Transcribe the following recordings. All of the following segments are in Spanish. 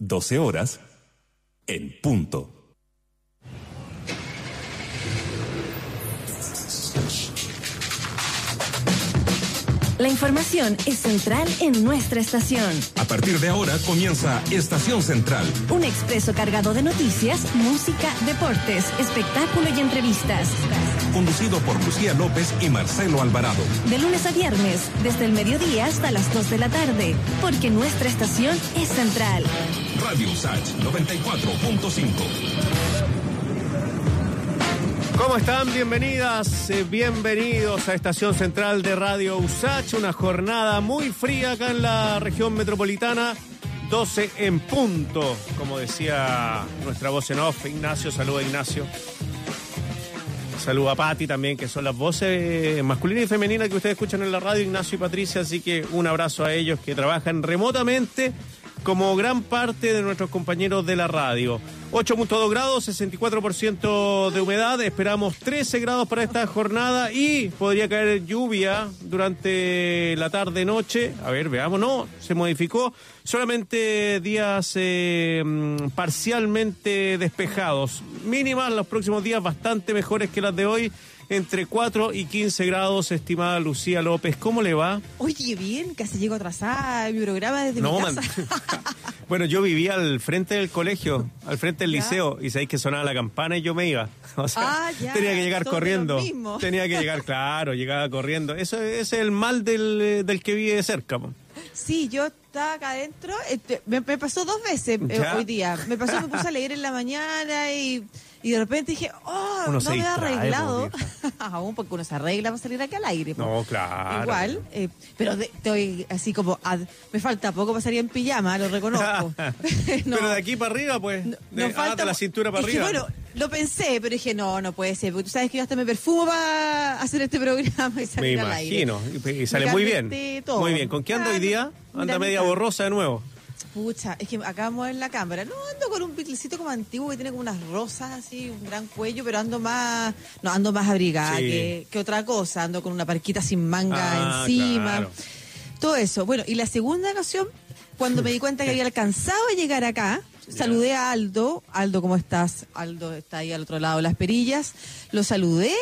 12 horas en punto. La información es central en nuestra estación. A partir de ahora comienza Estación Central. Un expreso cargado de noticias, música, deportes, espectáculo y entrevistas. Conducido por Lucía López y Marcelo Alvarado. De lunes a viernes, desde el mediodía hasta las 2 de la tarde, porque nuestra estación es central. Radio Sach 94.5. ¿Cómo están? Bienvenidas, eh, bienvenidos a Estación Central de Radio USACH, una jornada muy fría acá en la región metropolitana, 12 en punto, como decía nuestra voz en off, Ignacio, saluda Ignacio. Saluda a Patti también, que son las voces masculinas y femeninas que ustedes escuchan en la radio, Ignacio y Patricia, así que un abrazo a ellos que trabajan remotamente como gran parte de nuestros compañeros de la radio. 8.2 grados, 64% de humedad, esperamos 13 grados para esta jornada y podría caer lluvia durante la tarde-noche. A ver, veamos, no, se modificó. Solamente días eh, parcialmente despejados. Mínimas los próximos días bastante mejores que las de hoy entre 4 y 15 grados, estimada Lucía López. ¿Cómo le va? Oye, bien, casi llego atrasada mi programa desde No, mi man. casa. bueno, yo vivía al frente del colegio, al frente del ¿Ya? liceo, y sabéis que sonaba la campana y yo me iba. O sea, Ah, ya, tenía que llegar corriendo. Tenía que llegar, claro, llegaba corriendo. Eso es el mal del, eh, del que vive cerca. po. Sí, yo estaba acá adentro. este, me, pasó dos veces eh, ¿Ya? hoy día. Me pasó, me puse a leer en la mañana y, y de repente dije, oh, Uno no me he distrae, arreglado. Aún porque uno se arregla para salir aquí al aire. po. No, claro. Igual, eh, pero de- estoy así como, ad- me falta poco salir en pijama, lo reconozco. No. Pero de aquí para arriba, pues. No, de, falta ah, de la cintura para es que, arriba. bueno, lo pensé, pero dije, no, no puede ser. Porque tú sabes que yo hasta me perfumo para hacer este programa y me salir al aire. imagino. Y, y sale Me muy bien. todo. Muy bien. ¿Con qué anda hoy Claro, día? Anda media borrosa de nuevo. Pucha, es que acabamos en la cámara. No, ando con un pitlicito como antiguo que tiene como unas rosas así, un gran cuello, pero ando más, no, ando más abrigada Sí. que, que otra cosa. Ando con una parquita sin manga Ah, encima. claro. Todo eso. Bueno, y la segunda ocasión, cuando me di cuenta que había alcanzado a llegar acá, saludé a Aldo. Aldo, ¿cómo estás? Aldo está ahí al otro lado de las perillas. Lo saludé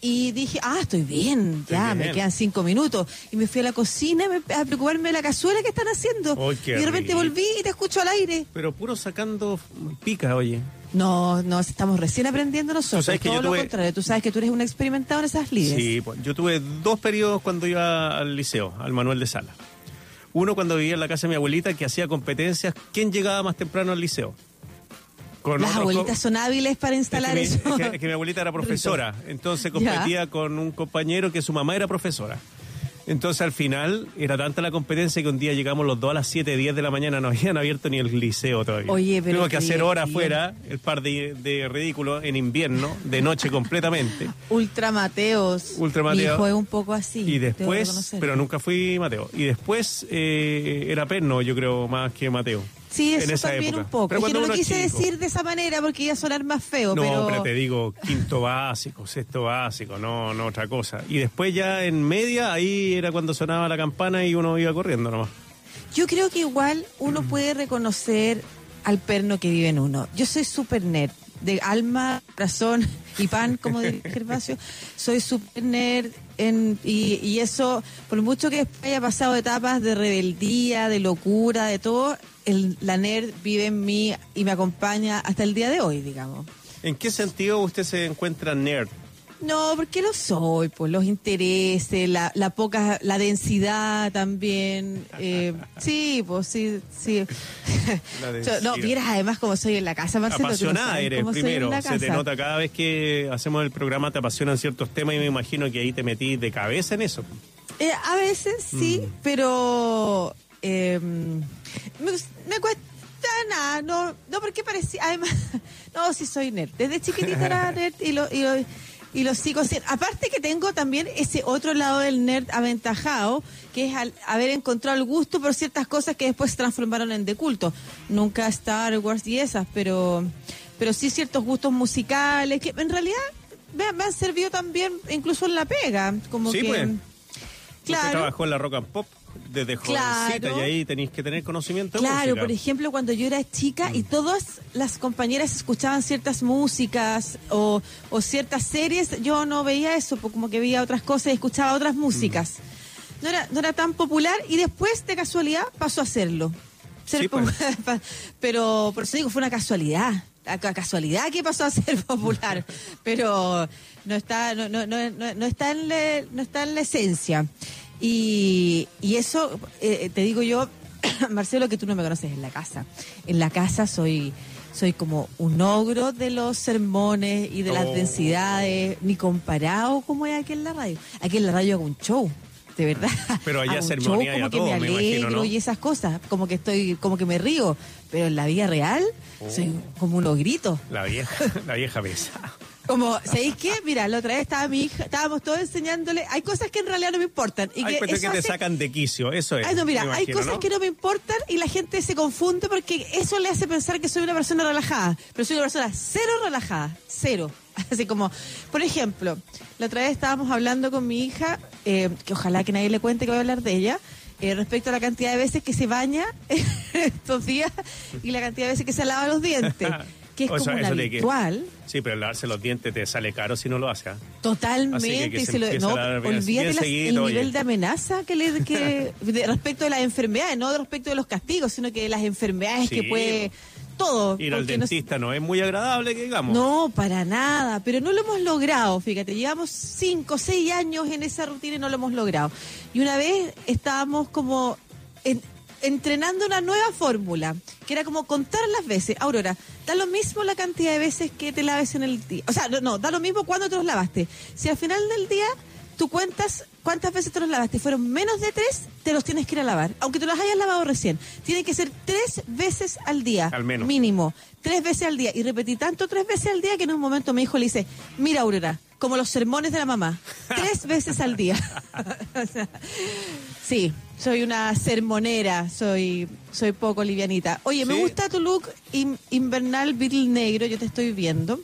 y dije, ah, estoy bien, ya, bien. me quedan cinco minutos. Y me fui a la cocina a preocuparme de la cazuela que están haciendo. Y de repente rico. volví y te escucho al aire. Pero puro sacando pica, oye. No, no, estamos recién aprendiendo nosotros. sabes que Todo yo lo tuve- contrario. Tú sabes que tú eres un experimentado en esas lides. Sí, pues, yo tuve dos periodos cuando iba al liceo, al Manuel de Sala. Uno cuando vivía en la casa de mi abuelita que hacía competencias, ¿quién llegaba más temprano al liceo? Con Las otros abuelitas son hábiles para es instalar mi, eso. es que- es que mi abuelita era profesora, entonces competía con un compañero que su mamá era profesora. Entonces al final era tanta la competencia que un día llegamos los dos a las 7, 10 de la mañana, no habían abierto ni el liceo todavía. Oye, pero Tuvimos que hacer horas afuera, el par de, de ridículos en invierno, de noche completamente. Ultra Mateos. Ultra Mateo. es un poco así. Y después, pero nunca fui Mateo. Y después eh, era Perno, yo creo, más que Mateo. Sí, en eso esa también época. un poco. Pero Es que cuando no lo quise chico. decir de esa manera porque iba a sonar más feo, No, pero... pero te digo, quinto básico, sexto básico, no, no otra cosa. Y después ya en media, ahí era cuando sonaba la campana y uno iba corriendo nomás. Yo creo que igual uno Mm. puede reconocer al perno que vive en uno. Yo soy super nerd, de alma, corazón y pan, como dice Gervasio. Soy super nerd en, y, eso, por mucho que haya pasado etapas de rebeldía, de locura, de todo, el, la nerd vive en mí y me acompaña hasta el día de hoy, digamos. ¿En qué sentido usted se encuentra nerd? No, porque lo soy, pues los intereses, la, la poca, la densidad también. eh, sí, pues sí, sí. La Yo- densidad. no, vieras además como soy en la casa, Marcelo. no Apasionada sabes eres cómo primero, se te nota cada vez que hacemos el programa te apasionan ciertos temas y me imagino que ahí te metí de cabeza en eso. Eh, a veces sí, Mm. pero eh, me, me cuesta nada, no, no porque parecía, además, no, sí soy nerd. Desde chiquitita era nerd y lo, y lo, y lo sigo siendo. Aparte que tengo también ese otro lado del nerd aventajado, que es al haber encontrado el gusto por ciertas cosas que después se transformaron en de culto. Nunca Star Wars y esas, pero, pero sí ciertos gustos musicales que en realidad me, me han servido también incluso en la pega, como Sí, que... pues. Usted trabajó en la Rock and Pop desde jovencita Claro. y ahí tenéis que tener conocimiento de Claro, por ejemplo, cuando yo era chica y todas las compañeras escuchaban ciertas músicas o, o ciertas series, yo no veía eso, pues como que veía otras cosas y escuchaba otras músicas. No, era, no era tan popular y después, de casualidad, pasó a serlo. Ser Sí, pues. Pero por eso digo, fue una casualidad. La ca- casualidad que pasó a ser popular. Pero no está, no, no, no, no- no está, en, la, no está en la esencia. Y, y eso, eh, te digo yo, Marcelo, que tú no me conoces en la casa. En la casa soy soy como un ogro de los sermones y de las Oh. densidades, ni comparado como es aquí en la radio. Aquí en la radio hago un show, de verdad. Pero allá sermonía show y a como que todo, me me alegro imagino, ¿no? y esas cosas, como que estoy, como que me río. Pero en la vida real Oh. soy como un ogrito. La vieja, la vieja besa. Como, ¿sabéis qué? Mira, la otra vez estaba mi hija, estábamos todos enseñándole, hay cosas que en realidad no me importan. Y Hay que eso que te sacan de quicio, eso es. Ay, no, mira, hay cosas ¿no? que no me importan y la gente se confunde porque eso le hace pensar que soy una persona relajada. Pero soy una persona cero relajada, cero. Así como, por ejemplo, la otra vez estábamos hablando con mi hija, eh, que ojalá que nadie le cuente que voy a hablar de ella, eh, respecto a la cantidad de veces que se baña estos días y la cantidad de veces que se lava los dientes, que es O como un que-. Sí, pero lavarse los dientes te sale caro si no lo haces. ¿ah? Totalmente, que se se lo- no, olvídate seguido, el oye. nivel de amenaza que le que de- respecto de las enfermedades, no respecto de los castigos, sino que de las enfermedades Sí. que puede todo. Ir al dentista no, es muy agradable, que digamos. No, para nada, pero no lo hemos logrado, fíjate, llevamos cinco, seis años en esa rutina y no lo hemos logrado. Y una vez estábamos como en- entrenando una nueva fórmula, que era como contar las veces. Aurora, da lo mismo la cantidad de veces que te laves en el día. O sea, no, no, da lo mismo cuando te los lavaste. Si al final del día tú cuentas cuántas veces te los lavaste, fueron menos de tres, te los tienes que ir a lavar. Aunque te los hayas lavado recién. Tiene que ser tres veces al día. Al menos. Mínimo. Tres veces al día. Y repetí tanto tres veces al día que en un momento mi hijo le dice, mira Aurora, como los sermones de la mamá. Tres veces al día. Sí, soy una sermonera, soy, soy poco livianita. Oye, me gusta tu look in- invernal Beatle negro, yo te estoy viendo.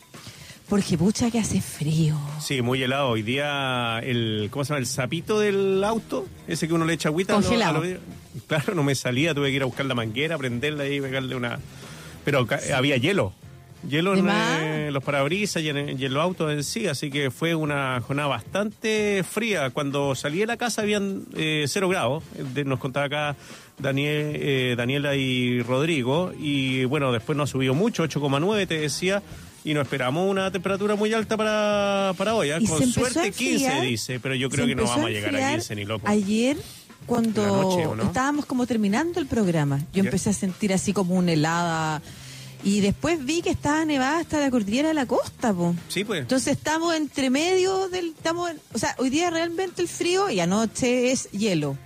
Porque pucha que hace frío. Sí, muy helado. Hoy día, el, ¿cómo se llama? El sapito del auto, ese que uno le echa agüita. Congelado. vidrios. claro, no me salía, tuve que ir a buscar la manguera, prenderla y pegarle una... Pero ca- había hielo. Hielo ¿De en eh, los parabrisas y en, y en los autos en sí, así que fue una jornada bastante fría. Cuando salí de la casa habían eh, cero grados, de- nos contaba acá Daniel, eh, Daniela y Rodrigo, y bueno, después no ha subido mucho, 8,9 te decía, y nos esperamos una temperatura muy alta para, para hoy, con suerte 15 enfriar. dice, pero yo creo que no vamos a llegar a enfriar 15 ni loco. Ayer, cuando estábamos como terminando el programa, yo empecé a sentir así como una helada. Y después vi que estaba nevada hasta la cordillera de la costa, po. Sí, pues. Entonces estamos entre medio del... Estamos en- o sea, hoy día realmente el frío y anoche es hielo.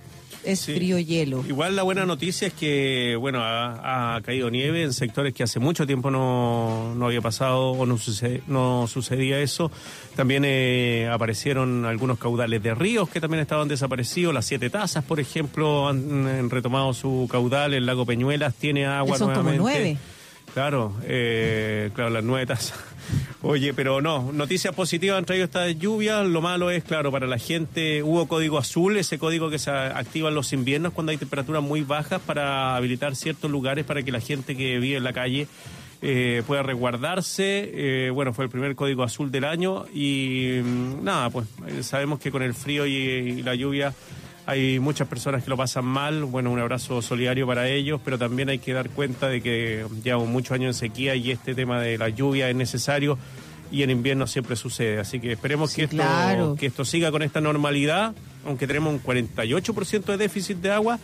Es Sí. frío hielo. Igual la buena noticia es que, bueno, ha, ha caído nieve en sectores que hace mucho tiempo no, no había pasado o no, suce- no sucedía eso. También eh, aparecieron algunos caudales de ríos que también estaban desaparecidos. Las Siete Tazas, por ejemplo, han, han retomado su caudal. El lago Peñuelas tiene agua son como nuevamente. nueve. Claro, eh, claro, las nueve tazas. Oye, pero no, noticias positivas han traído estas lluvias. Lo malo es, claro, para la gente hubo código azul, ese código que se activa en los inviernos cuando hay temperaturas muy bajas para habilitar ciertos lugares para que la gente que vive en la calle eh, pueda resguardarse. Eh, bueno, fue el primer código azul del año y mm, nada, pues eh, sabemos que con el frío y, y la lluvia hay muchas personas que lo pasan mal, bueno, un abrazo solidario para ellos, pero también hay que dar cuenta de que llevamos muchos años en sequía y este tema de la lluvia es necesario y en invierno siempre sucede. Así que esperemos Sí, que, esto, claro. que esto siga con esta normalidad, aunque tenemos un 48% de déficit de agua,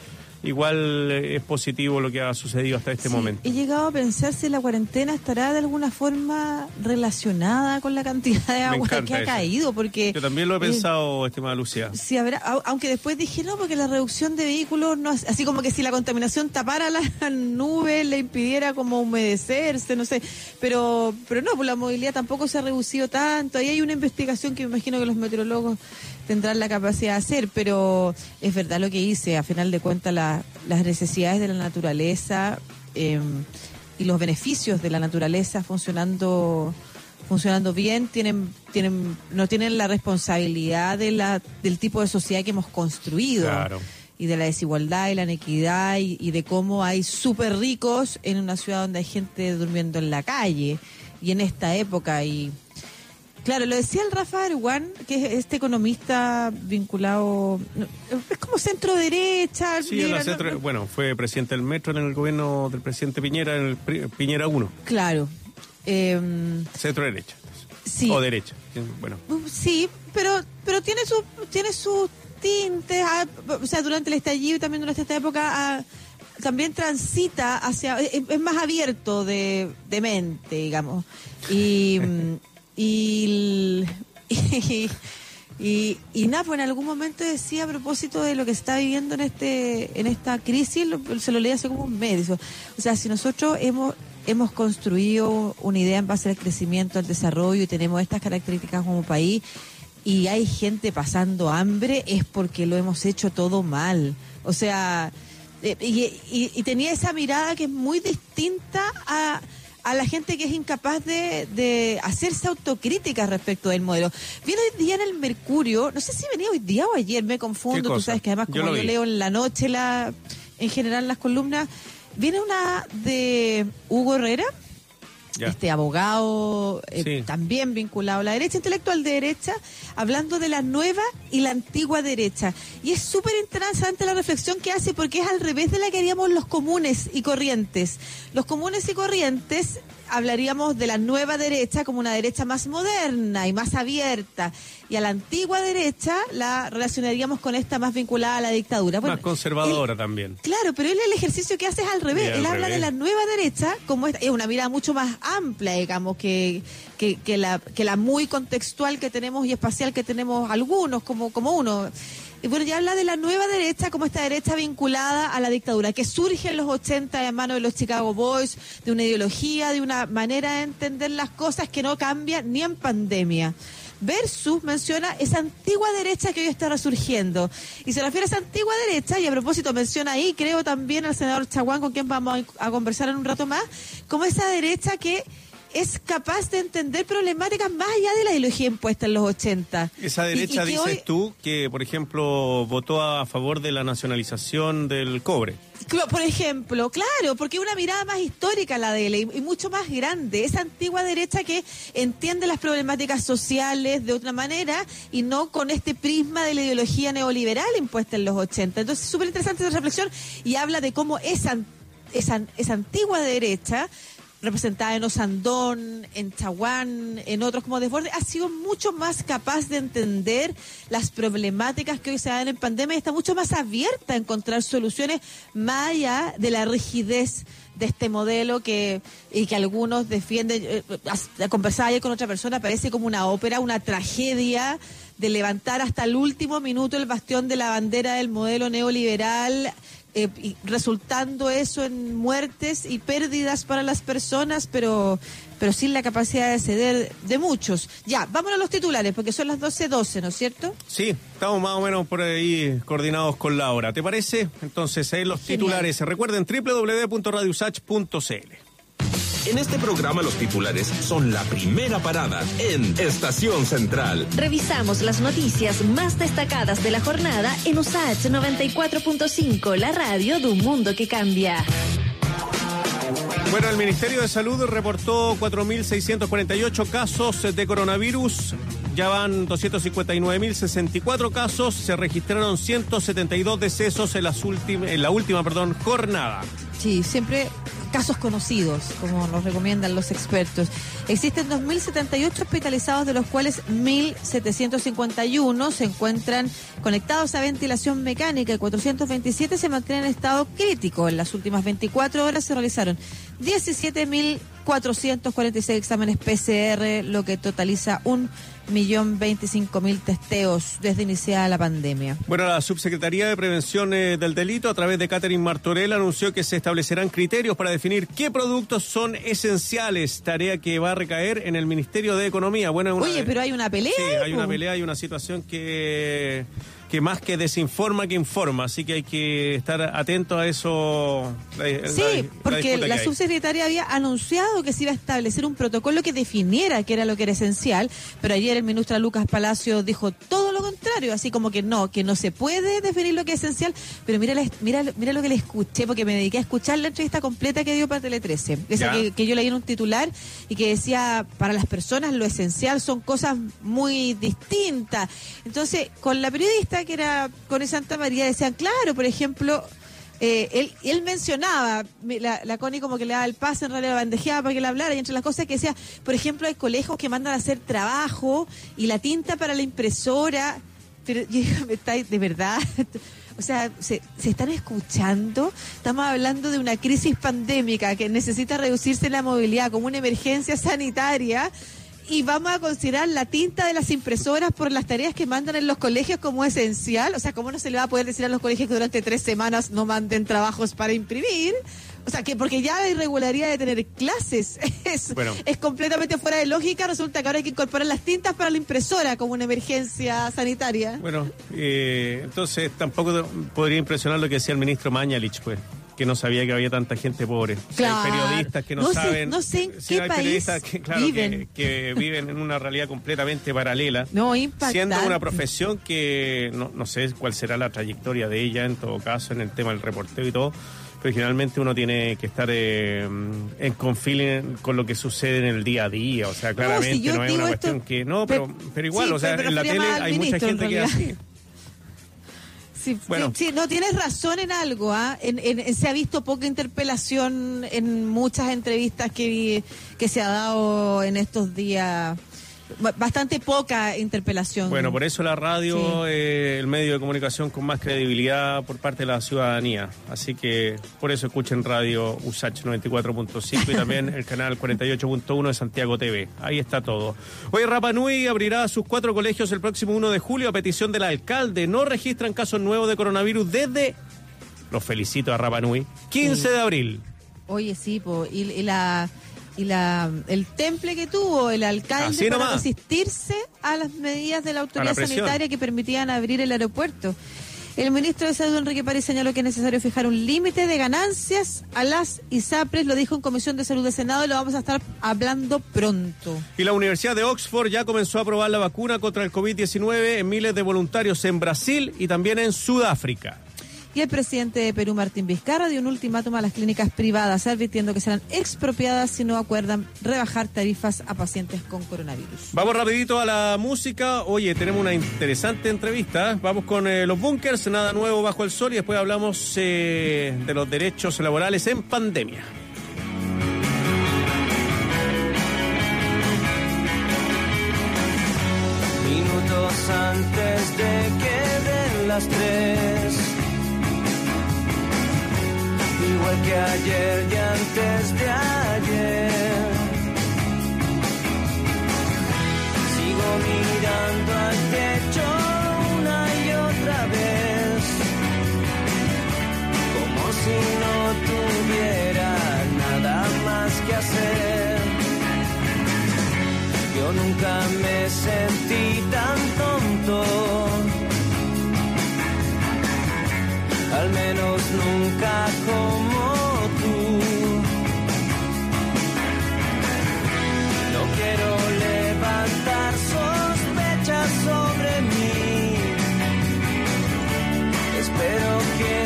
igual eh, es positivo lo que ha sucedido hasta este Sí, momento. He llegado a pensar si la cuarentena estará de alguna forma relacionada con la cantidad de agua que ha eso. caído, porque Yo también lo he eh, pensado, estimada Lucía. si habrá, au- aunque después dije no, porque la reducción de vehículos no, así como que si la contaminación tapara las nubes, le impidiera como humedecerse, no sé, pero, pero no, pues la movilidad tampoco se ha reducido tanto. Ahí hay una investigación que me imagino que los meteorólogos tendrán la capacidad de hacer, pero es verdad lo que hice, a final de cuentas la- las necesidades de la naturaleza eh, y los beneficios de la naturaleza funcionando funcionando bien tienen tienen no tienen la responsabilidad de la del tipo de sociedad que hemos construido. Claro. y de la desigualdad y la inequidad y, y de cómo hay súper ricos en una ciudad donde hay gente durmiendo en la calle. Y en esta época y Claro, lo decía el Rafa Arwan, que es este economista vinculado, no, es como centro derecha. Sí, en la centro- bueno, fue presidente del Metro en el gobierno del presidente Piñera, en el Piñera 1, Claro. em, centro derecha. sí. O derecha. Bueno, Sí, pero pero tiene su tiene sus tintes, ah, o sea, durante el estallido y también durante esta época ah, también transita hacia es, es más abierto de, de mente, digamos. Y y, y y, nada, pues en algún momento decía a propósito de lo que está viviendo en este en esta crisis, se lo leí hace como un mes. O sea, si nosotros hemos hemos construido una idea en base al crecimiento, al desarrollo y tenemos estas características como país y hay gente pasando hambre, es porque lo hemos hecho todo mal. O sea, eh, y, y- y tenía esa mirada que es muy distinta a, a la gente que es incapaz de, de hacerse autocrítica respecto del modelo. Viene hoy día en el Mercurio, no sé si venía hoy día o ayer, me ¿Qué confundo, tú sabes que además Yo como yo, vi. leo en la noche la en general las columnas, viene una de Hugo Herrera, ya. este abogado eh, Sí. también vinculado a la derecha, intelectual de derecha, hablando de la nueva y la antigua derecha. Y es súper interesante la reflexión que hace porque es al revés de la que haríamos los comunes y corrientes. Los comunes y corrientes hablaríamos de la nueva derecha como una derecha más moderna y más abierta. Y a la antigua derecha la relacionaríamos con esta más vinculada a la dictadura. Bueno, Más conservadora él- también. Claro, pero él el ejercicio que hace es al revés. Al él habla de la nueva derecha como esta- es una mirada mucho más amplia, digamos, que, que, que la, que la muy contextual que tenemos y espacial que tenemos algunos, como, como uno. Y bueno, ya habla de la nueva derecha como esta derecha vinculada a la dictadura, que surge en los 80 en manos de los Chicago Boys, de una ideología, de una manera de entender las cosas que no cambia ni en pandemia versus menciona esa antigua derecha que hoy está resurgiendo. Y se refiere a esa antigua derecha, y a propósito menciona ahí, creo también al senador Chaguán, con quien vamos a, a conversar en un rato más, como esa derecha que es capaz de entender problemáticas más allá de la ideología impuesta en los 80. Esa Y- y derecha, que dices hoy- tú, que por ejemplo votó a favor de la nacionalización del cobre. Por ejemplo, claro, porque una mirada más histórica la de él y, y mucho más grande. Esa antigua derecha que entiende las problemáticas sociales de otra manera y no con este prisma de la ideología neoliberal impuesta en los 80. Entonces, súper interesante esa reflexión y habla de cómo esa, esa, esa antigua derecha representada en Osandón, en Chaguán, en otros como Desborde, ha sido mucho más capaz de entender las problemáticas que hoy se dan en pandemia y está mucho más abierta a encontrar soluciones más allá de la rigidez de este modelo que y que algunos defienden. eh, as- conversaba ayer con otra persona, parece como una ópera, una tragedia de levantar hasta el último minuto el bastión de la bandera del modelo neoliberal eh, y resultando eso en muertes y pérdidas para las personas, pero pero sin la capacidad de ceder de muchos. Ya, vámonos a los titulares, porque son las 12.12, ¿no es cierto? Sí, estamos más o menos por ahí coordinados con la hora. ¿Te parece? Entonces, ahí los Genial. titulares. Recuerden www.radiosach.cl. En este programa los titulares son la primera parada en Estación Central. Revisamos las noticias más destacadas de la jornada en USAH 94.5, la radio de un mundo que cambia. Bueno, el Ministerio de Salud reportó 4.648 casos de coronavirus. Ya van 259.064 casos. Se registraron 172 decesos en, las en la última perdón, jornada. Sí, siempre casos conocidos, como nos recomiendan los expertos. Existen 2.078 hospitalizados, de los cuales 1.751 se encuentran conectados a ventilación mecánica y 427 se mantienen en estado crítico. En las últimas 24 horas se realizaron 17.446 exámenes PCR, lo que totaliza un millón veinticinco mil testeos desde iniciada la pandemia. Bueno, la Subsecretaría de Prevención eh, del Delito, a través de Catherine Martorell, anunció que se establecerán criterios para definir qué productos son esenciales, tarea que va a recaer en el Ministerio de Economía. Bueno, una- Oye, pero hay una pelea. Sí, hay una pelea, hay una situación que, que más que desinforma que informa, así que hay que estar atento a eso. la- Sí, la porque la subsecretaria había anunciado que se iba a establecer un protocolo que definiera qué era lo que era esencial, pero ayer el ministro Lucas Palacio dijo todo lo contrario, así como que no, que no se puede definir lo que es esencial, pero mira, mira, mira lo que le escuché, porque me dediqué a escuchar la entrevista completa que dio para Tele 13, esa que yo leí en un titular y que decía, para las personas lo esencial son cosas muy distintas. Entonces, con la periodista que era con Santa María, decían, claro, por ejemplo, eh, él, él mencionaba, me- la, la Connie como que le daba el pase, en realidad la bandejeaba para que le hablara, y entre las cosas que decía, por ejemplo, hay colegios que mandan a hacer trabajo y la tinta para la impresora, pero yo digo, ¿me estáis de verdad? O sea, se, se están escuchando. Estamos hablando de una crisis pandémica que necesita reducirse la movilidad como una emergencia sanitaria y vamos a considerar la tinta de las impresoras por las tareas que mandan en los colegios como esencial. O sea, ¿cómo no se le va a poder decir a los colegios que durante tres semanas no manden trabajos para imprimir? O sea, que porque ya la irregularidad de tener clases es, Bueno. es completamente fuera de lógica, resulta que ahora hay que incorporar las tintas para la impresora como una emergencia sanitaria. Bueno, eh, entonces tampoco podría impresionar lo que decía el ministro Mañalich, pues, que no sabía que había tanta gente pobre. O sea, hay Claro. periodistas que no, No sé- saben. no sé en Sí, qué hay país periodistas que, claro, que- viven. Que, viven en una realidad completamente paralela. No, impactante. Siendo una profesión que no, no sé cuál será la trayectoria de ella en todo caso en el tema del reporteo y todo, pero generalmente uno tiene que estar eh, en confín con lo que sucede en el día a día, o sea, claramente si no, es una esto- cuestión que... No, pero- pero, igual, sí, o sea, en la tele hay mucha gente que así. Sí, Bueno. sí, sí, no tienes razón en algo, ¿ah? En- se ha visto poca interpelación en muchas entrevistas que vi- que se ha dado en estos días. Ba- Bastante poca interpelación. Bueno, por eso la radio Sí. es el medio de comunicación con más credibilidad por parte de la ciudadanía. Así que por eso escuchen radio USACH 94.5 y también el canal 48.1 de Santiago TV. Ahí está todo. Hoy Rapa Nui abrirá sus cuatro colegios el próximo 1 de julio a petición del alcalde. No registran casos nuevos de coronavirus desde... Los felicito a Rapa Nui. 15 de abril. Oye, sí, po, y, y la y la el temple que tuvo el alcalde para resistirse a las medidas de la autoridad sanitaria que permitían abrir el aeropuerto. El ministro de Salud, Enrique París, señaló que es necesario fijar un límite de ganancias a las ISAPRES, lo dijo en Comisión de Salud del Senado y lo vamos a estar hablando pronto. Y la Universidad de Oxford ya comenzó a probar la vacuna contra el COVID-19 en miles de voluntarios en Brasil y también en Sudáfrica. Y el presidente de Perú, Martín Vizcarra, dio un ultimátum a las clínicas privadas, advirtiendo que serán expropiadas si no acuerdan rebajar tarifas a pacientes con coronavirus. Vamos rapidito a la música. Oye, tenemos una interesante entrevista. Vamos con eh, los bunkers, nada nuevo bajo el sol y después hablamos eh, de los derechos laborales en pandemia. Minutos antes de que den las tres. Igual que ayer y antes de ayer. Sigo mirando al techo una y otra vez. Como si no tuviera nada más que hacer. Yo nunca me sentí tan tonto. Al menos nunca como tú. No quiero levantar sospechas sobre mí. Espero que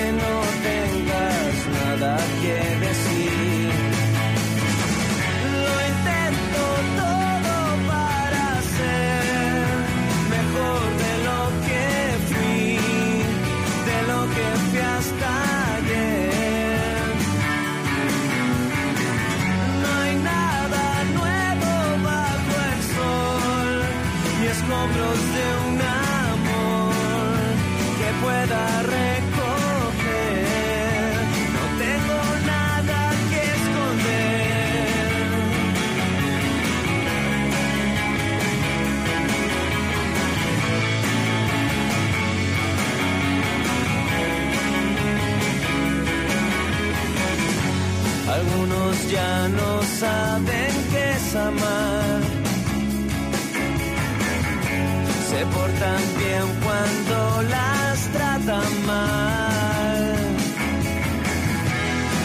pueda recoger. No tengo nada que esconder. Algunos ya no saben qué es amar. Se portan bien cuando las está mal.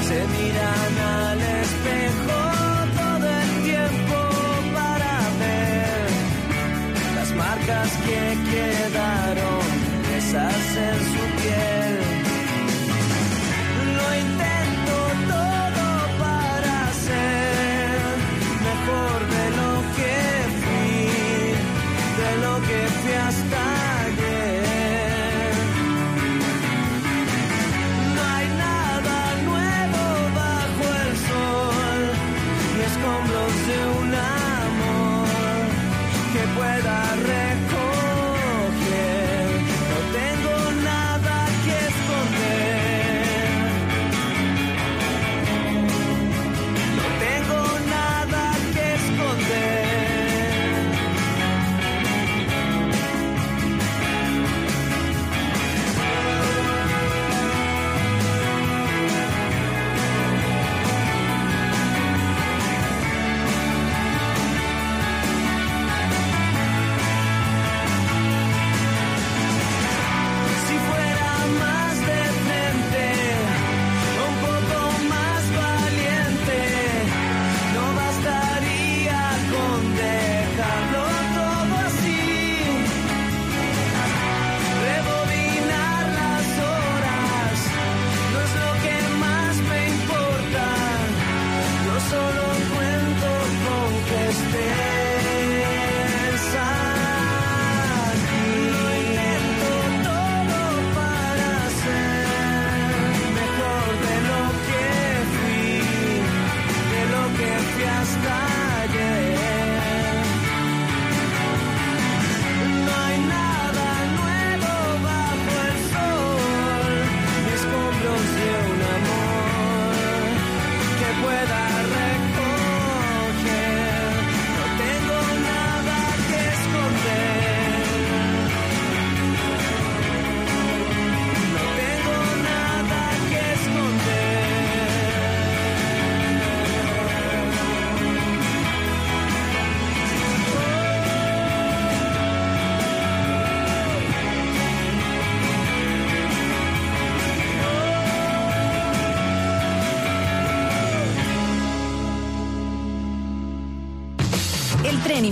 Se miran al espejo todo el tiempo para ver las marcas que quedaron, esas en su piel.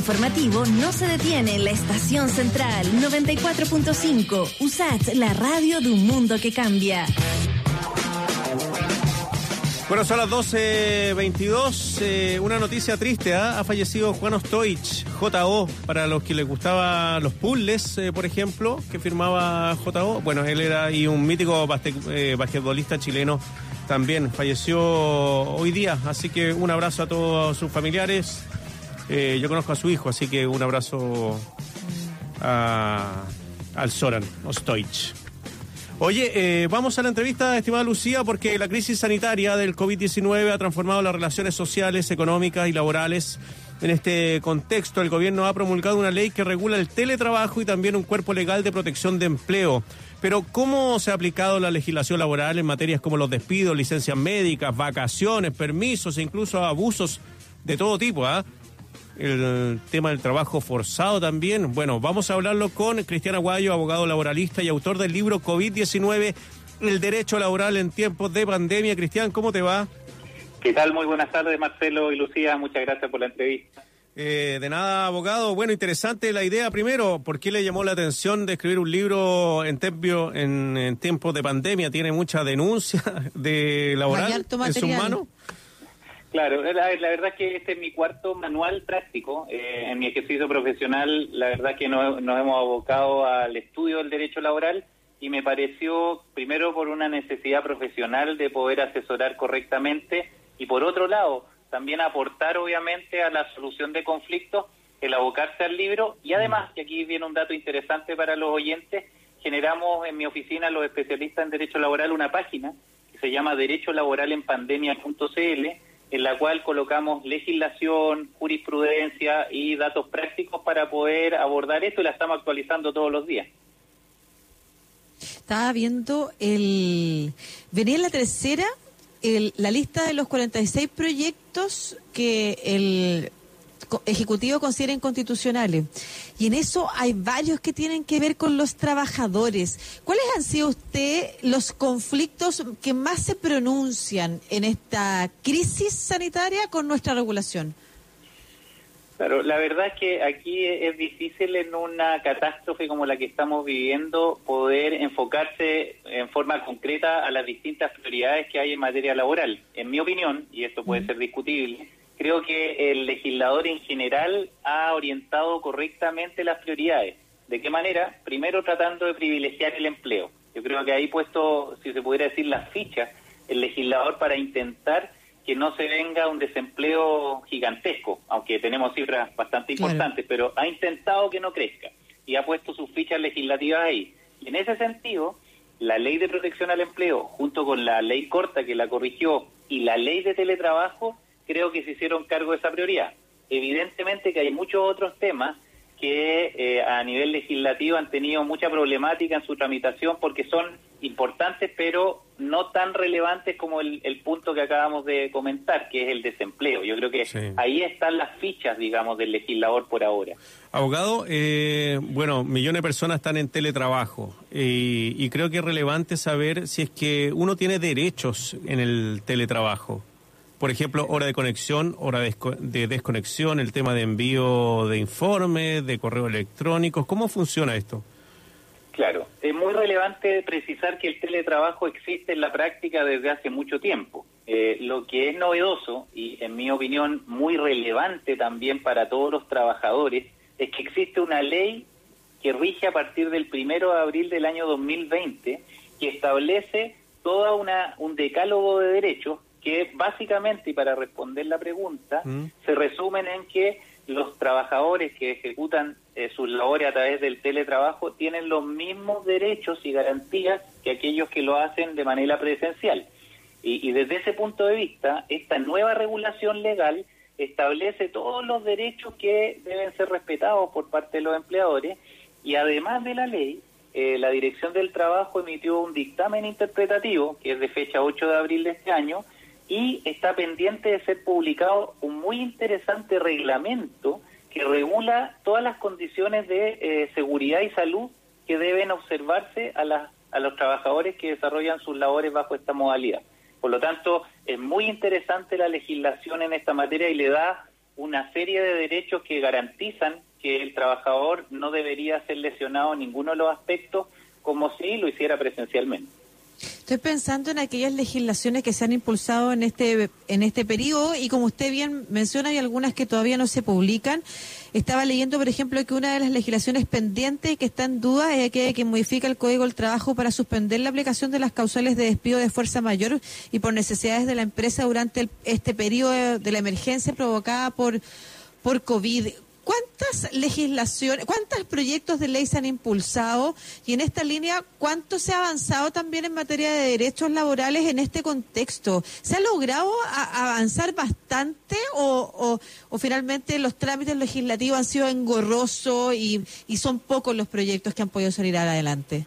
Informativo no se detiene en la estación central 94.5. USAT, la radio de un mundo que cambia. Bueno, son las 12.22. Eh, una noticia triste, ¿ah? ha fallecido Juan Ostoich, JO, para los que les gustaban los puzzles, eh, por ejemplo, que firmaba JO. Bueno, él era y un mítico eh, basquetbolista chileno también. Falleció hoy día, así que un abrazo a todos sus familiares. Eh, yo conozco a su hijo, así que un abrazo a- al Soran Ostoich. Oye, eh, vamos a la entrevista, estimada Lucía, porque la crisis sanitaria del COVID-19 ha transformado las relaciones sociales, económicas y laborales. En este contexto, el gobierno ha promulgado una ley que regula el teletrabajo y también un cuerpo legal de protección de empleo. Pero, ¿cómo se ha aplicado la legislación laboral en materias como los despidos, licencias médicas, vacaciones, permisos e incluso abusos de todo tipo? ¿ah? El tema del trabajo forzado también. Bueno, vamos a hablarlo con Cristian Aguayo, abogado laboralista y autor del libro COVID-19, el derecho laboral en tiempos de pandemia. Cristian, ¿cómo te va? ¿Qué tal? Muy buenas tardes, Marcelo y Lucía. Muchas gracias por la entrevista. Eh, de nada, abogado. Bueno, interesante la idea. Primero, ¿por qué le llamó la atención de escribir un libro en, tempio- en, en tiempos de pandemia? ¿Tiene mucha denuncia de laboral en sus manos? Claro, la, la verdad es que este es mi cuarto manual práctico. Eh, en mi ejercicio profesional, la verdad es que nos, nos hemos abocado al estudio del derecho laboral y me pareció, primero, por una necesidad profesional de poder asesorar correctamente y, por otro lado, también aportar, obviamente, a la solución de conflictos, el abocarse al libro y además, y aquí viene un dato interesante para los oyentes, generamos en mi oficina, los especialistas en derecho laboral, una página que se llama derecholaboralenpandemia.cl en la cual colocamos legislación, jurisprudencia y datos prácticos para poder abordar esto y la estamos actualizando todos los días. Estaba viendo el. Venía en la tercera el- la lista de los 46 proyectos que el Ejecutivo considera inconstitucionales. Y en eso hay varios que tienen que ver con los trabajadores. ¿Cuáles han sido usted los conflictos que más se pronuncian en esta crisis sanitaria con nuestra regulación? Claro, la verdad es que aquí es difícil en una catástrofe como la que estamos viviendo poder enfocarse en forma concreta a las distintas prioridades que hay en materia laboral. En mi opinión, y esto puede ser discutible, creo que el legislador en general ha orientado correctamente las prioridades. ¿De qué manera? Primero tratando de privilegiar el empleo. Yo creo que ahí puesto, si se pudiera decir, las fichas, el legislador para intentar que no se venga un desempleo gigantesco, aunque tenemos cifras bastante Claro. importantes, pero ha intentado que no crezca y ha puesto sus fichas legislativas ahí. Y en ese sentido, la ley de protección al empleo, junto con la ley corta que la corrigió y la ley de teletrabajo, creo que se hicieron cargo de esa prioridad. Evidentemente que hay muchos otros temas que eh, a nivel legislativo han tenido mucha problemática en su tramitación porque son importantes pero no tan relevantes como el, el punto que acabamos de comentar, que es el desempleo. Yo creo que Sí. ahí están las fichas, digamos, del legislador por ahora. Abogado, eh, bueno, millones de personas están en teletrabajo y, y creo que es relevante saber si es que uno tiene derechos en el teletrabajo. Por ejemplo, hora de conexión, hora de, desco- de desconexión, el tema de envío de informes, de correos electrónicos. ¿Cómo funciona esto? Claro, es muy relevante precisar que el teletrabajo existe en la práctica desde hace mucho tiempo. Eh, lo que es novedoso y, en mi opinión, muy relevante también para todos los trabajadores es que existe una ley que rige a partir del primero de abril del año 2020 que establece una un decálogo de derechos que básicamente y para responder la pregunta Mm. se resumen en que los trabajadores que ejecutan eh, sus labores a través del teletrabajo tienen los mismos derechos y garantías que aquellos que lo hacen de manera presencial. Y, y desde ese punto de vista, esta nueva regulación legal establece todos los derechos que deben ser respetados por parte de los empleadores y además de la ley, eh, la Dirección del Trabajo emitió un dictamen interpretativo, que es de fecha 8 de abril de este año, y está pendiente de ser publicado un muy interesante reglamento que regula todas las condiciones de eh, seguridad y salud que deben observarse a, a los trabajadores que desarrollan sus labores bajo esta modalidad. Por lo tanto, es muy interesante la legislación en esta materia y le da una serie de derechos que garantizan que el trabajador no debería ser lesionado en ninguno de los aspectos como si lo hiciera presencialmente. Estoy pensando en aquellas legislaciones que se han impulsado en este en este y como usted bien menciona hay algunas que todavía no se publican. Estaba leyendo, por ejemplo, que una de las legislaciones pendientes que está en duda es aquella que modifica el Código del Trabajo para suspender la aplicación de las causales de despido de fuerza mayor y por necesidades de la empresa durante el- este periodo de la emergencia provocada por por COVID. ¿Cuántas legislaciones, cuántos proyectos de ley se han impulsado y en esta línea cuánto se ha avanzado también en materia de derechos laborales en este contexto? ¿Se ha logrado avanzar bastante o, o- finalmente los trámites legislativos han sido engorrosos y, y son pocos los proyectos que han podido salir adelante?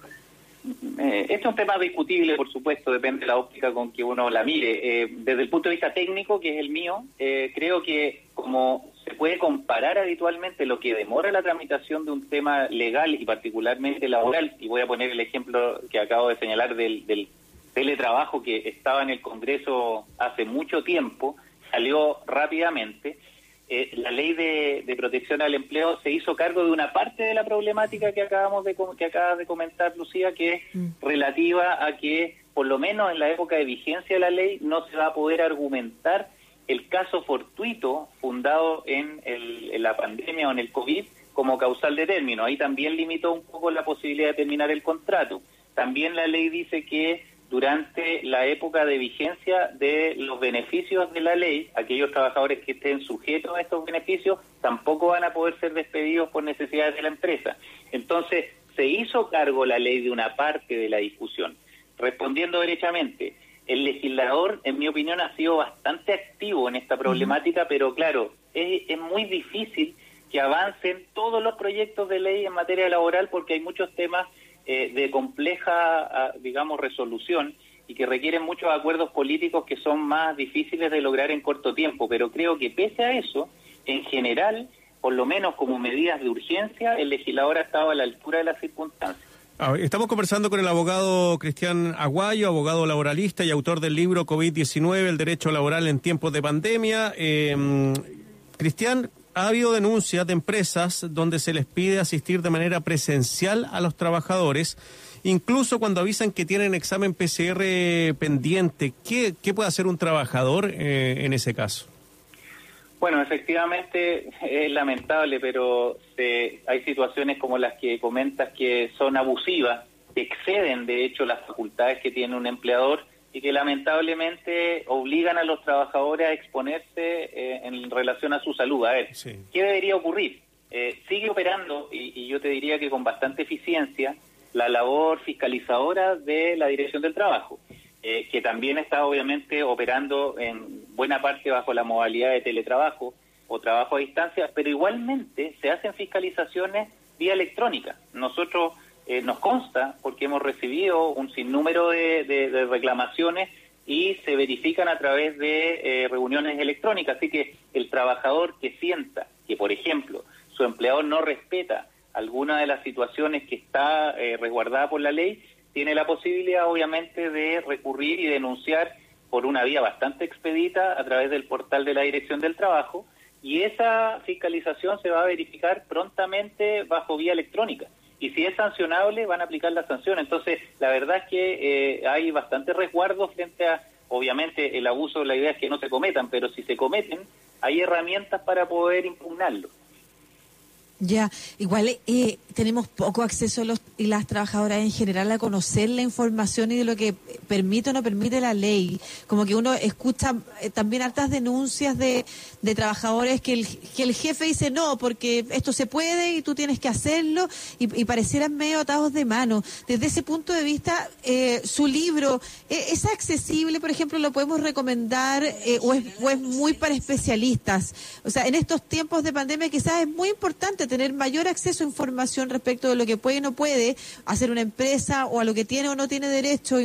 Este es un tema discutible, por supuesto, depende de la óptica con que uno la mire. Eh, desde el punto de vista técnico, que es el mío, eh, creo que como se puede comparar habitualmente lo que demora la tramitación de un tema legal y particularmente laboral, y voy a poner el ejemplo que acabo de señalar del, del teletrabajo que estaba en el Congreso hace mucho tiempo, salió rápidamente. Eh, la ley de, de protección al empleo se hizo cargo de una parte de la problemática que acabamos de que acabas de comentar Lucía que es relativa a que por lo menos en la época de vigencia de la ley no se va a poder argumentar el caso fortuito fundado en, el- en la pandemia o en el COVID como causal de término. Ahí también limitó un poco la posibilidad de terminar el contrato. También la ley dice que durante la época de vigencia de los beneficios de la ley, aquellos trabajadores que estén sujetos a estos beneficios tampoco van a poder ser despedidos por necesidades de la empresa. Entonces, se hizo cargo la ley de una parte de la discusión. Respondiendo derechamente, el legislador, en mi opinión, ha sido bastante activo en esta problemática, pero claro, es, es muy difícil que avancen todos los proyectos de ley en materia laboral porque hay muchos temas eh, de compleja, ah, digamos, resolución y que requieren muchos acuerdos políticos que son más difíciles de lograr en corto tiempo. Pero creo que pese a eso, en general, por lo menos como medidas de urgencia, el legislador ha estado a la altura de las circunstancias. Ah, Estamos conversando con el abogado Cristian Aguayo, abogado laboralista y autor del libro COVID-19, el derecho laboral en tiempos de pandemia. Eh, Cristian, ha habido denuncias de empresas donde se les pide asistir de manera presencial a los trabajadores, incluso cuando avisan que tienen examen PCR pendiente. ¿Qué, qué puede hacer un trabajador eh, en ese caso? Bueno, efectivamente es lamentable, pero eh, hay situaciones como las que comentas que son abusivas, que exceden de hecho las facultades que tiene un empleador y que lamentablemente obligan a los trabajadores a exponerse eh, en relación a su salud. A ver, Sí. ¿qué debería ocurrir? Eh, sigue operando, y, y yo te diría que con bastante eficiencia, la labor fiscalizadora de la Dirección del Trabajo, eh, que también está obviamente operando en buena parte bajo la modalidad de teletrabajo o trabajo a distancia, pero igualmente se hacen fiscalizaciones vía electrónica. Nosotros eh, nos consta, porque hemos recibido un sinnúmero de, de- reclamaciones y se verifican a través de eh, reuniones electrónicas. Así que el trabajador que sienta que, por ejemplo, su empleador no respeta alguna de las situaciones que está eh, resguardada por la ley, tiene la posibilidad, obviamente, de recurrir y denunciar por una vía bastante expedita a través del portal de la Dirección del Trabajo y esa fiscalización se va a verificar prontamente bajo vía electrónica. Y si es sancionable, van a aplicar la sanción. Entonces, la verdad es que eh, hay bastante resguardo frente a, obviamente, el abuso, la idea es que no se cometan, pero si se cometen, hay herramientas para poder impugnarlo. Ya, igual eh, tenemos poco acceso los y las trabajadoras en general a conocer la información y de lo que permite o no permite la ley. Como que uno escucha eh, también hartas denuncias de, de trabajadores que el, que el jefe dice no, porque esto se puede y tú tienes que hacerlo y, parecieran medio atados de mano. Desde ese punto de vista, eh, su libro, eh, ¿es accesible, por ejemplo, lo podemos recomendar eh, o, es, muy para especialistas? O sea, en estos tiempos de pandemia quizás es muy importante mayor acceso a información respecto de lo que puede y no puede hacer una empresa o a lo que tiene o no tiene derecho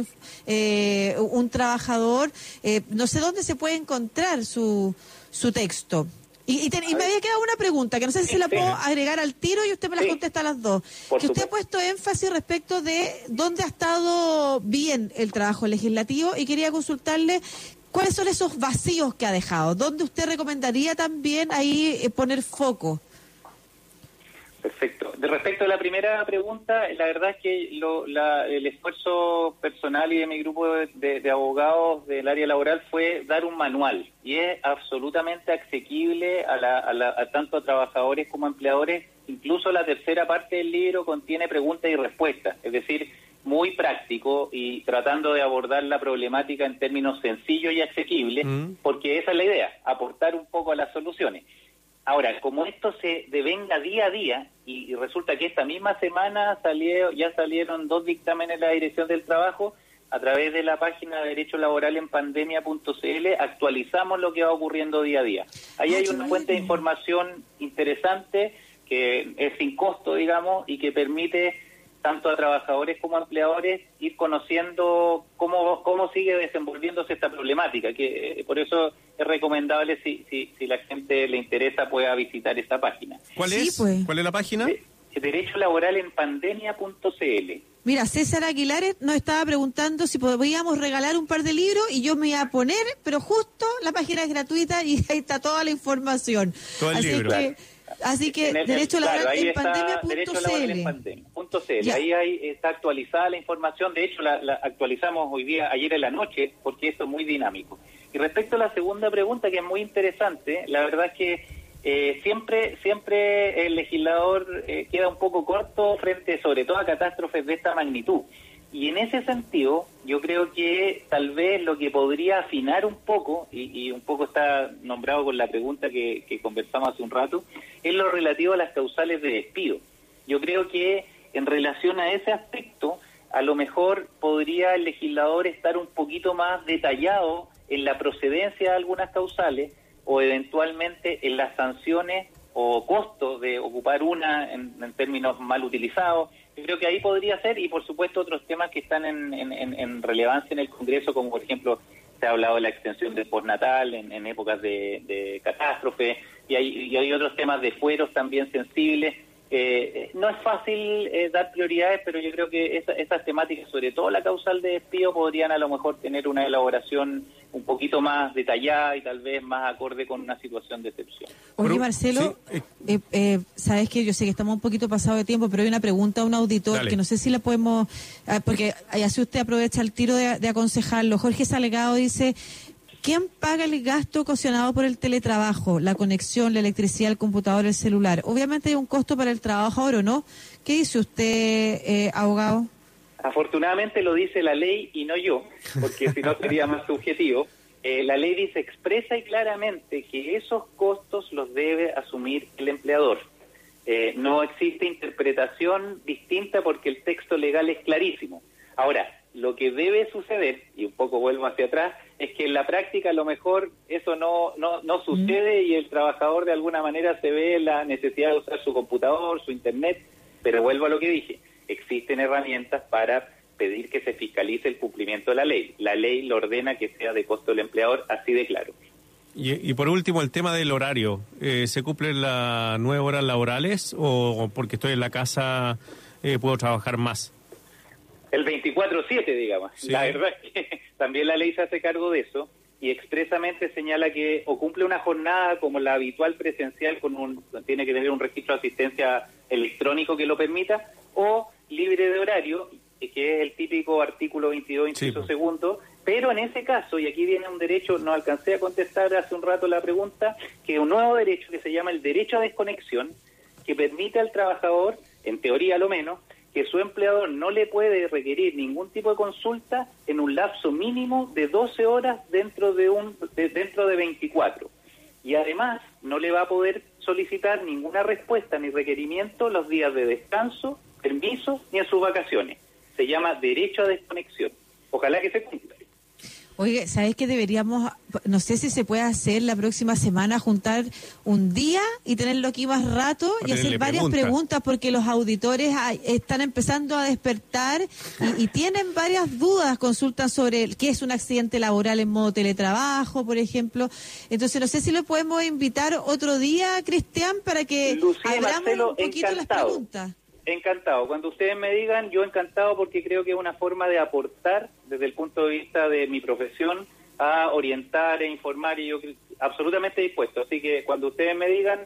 eh, un trabajador. Eh, no sé dónde se puede encontrar su, su texto. Y, y, te- y me había quedado una pregunta que no sé si se la Sí. puedo agregar al tiro y usted me la Sí. contesta a las dos. Por que usted ha puesto énfasis respecto de dónde ha estado bien el trabajo legislativo y quería consultarle ¿cuáles son esos vacíos que ha dejado? ¿Dónde usted recomendaría también ahí eh, poner foco? Perfecto. De respecto a la primera pregunta, la verdad es que lo- la- el esfuerzo personal y de mi grupo de, de- de abogados del área laboral fue dar un manual y es absolutamente asequible a, la- a la- a tanto a trabajadores como a empleadores. Incluso la tercera parte del libro contiene preguntas y respuestas, es decir, muy práctico y tratando de abordar la problemática en términos sencillos y asequibles, Mm. porque esa es la idea, aportar un poco a las soluciones. Ahora, como esto se devenga día a día, y, y resulta que esta misma semana salió, ya salieron dos dictámenes en la Dirección del Trabajo, a través de la página de Derecho Laboral en Pandemia.cl actualizamos lo que va ocurriendo día a día. Ahí Ah, hay una fuente de información interesante que es sin costo, digamos, y que permite tanto a trabajadores como a empleadores ir conociendo cómo, cómo sigue desenvolviéndose esta problemática, que eh, por eso es recomendable si, si, si la gente le interesa pueda visitar esta página. ¿Cuál Sí, es? pues. ¿Cuál es la página? Eh, Derecho laboral en pandemia.cl. Mira, César Aguilares nos estaba preguntando si podíamos regalar un par de libros y yo me iba a poner, pero justo la página es gratuita y ahí está toda la información. Todo el así libro. que, así que En el- derecho claro, laboral ahí en está Derecho Laboral en pandemia.cl. pandemia, punto CL. Ya. Ahí hay- está actualizada la información. De hecho, la, la actualizamos hoy día, ayer en la noche, porque esto es muy dinámico. Y respecto a la segunda pregunta, que es muy interesante, la verdad es que eh, siempre siempre el legislador eh, queda un poco corto frente, sobre todo, a catástrofes de esta magnitud. Y en ese sentido, yo creo que tal vez lo que podría afinar un poco, y, un poco está nombrado con la pregunta que, que conversamos hace un rato, es lo relativo a las causales de despido. Yo creo que en relación a ese aspecto, a lo mejor podría el legislador estar un poquito más detallado en la procedencia de algunas causales o eventualmente en las sanciones o costos de ocupar una en términos mal utilizados. Yo creo que ahí podría ser y por supuesto otros temas que están en, relevancia en el Congreso, como por ejemplo se ha hablado de la extensión del postnatal en, en épocas de, catástrofe y hay, y hay otros temas de fueros también sensibles. Eh, no es fácil eh, dar prioridades, pero yo creo que esa- esas temáticas, sobre todo la causal de despido, podrían a lo mejor tener una elaboración un poquito más detallada y tal vez más acorde con una situación de excepción. Oye, Marcelo, sí, eh, eh, sabes que yo sé que estamos un poquito pasados de tiempo, pero hay una pregunta a un auditor Dale. que no sé si la podemos, ah, porque así usted aprovecha el tiro de, de aconsejarlo. Jorge Salgado dice, ¿quién paga el gasto ocasionado por el teletrabajo, la conexión, la electricidad, el computador, el celular? Obviamente hay un costo para el trabajador, ¿o no? ¿Qué dice usted, eh, abogado? Afortunadamente lo dice la ley y no yo, porque si no sería más subjetivo. Eh, la ley dice expresa y claramente que esos costos los debe asumir el empleador. Eh, no existe interpretación distinta porque el texto legal es clarísimo. Ahora, lo que debe suceder, y un poco vuelvo hacia atrás, es que en la práctica a lo mejor eso no, no, no sucede y el trabajador de alguna manera se ve la necesidad de usar su computador, su internet, pero vuelvo a lo que dije, existen herramientas para pedir que se fiscalice el cumplimiento de la ley. La ley lo ordena que sea de costo del empleador, así de claro. Y, y por último, el tema del horario. Eh, ¿Se cumplen las nueve horas laborales o porque estoy en la casa eh, puedo trabajar más? El 24-7, digamos. Sí. La verdad es que también la ley se hace cargo de eso y expresamente señala que o cumple una jornada como la habitual presencial con un tiene que tener un registro de asistencia electrónico que lo permita o libre de horario que es el típico artículo 22 Sí, inciso pues. segundo pero en ese caso y aquí viene un derecho no alcancé a contestar hace un rato la pregunta que un nuevo derecho que se llama el derecho a desconexión que permite al trabajador en teoría lo menos que su empleador no le puede requerir ningún tipo de consulta en un lapso mínimo de 12 horas dentro de un de- dentro de 24 y además no le va a poder solicitar ninguna respuesta ni requerimiento los días de descanso, permiso ni en sus vacaciones. Se llama derecho a desconexión. Ojalá que se cumpla. Oye, ¿sabes qué deberíamos, no sé si se puede hacer la próxima semana, juntar un día y tenerlo aquí más rato y hacer varias preguntas. preguntas porque los auditores ay, están empezando a despertar y, y tienen varias dudas, consultan sobre el- qué es un accidente laboral en modo teletrabajo, por ejemplo. Entonces, no sé si lo podemos invitar otro día, Cristian, para que Lucía abramos Marcelo, un poquito las encantado. preguntas. Encantado. Cuando ustedes me digan, yo encantado porque creo que es una forma de aportar desde el punto de vista de mi profesión a orientar e informar y yo absolutamente dispuesto. Así que cuando ustedes me digan,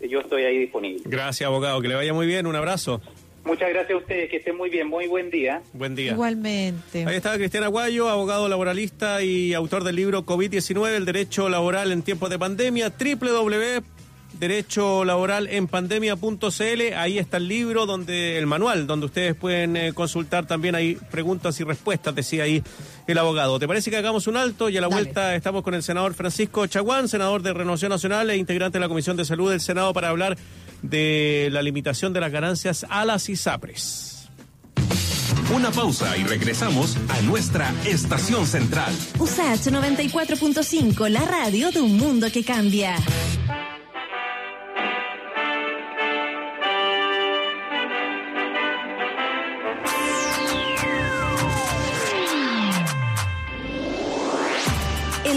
yo estoy ahí disponible. Gracias, abogado. Que le vaya muy bien. Un abrazo. Muchas gracias a ustedes, que estén muy bien, muy buen día. Buen día. Igualmente. Ahí está Cristian Aguayo, abogado laboralista y autor del libro COVID-19, el derecho laboral en tiempos de pandemia, www.derecholaboralenpandemia.cl. Ahí está el libro, donde el manual, donde ustedes pueden eh, consultar también hay preguntas y respuestas, decía ahí el abogado. ¿Te parece que hagamos un alto y a la Dale. vuelta estamos con el senador Francisco Chaguán, senador de Renovación Nacional e integrante de la Comisión de Salud del Senado para hablar de la limitación de las ganancias a las ISAPRES? Una pausa y regresamos a nuestra estación central. USACH 94.5, la radio de un mundo que cambia.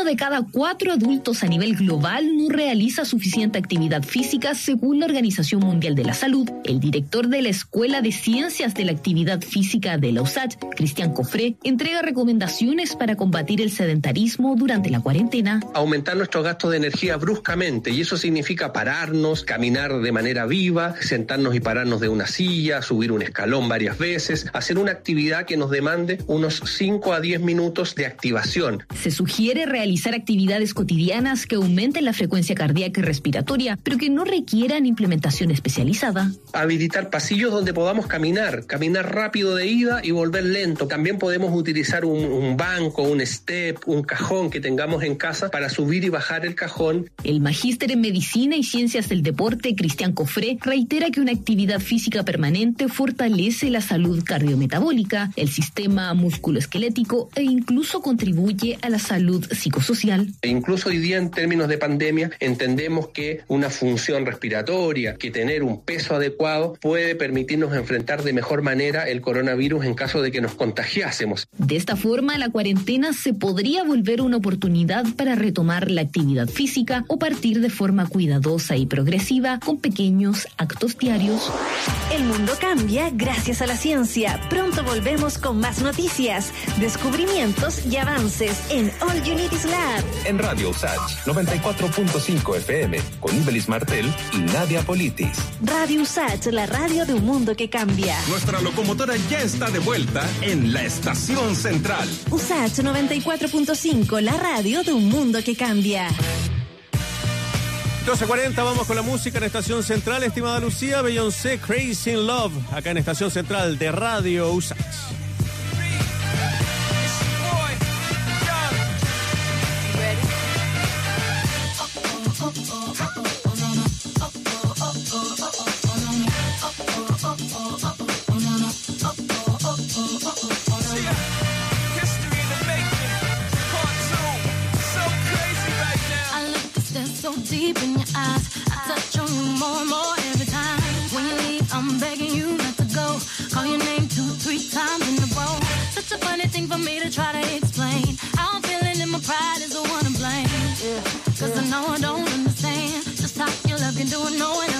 Uno de cada cuatro adultos a nivel global no realiza suficiente actividad física según la Organización Mundial de la Salud. El director de la Escuela de Ciencias de la Actividad Física de la USACH, Cristian Cofré, entrega recomendaciones para combatir el sedentarismo durante la cuarentena. aumentar nuestros gastos de energía bruscamente y eso significa pararnos, caminar de manera viva, sentarnos y pararnos de una silla, subir un escalón varias veces, hacer una actividad que nos demande unos 5 a 10 minutos de activación. Se sugiere realizar actividades cotidianas que aumenten la frecuencia cardíaca y respiratoria, pero que no requieran implementación especializada. Habilitar pasillos donde podamos caminar, caminar rápido de ida y volver lento. También podemos utilizar un, un banco, un step, un cajón que tengamos en casa para subir y bajar el cajón El magíster en Medicina y Ciencias del Deporte, Cristian Cofré, reitera que una actividad física permanente fortalece la salud cardiometabólica, el sistema musculoesquelético e incluso contribuye a la salud psicosocial. E incluso hoy día en términos de pandemia entendemos que una función respiratoria, que tener un peso adecuado puede permitirnos enfrentar de mejor manera el coronavirus en caso de que nos contagiásemos. De esta forma, la cuarentena se podría volver una oportunidad para retomar la actividad física o partir de forma cuidadosa y progresiva con pequeños actos diarios. el mundo cambia gracias a la ciencia. Pronto volvemos con más noticias, descubrimientos y avances en All Is Lab. En Radio USACH 94.5 FM con Ibelis Martel y Nadia Politis. Radio USACH, la radio de un mundo que cambia. Nuestra locomotora ya está de vuelta en la estación central. USACH 94.5, la radio de un mundo que cambia. 12.40, vamos con la música en Estación Central, estimada Lucía, Beyoncé, Crazy in Love, acá en Estación Central de Radio USACH. Stare so deep in your eyes. I touch on you more and more every time. When you leave, I'm begging you not to go. Call your name two, three times in a row. Such a funny thing for me to try to explain. How I'm feeling and my pride is the one to blame. Yeah. Cause I know I don't understand. Just how your love can do it, no one else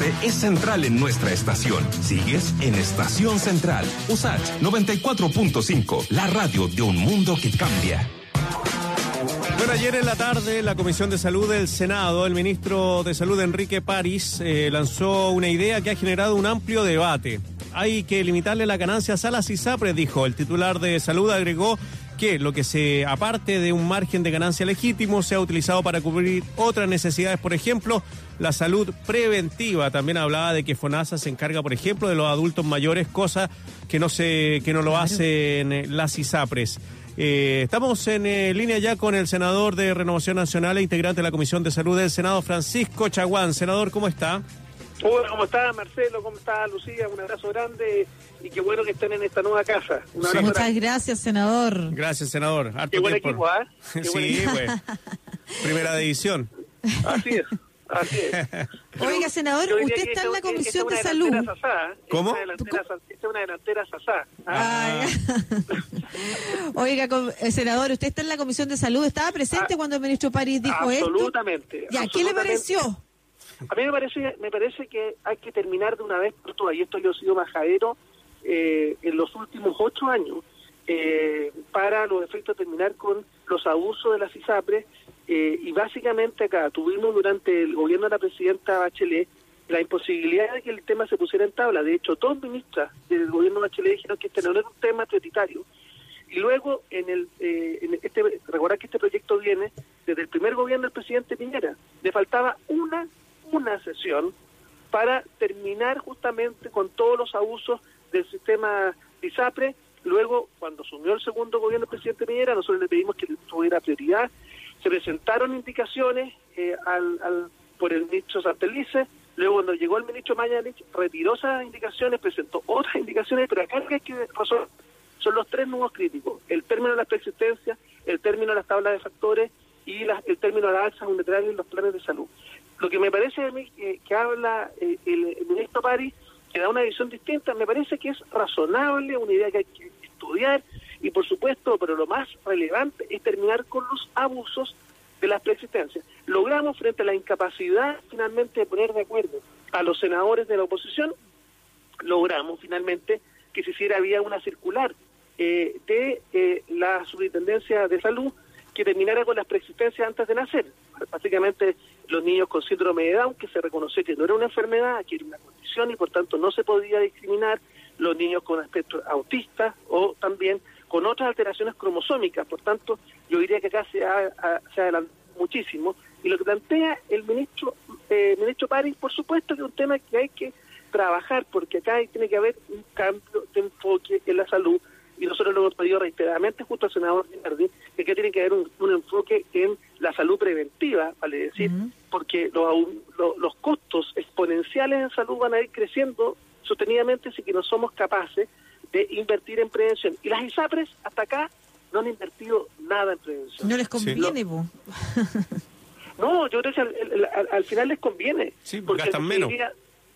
es central en nuestra estación. Sigues en Estación Central, USAT 94.5, la radio de un mundo que cambia. Bueno, ayer en la tarde la Comisión de Salud del Senado, el ministro de Salud Enrique París, eh, lanzó una idea que ha generado un amplio debate. Hay que limitarle las ganancias a las ISAPRES, dijo. El titular de salud agregó que lo que se, aparte de un margen de ganancia legítimo, se ha utilizado para cubrir otras necesidades, por ejemplo, la salud preventiva. También hablaba de que FONASA se encarga, por ejemplo, de los adultos mayores, cosa que no se, que no lo hacen eh, las ISAPRES. Eh, estamos en eh, línea ya con el senador de Renovación Nacional e integrante de la Comisión de Salud del Senado, Francisco Chaguán. Senador, ¿cómo está? Hola, ¿cómo está Marcelo? ¿Cómo está Lucía? Un abrazo grande y qué bueno que estén en esta nueva casa. Un abrazo Muchas grande. gracias, senador. Gracias, senador. Harto Qué buen tiempo. equipo, ¿ah? Qué buen Sí, equipo. pues. Primera división. Así es, así es. Oiga, senador, usted está en la Comisión de Salud. sasá, ¿eh? ¿Cómo? Esta es una delantera sasá. Ah. Oiga, eh, senador, usted está en la Comisión de Salud. ¿Estaba presente cuando el ministro París dijo esto? Absolutamente. Ya, ¿qué le absolutamente. pareció? A mí me parece, me parece que hay que terminar de una vez por todas, y esto yo he sido majadero eh, en los últimos ocho años, eh, para los efectos terminar con los abusos de las ISAPRES, eh, y básicamente acá tuvimos durante el gobierno de la presidenta Bachelet la imposibilidad de que el tema se pusiera en tabla. De hecho, dos ministras del gobierno de Bachelet dijeron que este no era un tema prioritario. Y luego, en el, eh, en este, recordar que este proyecto viene desde el primer gobierno del presidente Piñera. Le faltaba una, una sesión para terminar justamente con todos los abusos del sistema ISAPRE. Luego, cuando asumió el segundo gobierno del presidente Piñera, nosotros le pedimos que tuviera prioridad. Se presentaron indicaciones eh, al, al- por el ministro Santelice. Luego, cuando llegó el ministro Mañalich, retiró esas indicaciones, presentó otras indicaciones, pero acá hay que son los tres nuevos críticos. El término de las preexistencias, el término de las tablas de factores y la- el término de las alzas unilaterales en los planes de salud. Lo que me parece a mí que, habla eh, el, el ministro París, que da una visión distinta, me parece que es razonable, una idea que hay que estudiar y por supuesto, pero lo más relevante es terminar con los abusos de las preexistencias. Logramos frente a la incapacidad finalmente de poner de acuerdo a los senadores de la oposición, logramos finalmente que se hiciera vía una circular eh, de eh, la Superintendencia de Salud que terminara con las preexistencias antes de nacer. Básicamente los niños con síndrome de Down, que se reconoció que no era una enfermedad, que era una condición y por tanto no se podía discriminar, los niños con aspecto autista o también con otras alteraciones cromosómicas. Por tanto, yo diría que acá se ha, se ha muchísimo. Y lo que plantea el ministro, eh, ministro París, por supuesto que es un tema que hay que trabajar, porque acá tiene que haber un cambio de enfoque en la salud y nosotros lo hemos pedido reiteradamente justo al senador Gilardi, que tiene que haber un, un enfoque en la salud preventiva, vale decir, porque los, au- lo- los costos exponenciales en salud van a ir creciendo sostenidamente si que no somos capaces de invertir en prevención. Y las ISAPRES hasta acá no han invertido nada en prevención. No les conviene, po. No, yo creo que al, al- al- al final les conviene. Sí, porque gastan en menos.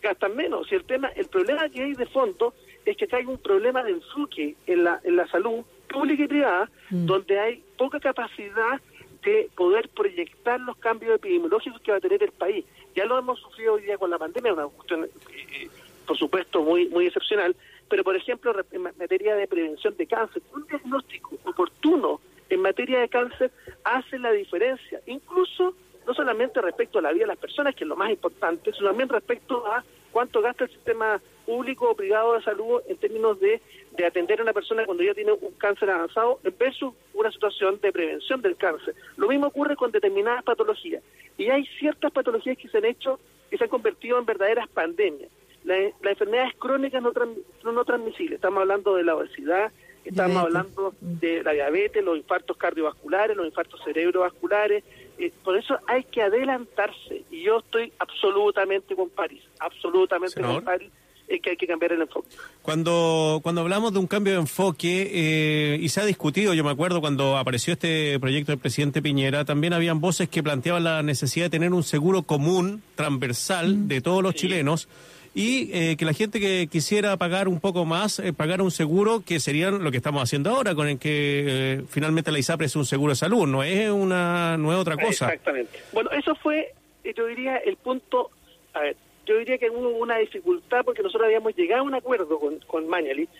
Gastan menos. Y el tema, el problema que hay de fondo es que acá hay un problema de enfoque en la, en la salud pública y privada, donde hay poca capacidad de poder proyectar los cambios epidemiológicos que va a tener el país. Ya lo hemos sufrido hoy día con la pandemia, una cuestión, eh, por supuesto, muy muy excepcional, pero por ejemplo, en ma- materia de prevención de cáncer, un diagnóstico oportuno en materia de cáncer hace la diferencia, incluso no solamente respecto a la vida de las personas, que es lo más importante, sino también respecto a cuánto gasta el sistema público o privado de salud en términos de, de atender a una persona cuando ya tiene un cáncer avanzado versus una situación de prevención del cáncer. Lo mismo ocurre con determinadas patologías. Y hay ciertas patologías que se han hecho, que se han convertido en verdaderas pandemias. La- Las enfermedades crónicas no, tran- no, no transmisibles. Estamos hablando de la obesidad, estamos Diabetes. hablando de la diabetes, los infartos cardiovasculares, los infartos cerebrovasculares. Eh, por eso hay que adelantarse. Y yo estoy absolutamente con París, absolutamente Senador. con París, es que hay que cambiar el enfoque. Cuando, cuando hablamos de un cambio de enfoque, eh, y se ha discutido, yo me acuerdo cuando apareció este proyecto del presidente Piñera, también habían voces que planteaban la necesidad de tener un seguro común, transversal, de todos los chilenos, y eh, que la gente que quisiera pagar un poco más, eh, pagara un seguro que sería lo que estamos haciendo ahora, con el que eh, finalmente la ISAPRE es un seguro de salud, no es, una, no es otra cosa. Exactamente. Bueno, eso fue, eh, yo diría, el punto. A ver, yo diría que hubo una dificultad porque nosotros habíamos llegado a un acuerdo con, con Mañalich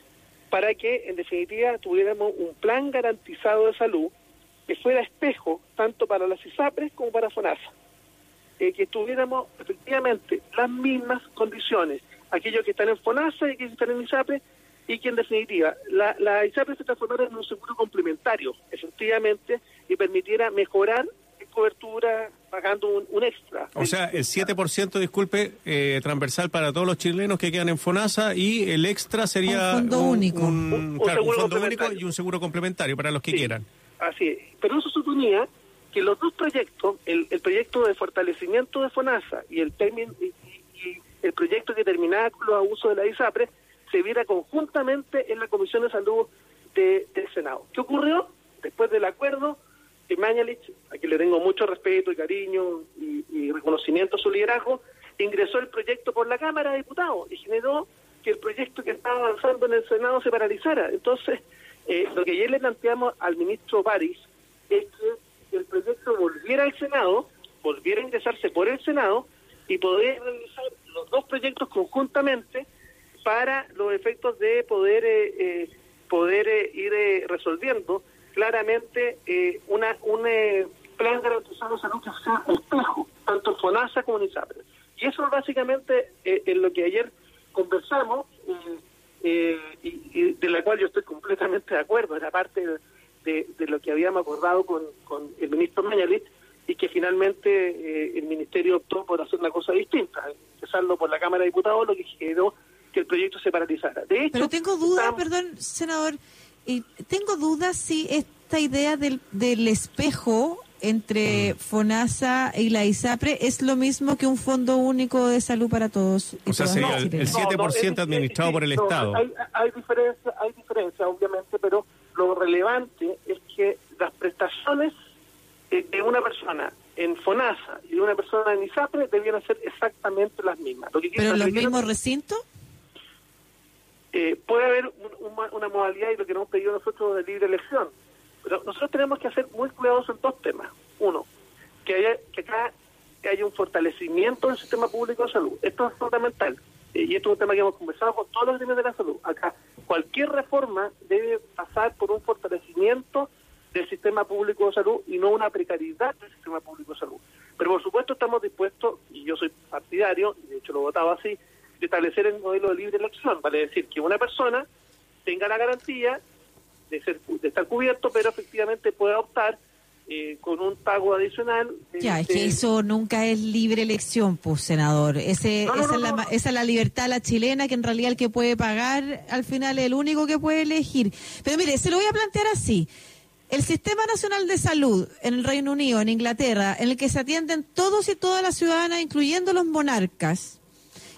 para que, en definitiva, tuviéramos un plan garantizado de salud que fuera espejo tanto para las ISAPRES como para FONASA. Eh, que tuviéramos efectivamente las mismas condiciones, aquellos que están en FONASA y aquellos que están en ISAPRE, y que en definitiva la, la ISAPRE se transformara en un seguro complementario, efectivamente, y permitiera mejorar en cobertura pagando un, un extra. O sea, el 7%, disculpe, eh, transversal para todos los chilenos que quedan en FONASA y el extra sería Un fondo único. un, Un- un claro, fondo único complementario. y un seguro complementario para los que Sí, quieran. Así es. Pero eso suponía que los dos proyectos, el, el proyecto de fortalecimiento de FONASA y el, y, el proyecto que terminaba con los abusos de la ISAPRE, se viera conjuntamente en la Comisión de Salud de- del Senado. ¿Qué ocurrió? Después del acuerdo, que Mañalich, a quien le tengo mucho respeto y cariño y, y reconocimiento a su liderazgo, ingresó el proyecto por la Cámara de Diputados y generó que el proyecto que estaba avanzando en el Senado se paralizara. Entonces, eh, lo que ayer le planteamos al ministro París es que el proyecto volviera al Senado, volviera a ingresarse por el Senado y poder realizar los dos proyectos conjuntamente para los efectos de poder eh, eh, poder eh, ir eh, resolviendo claramente eh, una un plan garantizado de salud que sea espejo, tanto en FONASA como en ISAPRE. Y eso básicamente en lo que ayer conversamos y, y de la cual yo estoy completamente de acuerdo, era parte de, de lo que habíamos acordado con, con el ministro Mañalit y que finalmente eh, el ministerio optó por hacer una cosa distinta, empezarlo por la Cámara de Diputados, lo que generó que el proyecto se paralizara. De hecho, Pero tengo dudas, estamos- perdón, senador, y tengo dudas si esta idea del, del espejo entre FONASA y la ISAPRE es lo mismo que un fondo único de salud para todos. O sea, sería el- el chilenas. 7% administrado por el no, Estado. Hay, hay diferencia, hay diferencia, obviamente, pero lo relevante es que las prestaciones eh, de una persona en FONASA y de una persona en ISAPRE debían ser exactamente las mismas. Lo que ¿Pero los mismos recintos? eh, puede haber un- una, una modalidad y lo que nos hemos pedido nosotros de libre elección. Pero nosotros tenemos que ser muy cuidadosos en dos temas. Uno, que, haya, que acá haya un fortalecimiento del sistema público de salud. Esto es fundamental. Eh, y esto es un tema que hemos conversado con todos los gremios de la salud. Acá, cualquier reforma debe pasar por un fortalecimiento del sistema público de salud y no una precariedad del sistema público de salud. Pero por supuesto estamos dispuestos, y yo soy partidario, y de hecho lo votaba así, de establecer el modelo de libre elección, vale decir que una persona tenga la garantía de ser de estar cubierto, pero efectivamente pueda optar eh, con un pago adicional. Ya, es que eso nunca es libre elección, pues, senador. Ese, No, no, esa, no, es la, esa es la libertad, la chilena, que en realidad el que puede pagar, al final es el único que puede elegir. Pero mire, se lo voy a plantear así. El Sistema Nacional de Salud en el Reino Unido, en Inglaterra, en el que se atienden todos y todas las ciudadanas, incluyendo los monarcas,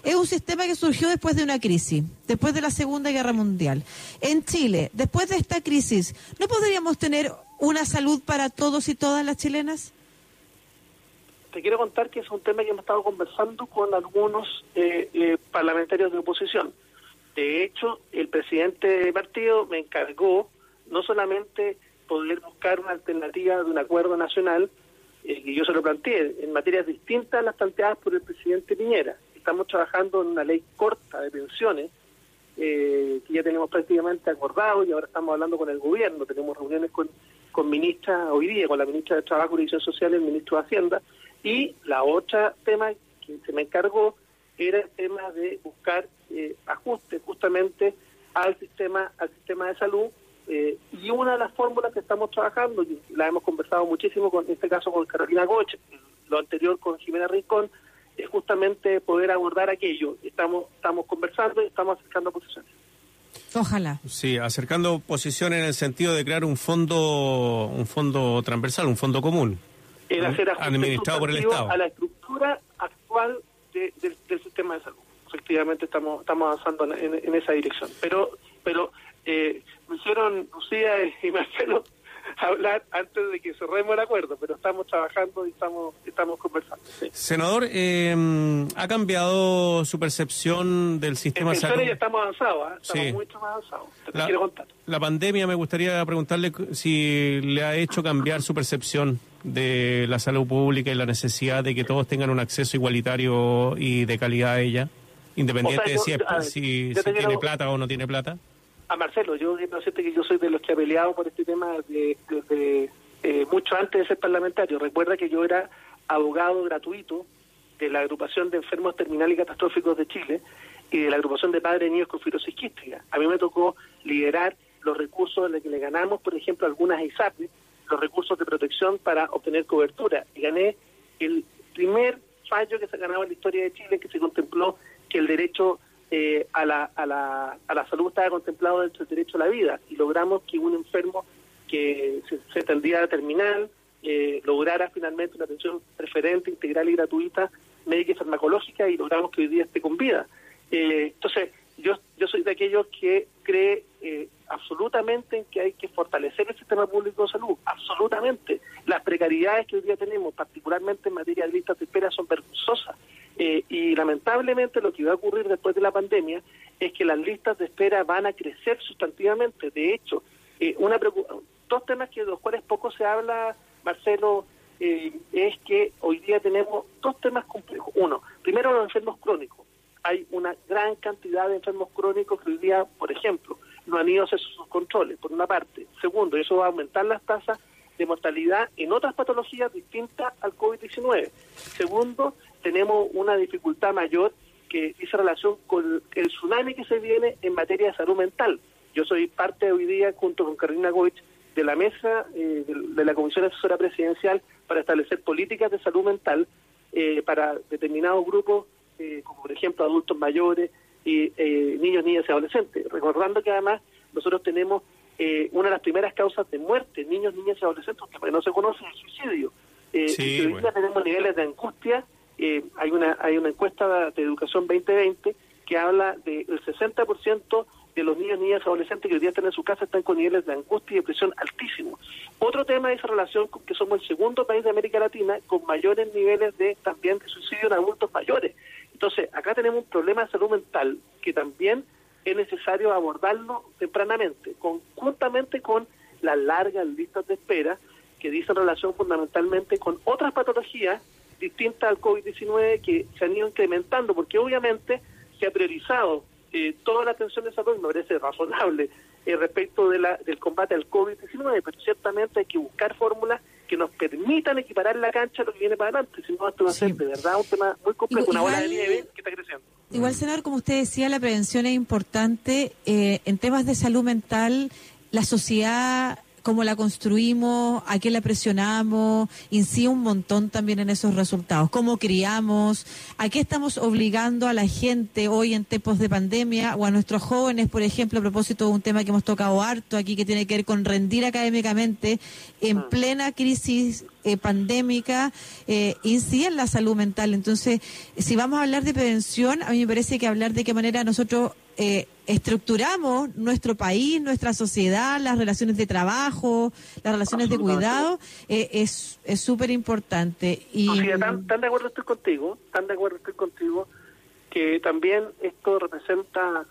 es un sistema que surgió después de una crisis, después de la Segunda Guerra Mundial. En Chile, después de esta crisis, ¿no podríamos tener una salud para todos y todas las chilenas? Te quiero contar que es un tema que hemos estado conversando con algunos eh, eh, parlamentarios de oposición. De hecho, el presidente del partido me encargó no solamente poder buscar una alternativa de un acuerdo nacional, eh, que yo se lo planteé, en materias distintas a las planteadas por el presidente Piñera. Estamos trabajando en una ley corta de pensiones, eh, que ya tenemos prácticamente acordado y ahora estamos hablando con el gobierno, tenemos reuniones con, con ministra hoy día, con la ministra de Trabajo y Previsión Social y el ministro de Hacienda, y la otra tema que se me encargó era el tema de buscar eh, ajustes justamente al sistema al sistema de salud eh, y una de las fórmulas que estamos trabajando y la hemos conversado muchísimo con en este caso con Carolina Goch lo anterior con Jimena Rincón es justamente poder abordar aquello. Estamos estamos conversando y estamos acercando posiciones Ojalá. Sí, acercando posiciones en el sentido de crear un fondo, un fondo transversal, un fondo común. el hacer ajustes Administrado por el Estado. a la estructura actual de- del- del sistema de salud. Efectivamente estamos estamos avanzando en, en- en esa dirección. Pero pero eh, me hicieron Lucía y Marcelo hablar antes de que cerremos el acuerdo, pero estamos trabajando y estamos estamos conversando. sí. Senador, eh, ¿ha cambiado su percepción del sistema de salud? ya estamos avanzados, ¿ah? estamos Sí. mucho más avanzados. Te La, quiero contar. la pandemia, me gustaría preguntarle si le ha hecho cambiar su percepción de la salud pública y la necesidad de que todos tengan un acceso igualitario y de calidad a ella, independiente O sea, de si, es- ver, si, si tiene plata o no tiene plata. A Marcelo, yo quiero decirte que yo soy de los que ha peleado por este tema desde, desde, eh, mucho antes de ser parlamentario. Recuerda que yo era abogado gratuito de la agrupación de enfermos terminales y catastróficos de Chile y de la agrupación de padres de niños con fibrosis quística. A mí me tocó liderar los recursos de que le ganamos, por ejemplo, algunas ISAPRE, los recursos de protección para obtener cobertura. Y gané el primer fallo que se ha ganado en la historia de Chile que se contempló que el derecho eh, a, la, a, la, a la salud estaba contemplado dentro del derecho a la vida y logramos que un enfermo que se, tendría terminal eh, lograra finalmente una atención preferente, integral y gratuita, médica y farmacológica y logramos que hoy día esté con vida. Eh, entonces, yo, yo soy de aquellos que cree eh, absolutamente en que hay que fortalecer el sistema público de salud, absolutamente. Las precariedades que hoy día tenemos, particularmente en materia de listas de espera, son vergonzosas. Eh, y lamentablemente lo que va a ocurrir después de la pandemia es que las listas de espera van a crecer sustantivamente. De hecho, eh, una dos temas que de los cuales poco se habla, Marcelo, eh, es que hoy día tenemos dos temas complejos. Uno, primero los enfermos crónicos. Hay una gran cantidad de enfermos crónicos que hoy día, por ejemplo, no han ido a hacer sus controles, por una parte. Segundo, eso va a aumentar las tasas de mortalidad en otras patologías distintas al COVID-19. Segundo, tenemos una dificultad mayor que dice relación con el tsunami que se viene en materia de salud mental. Yo soy parte hoy día, junto con Carolina Goich, de la mesa eh, de, de la Comisión Asesora Presidencial para establecer políticas de salud mental eh, para determinados grupos, eh, como por ejemplo adultos mayores y eh, niños, niñas y adolescentes. Recordando que además nosotros tenemos eh, una de las primeras causas de muerte niños, niñas y adolescentes, que no se conoce el suicidio. Sí, y hoy bueno. día tenemos niveles de angustia. Eh, hay una hay una encuesta de educación 2020 que habla del 60% de los niños, niñas adolescentes que hoy día están en su casa están con niveles de angustia y depresión altísimos. Otro tema es relación con que somos el segundo país de América Latina con mayores niveles de también de suicidio en adultos mayores. Entonces, acá tenemos un problema de salud mental que también es necesario abordarlo tempranamente, conjuntamente con las largas listas de espera que dicen relación fundamentalmente con otras patologías distintas al COVID-19 que se han ido incrementando, porque obviamente se ha priorizado eh, toda la atención de salud, me parece razonable, eh, respecto de la, del combate al COVID-19, pero ciertamente hay que buscar fórmulas que nos permitan equiparar la cancha a lo que viene para adelante, si no esto va a ser de verdad un tema muy complejo, una bola de Igual- nieve que está creciendo. Igual, senador, como usted decía, la prevención es importante. Eh, en temas de salud mental, la sociedad cómo la construimos, a qué la presionamos, incide un montón también en esos resultados. Cómo criamos, a qué estamos obligando a la gente hoy en tiempos de pandemia o a nuestros jóvenes, por ejemplo, a propósito de un tema que hemos tocado harto aquí, que tiene que ver con rendir académicamente en plena crisis eh, pandémica, eh, incide en la salud mental. Entonces, si vamos a hablar de prevención, a mí me parece que hablar de qué manera nosotros eh, estructuramos nuestro país, nuestra sociedad, las relaciones de trabajo, las relaciones de cuidado, eh, es es súper importante. Y tan, tan de acuerdo estoy contigo, tan de acuerdo estoy contigo, que también esto representa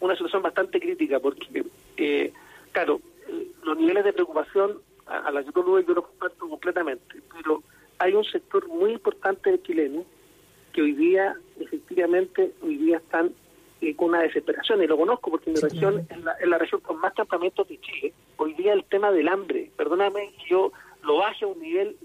una situación bastante crítica, porque, eh, claro, eh, los niveles de preocupación a, a la que tú lo yo los comparto completamente, pero hay un sector muy importante de chilenos que hoy día, efectivamente, hoy día están eh, con una desesperación, y lo conozco porque mi región es la, es la región con más campamentos de Chile. Hoy día el tema del hambre, perdóname yo lo baje a un nivel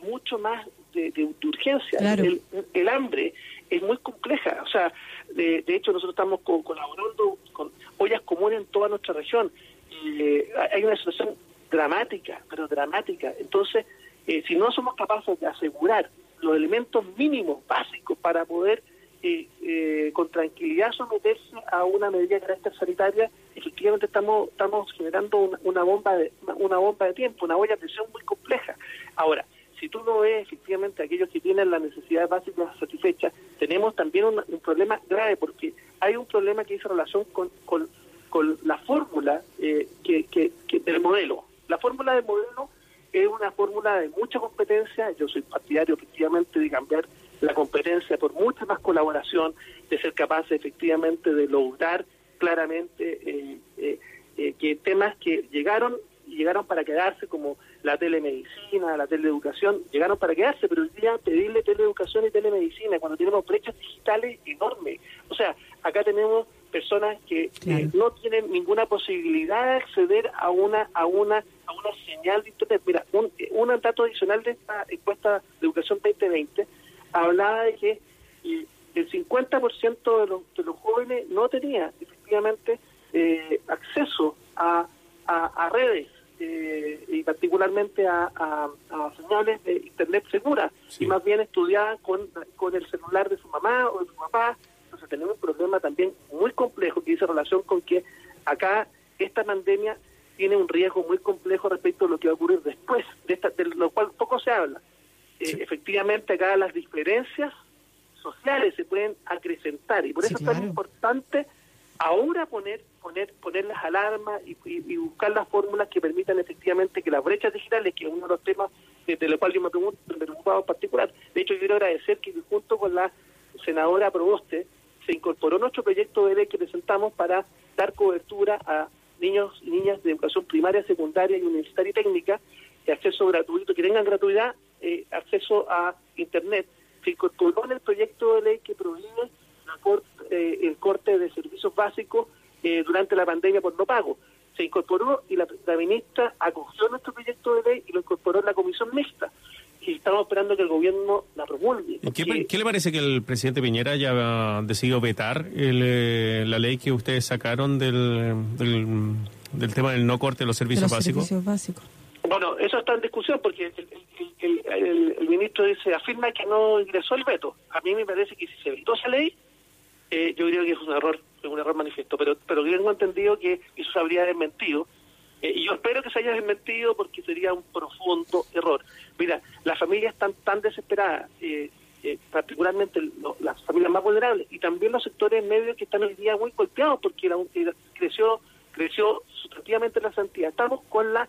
mucho más de, de- de urgencia. Claro. El, el hambre es muy compleja. O sea, de, de hecho nosotros estamos co- colaborando con ollas comunes en toda nuestra región. Y, eh, hay una situación dramática, pero dramática. Entonces, eh, si no somos capaces de asegurar los elementos mínimos, básicos, para poder eh, eh, con tranquilidad someterse a una medida de carácter sanitaria, efectivamente estamos estamos generando una, bomba de una bomba de tiempo, una olla de presión muy compleja. Ahora, si tú no ves efectivamente aquellos que tienen las necesidades básicas satisfechas, tenemos también un, problema grave porque hay un problema que dice relación con, con, con la fórmula eh, que, que del modelo. La fórmula del modelo es una fórmula de mucha competencia. Yo soy partidario efectivamente de cambiar la competencia por mucha más colaboración, de ser capaces efectivamente de lograr claramente eh, eh, eh, que temas que llegaron llegaron para quedarse como la telemedicina, la teleeducación, llegaron para quedarse, pero hoy día pedirle teleeducación y telemedicina cuando tenemos brechas digitales enormes. O sea, acá tenemos personas que eh, no tienen ninguna posibilidad de acceder a una a una a una señal de internet. Mira, un, un dato adicional de esta encuesta de educación 2020 hablaba de que eh, el 50% de los, de los jóvenes no tenía efectivamente eh, acceso a, a, a redes eh, y particularmente a, a, a señales de internet seguras y más bien estudiaban con, con el celular de su mamá o de su papá. Entonces tenemos un problema también muy complejo que dice relación con que acá esta pandemia tiene un riesgo muy complejo respecto a lo que va a ocurrir después, de, esta, de lo cual poco se habla. Eh, efectivamente acá las diferencias sociales se pueden acrecentar y por Sí, eso es tan importante ahora poner poner poner las alarmas y, y- y buscar las fórmulas que permitan efectivamente que las brechas digitales, que es uno de los temas de, los cuales yo me preocupo- me preocupaba en particular. De hecho, quiero agradecer que junto con la senadora Proboste se incorporó nuestro proyecto de ley que presentamos para dar cobertura a niños y niñas de educación primaria, secundaria y universitaria y técnica, acceso gratuito, que tengan gratuidad, eh, acceso a Internet. Se incorporó en el proyecto de ley que prohíbe eh, el corte de servicios básicos eh, durante la pandemia por no pago. Se incorporó y la ministra acogió nuestro proyecto de ley y lo incorporó en la comisión mixta. Y estamos esperando que el gobierno la promulgue. ¿Y ¿Qué, le parece que el presidente Piñera haya decidido vetar el, eh, la ley que ustedes sacaron del, del, del tema del no corte de los de servicios los básicos? servicios básicos. Bueno, eso está en discusión porque el, el- el- el- el ministro dice, afirma que no ingresó el veto. A mí me parece que si se vetó esa ley, eh, yo creo que es un error, es un error manifiesto, pero pero tengo entendido que eso se habría desmentido. Eh, y yo espero que se haya desmentido porque sería un profundo error. Mira, las familias están tan desesperadas, eh, eh, particularmente las familias más vulnerables, y también los sectores medios que están hoy día muy golpeados porque la, creció creció sustantivamente la santidad. Estamos con la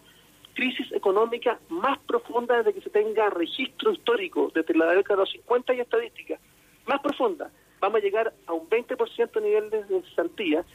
crisis económica más profunda desde que se tenga registro histórico, desde la década de los 50 y estadística, más profunda. Vamos a llegar a un 20% de nivel de de cesantía.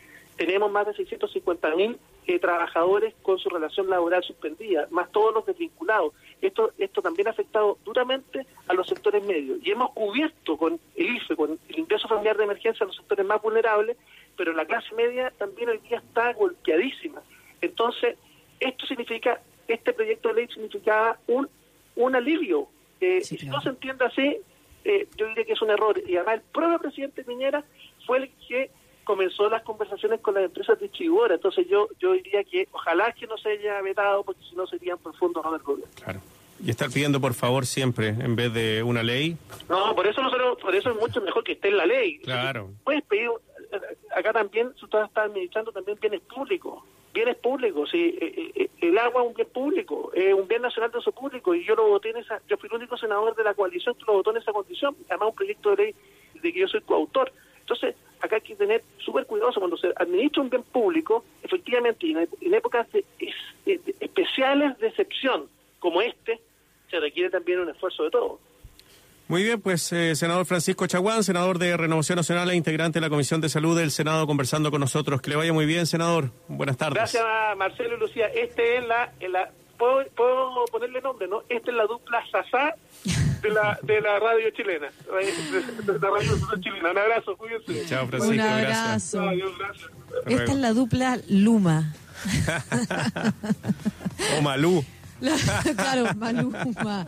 Tenemos más de 650 mil eh, trabajadores con su relación laboral suspendida, más todos los desvinculados. Esto, esto también ha afectado duramente a los sectores medios. Y hemos cubierto con el IFE, con el ingreso familiar de emergencia a los sectores más vulnerables, pero la clase media también hoy día está golpeadísima. Entonces, esto significa, este proyecto de ley significaba un, un alivio. Eh, y si no se entiende así, eh, yo diría que es un error. Y además el propio presidente Piñera fue el que comenzó las conversaciones con las empresas distribuidoras. Entonces yo yo diría que ojalá que no se haya vetado, porque si no serían profundos no del gobierno. Claro. Y estar pidiendo por favor siempre, en vez de una ley. No, por eso nosotros, por eso es mucho mejor que esté en la ley. Claro. Puedes pedir, eh, acá también, tú estás administrando también bienes públicos, bienes públicos, sí, eh, eh, el agua es un bien público, es un bien nacional de uso público, y yo lo voté en esa, yo fui el único senador de la coalición que lo votó en esa condición, además un proyecto de ley de que yo soy coautor. Entonces, acá hay que tener súper cuidadoso cuando se administra un bien público, efectivamente, y en, épocas de, es- de- especiales de excepción como este, se requiere también un esfuerzo de todos. Muy bien, pues eh, senador Francisco Chaguán, senador de Renovación Nacional e integrante de la Comisión de Salud del Senado, conversando con nosotros. Que le vaya muy bien, senador. Buenas tardes. Gracias, Marcelo y Lucía. Este es la ¿puedo, puedo ponerle nombre, ¿no? Esta es la dupla Sasá de la, de la radio chilena. De, de la radio chilena. Un abrazo, cuídense. Chao, Francisco. Un Gracias. abrazo. Adiós, gracias. Esta es la dupla Luma. O Malú. La- claro, Maluma.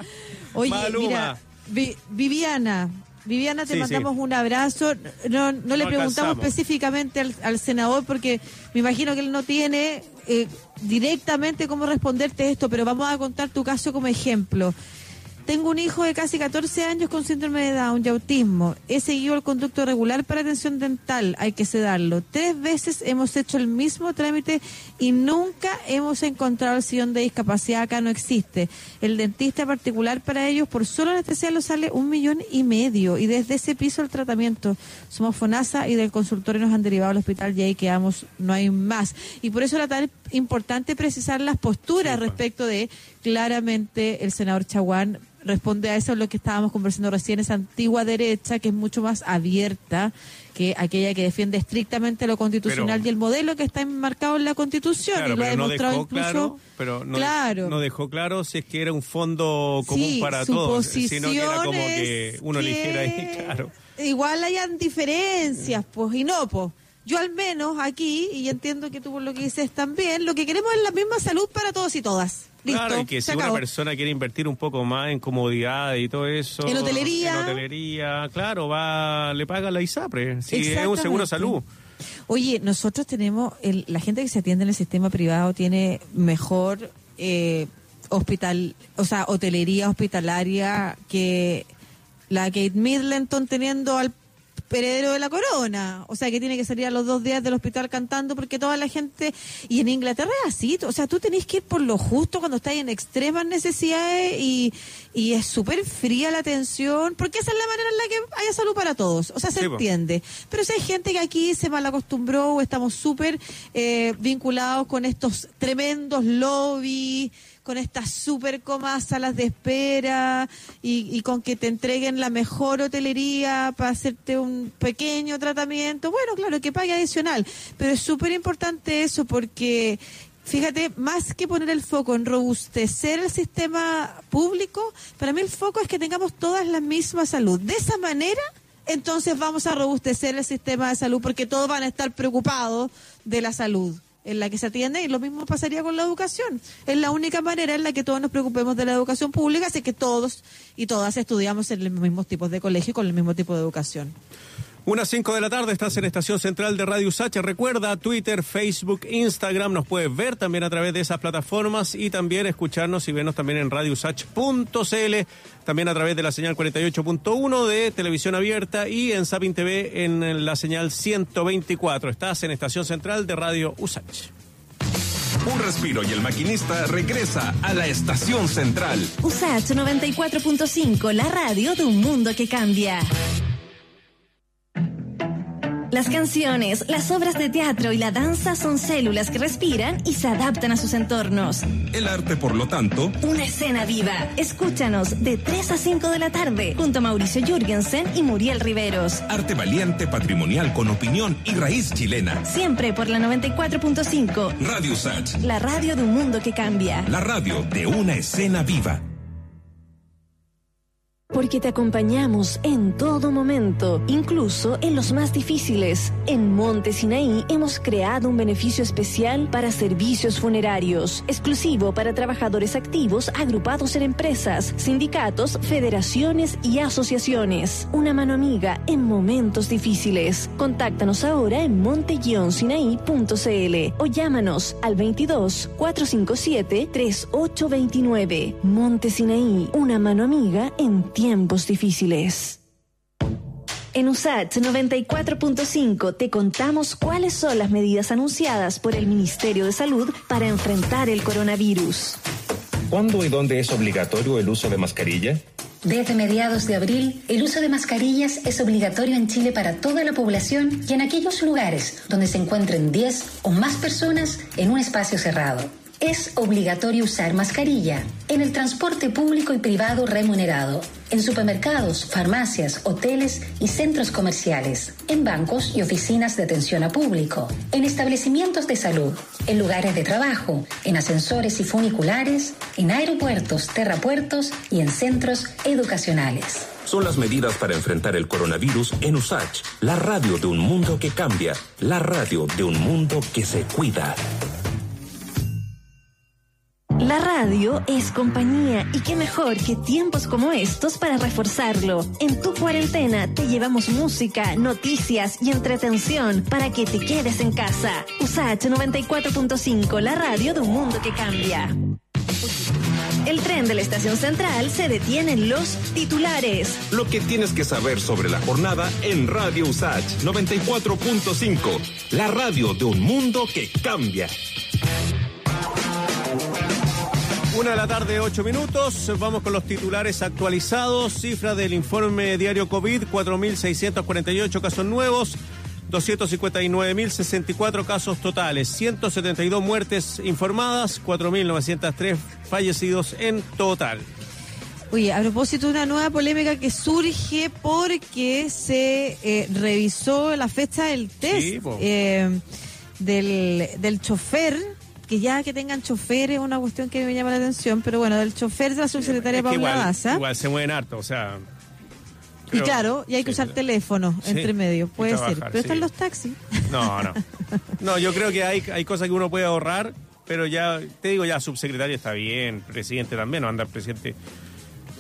Oye, Maluma. mira, Vi- Viviana, Viviana, te Sí, mandamos sí. un abrazo. No, no le preguntamos alcanzamos. específicamente al, al senador porque me imagino que él no tiene eh, directamente cómo responderte esto, pero vamos a contar tu caso como ejemplo. Tengo un hijo de casi 14 años con síndrome de Down y autismo. He seguido el conducto regular para atención dental, hay que sedarlo. Tres veces hemos hecho el mismo trámite y nunca hemos encontrado el sillón de discapacidad. Acá no existe. El dentista particular para ellos, por solo anestesia, lo sale un millón y medio. Y desde ese piso el tratamiento. Somos FONASA y del consultorio nos han derivado al hospital y ahí quedamos, no hay más. Y por eso era tan importante precisar las posturas respecto de, claramente, el senador Chaguán responde a eso lo que estábamos conversando recién, esa antigua derecha que es mucho más abierta que aquella que defiende estrictamente lo constitucional Pero- y el modelo que está enmarcado en la constitución Claro, y lo ha no demostrado dejó incluso claro, pero no, Claro. no dejó claro si es que era un fondo común Sí, para todos, sino que era como que uno que eligiera ahí, claro. igual hayan diferencias, pues, y no, pues. Yo al menos aquí, y entiendo que tú por lo que dices también, lo que queremos es la misma salud para todos y todas. Listo, Claro, y que si una persona quiere invertir un poco más en comodidad y todo eso. En hotelería. En hotelería, claro, va, le paga la ISAPRE. Si es un seguro salud. Oye, nosotros tenemos, el- la gente que se atiende en el sistema privado tiene mejor eh, hospital, o sea, hotelería hospitalaria que la Kate Middleton teniendo al heredero de la corona. O sea, que tiene que salir a los dos días del hospital cantando porque toda la gente... Y en Inglaterra es así. O sea, tú tenés que ir por lo justo cuando estás en extremas necesidades y, y es súper fría la atención porque esa es la manera en la que haya salud para todos. O sea, se Sí, po. entiende. Pero si hay gente que aquí se mal acostumbró o estamos súper eh, vinculados con estos tremendos lobbies, con estas súper comas salas de espera y, y con que te entreguen la mejor hotelería para hacerte un pequeño tratamiento. Bueno, claro, que pague adicional. Pero es súper importante eso porque... Fíjate, más que poner el foco en robustecer el sistema público, para mí el foco es que tengamos todas la misma salud. De esa manera, entonces vamos a robustecer el sistema de salud porque todos van a estar preocupados de la salud en la que se atiende y lo mismo pasaría con la educación. Es la única manera en la que todos nos preocupemos de la educación pública, así que todos y todas estudiamos en los mismos tipos de colegio y con el mismo tipo de educación. Unas 5 de la tarde estás en Estación Central de Radio Sacha. Recuerda Twitter, Facebook, Instagram. Nos puedes ver también a través de esas plataformas y también escucharnos y vernos también en radiosach.cl. También a través de la señal 48.1 de televisión abierta y en Sapin TV en la señal 124. Estás en Estación Central de Radio Usach. Un respiro y el maquinista regresa a la estación central. USACH 94.5, la radio de un mundo que cambia. Las canciones, las obras de teatro y la danza son células que respiran y se adaptan a sus entornos. El arte, por lo tanto, Una escena viva. Escúchanos de 3 a 5 de la tarde junto a Mauricio Jürgensen y Muriel Riveros. arte valiente, patrimonial, con opinión y raíz chilena. Siempre por la 94.5, Radio Sach, la radio de un mundo que cambia. la radio de una escena viva. Porque te acompañamos en todo momento, incluso en los más difíciles. En Monte Sinaí hemos creado un beneficio especial para servicios funerarios, exclusivo para trabajadores activos agrupados en empresas, sindicatos, federaciones y asociaciones. Una mano amiga en momentos difíciles. Contáctanos ahora en monte-sinaí.cl o llámanos al 22 457 3829. Monte Sinaí, una mano amiga en tiempos difíciles. En USAT 94.5 te contamos cuáles son las medidas anunciadas por el Ministerio de Salud para enfrentar el coronavirus. ¿Cuándo y dónde es obligatorio el uso de mascarilla? Desde mediados de abril, el uso de mascarillas es obligatorio en Chile para toda la población y en aquellos lugares donde se encuentren 10 o más personas en un espacio cerrado. Es obligatorio usar mascarilla en el transporte público y privado remunerado, en supermercados, farmacias, hoteles y centros comerciales, en bancos y oficinas de atención a público, en establecimientos de salud, en lugares de trabajo, en ascensores y funiculares, en aeropuertos, terrapuertos y en centros educacionales. Son las medidas para enfrentar el coronavirus en USACH, la radio de un mundo que cambia, la radio de un mundo que se cuida. La radio es compañía y qué mejor que tiempos como estos para reforzarlo. En tu cuarentena te llevamos música, noticias y entretención para que te quedes en casa. USAH 94.5, la radio de un mundo que cambia. El tren de la estación central se detiene en los titulares. Lo que tienes que saber sobre la jornada en Radio USACH 94.5, la radio de un mundo que cambia. Una de la tarde, ocho minutos. Vamos con los titulares actualizados. Cifra del informe diario COVID: 4.648 casos nuevos, 259.064 casos totales, 172 muertes informadas, 4.903 fallecidos en total. Oye, a propósito de una nueva polémica que surge porque se eh, revisó la fecha del test Sí, eh, del, del chofer, que ya que tengan chofer es una cuestión que me llama la atención, pero bueno, del chofer de la subsecretaria Es que Paula igual, Daza. igual se mueven harto, o sea. Y claro, y hay que sí. usar teléfono Sí, entre medio, puede ser. Pero están los taxis. No, no. No, yo creo que hay, hay cosas que uno puede ahorrar, pero ya, te digo, ya subsecretaria está bien, presidente también, no anda el presidente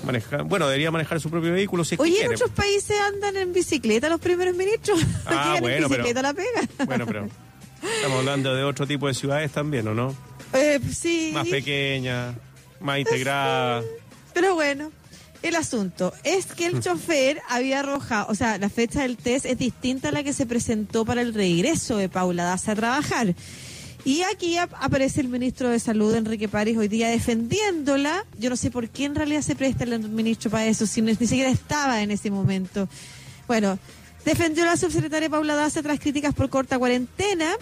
maneja, bueno, debería manejar su propio vehículo si Oye, en otros países andan en bicicleta los primeros ministros. Ah, bueno, en pero- bicicleta a la pega. Bueno, pero estamos hablando de otro tipo de ciudades también, ¿o no? Eh, sí. Más pequeñas, más integradas. Pero bueno, el asunto es que el chofer había arrojado, o sea, la fecha del test es distinta a la que se presentó para el regreso de Paula Daza a trabajar. Y aquí ap- aparece el ministro de Salud, Enrique París, hoy día defendiéndola. Yo no sé por qué en realidad se presta el ministro para eso, si ni siquiera estaba en ese momento. Bueno, defendió a la subsecretaria Paula Daza tras críticas por corta cuarentena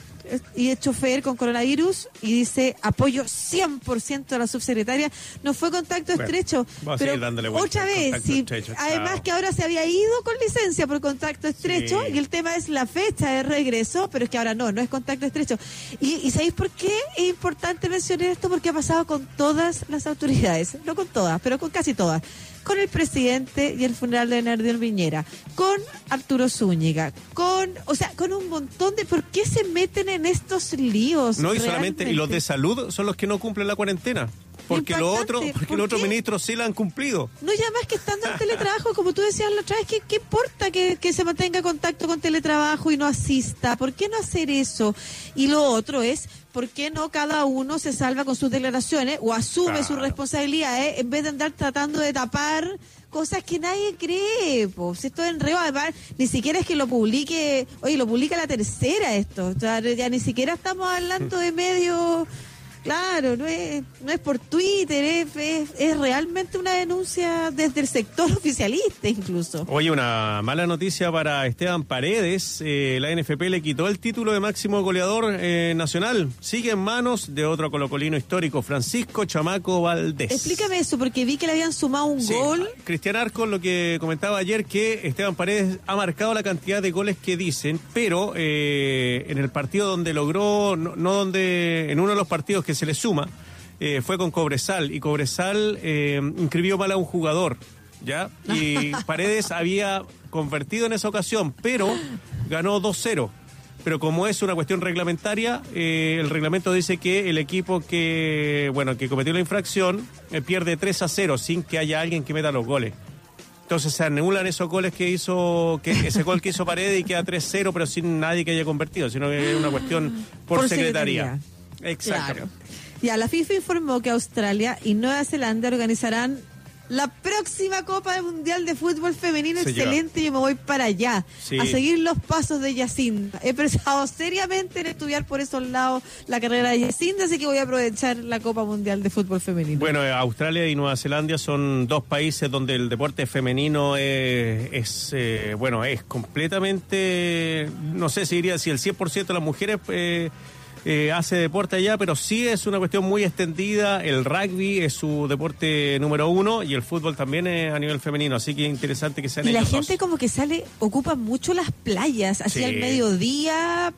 y el chofer con coronavirus y dice apoyo 100% a la subsecretaria. No fue contacto Bueno, estrecho, pero otra vez, estrecho, además que ahora se había ido con licencia por contacto estrecho Sí. y el tema es la fecha de regreso, pero es que ahora no, no es contacto estrecho. ¿Y, y sabéis por qué es importante mencionar esto? Porque ha pasado con todas las autoridades, no con todas, pero con casi todas. Con el presidente y el funeral de Bernardino Viñera, con Arturo Zúñiga, con, o sea, con un montón de... ¿Por qué se meten en estos líos? No, y solamente, y los de salud son los que no cumplen la cuarentena. Porque los otros, porque ¿Por los otros ministros sí la han cumplido. No, ya más que estando en teletrabajo, como tú decías la otra vez, ¿qué, qué importa que, que se mantenga contacto con teletrabajo y no asista? ¿Por qué no hacer eso? Y lo otro es, ¿por qué no cada uno se salva con sus declaraciones o asume Claro. sus responsabilidades en vez de andar tratando de tapar cosas que nadie cree? Pues esto es enredo, además, ni siquiera es que lo publique, oye, lo publica la tercera esto, o sea, ya ni siquiera estamos hablando de medios... Claro, no es, no es por Twitter, es, es, es realmente una denuncia desde el sector oficialista incluso. Oye, una mala noticia para Esteban Paredes. Eh, la NFP le quitó el título de máximo goleador eh, nacional. Sigue en manos de otro colocolino histórico, Francisco Chamaco Valdés. Explícame eso, porque vi que le habían sumado un Sí. gol. Cristian Arcos lo que comentaba ayer que Esteban Paredes ha marcado la cantidad de goles que dicen, pero eh, en el partido donde logró, no, no donde, en uno de los partidos que se le suma, eh, fue con Cobresal y Cobresal eh, inscribió mal a un jugador ¿ya? Y Paredes había convertido en esa ocasión, pero ganó 2-0. Pero como es una cuestión reglamentaria, eh, el reglamento dice que el equipo que, bueno, que cometió la infracción eh, pierde 3 a 0 sin que haya alguien que meta los goles. Entonces se anulan esos goles que hizo, que ese gol que hizo Paredes y queda 3-0, pero sin nadie que haya convertido, sino que es una cuestión por, Por secretaría. secretaría. Exacto. Claro. Ya, la FIFA informó que Australia y Nueva Zelanda organizarán la próxima Copa Mundial de Fútbol Femenino. Excelente, yo me voy para allá Sí. a seguir los pasos de Yacinda. He pensado seriamente en estudiar por esos lados la carrera de Yacinda, así que voy a aprovechar la Copa Mundial de Fútbol Femenino. Bueno, eh, Australia y Nueva Zelanda son dos países donde el deporte femenino es, es, eh, bueno, es completamente, no sé si diría si el 100% de las mujeres eh, eh, hace deporte allá, pero sí es una cuestión muy extendida. El rugby es su deporte número uno y el fútbol también es a nivel femenino, así que interesante que sean Y la dos. gente como que sale, ocupa mucho las playas, así Sí. al mediodía,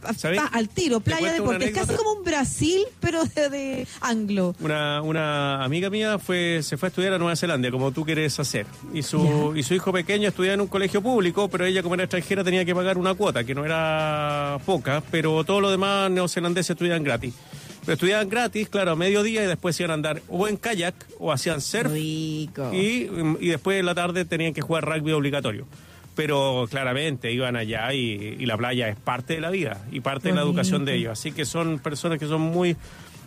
al tiro, playa deporte. Es casi como un Brasil, pero de, de anglo. Una, una amiga mía fue, se fue a estudiar a Nueva Zelanda, como tú quieres hacer. Y su, y su hijo pequeño estudiaba en un colegio público, pero ella, como era extranjera, tenía que pagar una cuota, que no era poca, pero todos los demás neozelandeses estudiaban gratis. Pero estudiaban gratis, claro, a mediodía y después iban a andar o en kayak o hacían surf. Rico. Y, y después en la tarde tenían que jugar rugby obligatorio. Pero claramente iban allá y, y la playa es parte de la vida y parte de la educación de ellos. Así que son personas que son muy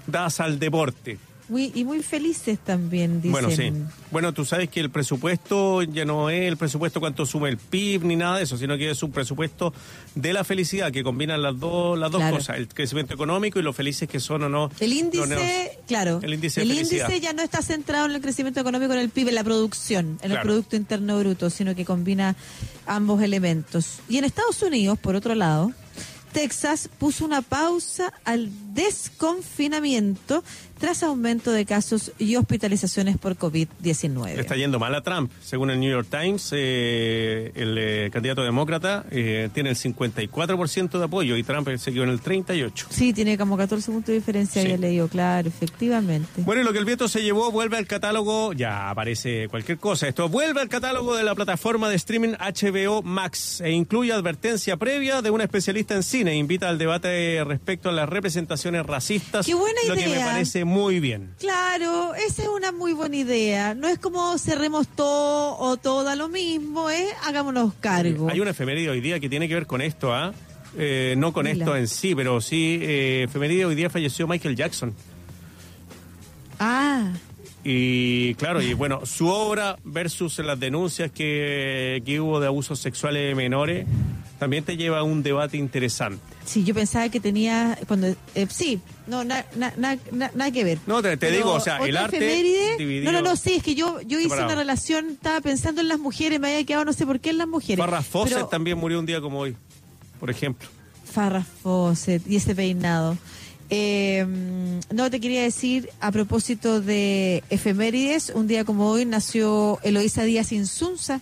dadas al deporte. Muy, y muy felices también, dicen. Bueno, sí. Bueno, tú sabes que el presupuesto ya no es el presupuesto cuánto sume el PIB ni nada de eso, sino que es un presupuesto de la felicidad que combinan las dos las dos Claro. cosas, el crecimiento económico y lo felices que son o no. El índice, claro, el índice de felicidad. ya no está centrado en el crecimiento económico, en el PIB, en la producción, en el. Producto Interno Bruto, sino que combina ambos elementos. Y en Estados Unidos, por otro lado, Texas puso una pausa al desconfinamiento tras aumento de casos y hospitalizaciones por Le COVID-19. está yendo mal a Trump. Según el New York Times, eh, el eh, candidato demócrata eh, tiene el 54% de apoyo y Trump se quedó en el 38%. Sí, tiene como 14 puntos de diferencia, Sí. había leído, claro, efectivamente. Bueno, y lo que el viento se llevó vuelve al catálogo, ya aparece cualquier cosa. Esto vuelve al catálogo de la plataforma de streaming HBO Max e incluye advertencia previa de una especialista en cine. Invita al debate respecto a las representaciones racistas. ¡Qué buena Lo que me idea! parece muy bien. Claro, esa es una muy buena idea. No es como cerremos todo o todo da lo mismo, es hagámonos cargo. Hay una efeméride hoy día que tiene que ver con esto, ¿ah? Eh, no con esto en sí, pero sí, eh, efeméride hoy día falleció Michael Jackson. Ah, Y claro, y bueno, su obra versus las denuncias que, que hubo de abusos sexuales de menores también te lleva a un debate interesante. sí, yo pensaba que tenía cuando eh, sí, no na- na- na- na- nada que ver. No, te, te digo, o sea, el arte dividido- No, no, no, sí, es que yo yo hice Separado. una relación, estaba pensando en las mujeres, me había quedado no sé por qué en las mujeres. Farrah Fawcett Pero- también murió un día como hoy, por ejemplo. Farrah Fawcett y ese peinado. Eh, no, te quería decir, a propósito de efemérides, un día como hoy nació Eloísa Díaz Insunza,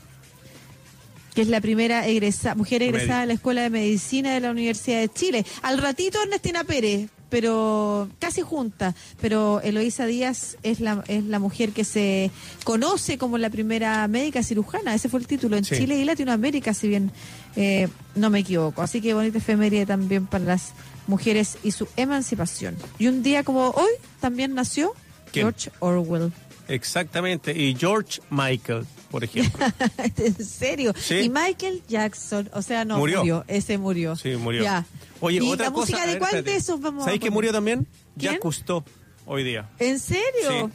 que es la primera egresa, mujer egresada de la Escuela de Medicina de la Universidad de Chile. Al ratito Ernestina Pérez, pero casi junta. Pero Eloísa Díaz es la, es la mujer que se conoce como la primera médica cirujana. Ese fue el título en Sí. Chile y Latinoamérica, si bien eh, no me equivoco. Así que bonita efeméride también para las mujeres y su emancipación. Y un día como hoy también nació ¿Quién? George Orwell. Exactamente. Y George Michael, por ejemplo. en serio. Sí. Y Michael Jackson, o sea, no Murió. murió, ese murió. Sí, murió. Ya. Oye, ¿Y otra la cosa. música de ver, cuál espérate. de esos vamos ¿Sabéis que murió también? ¿Quién? Jacques Cousteau, hoy día. ¿En serio?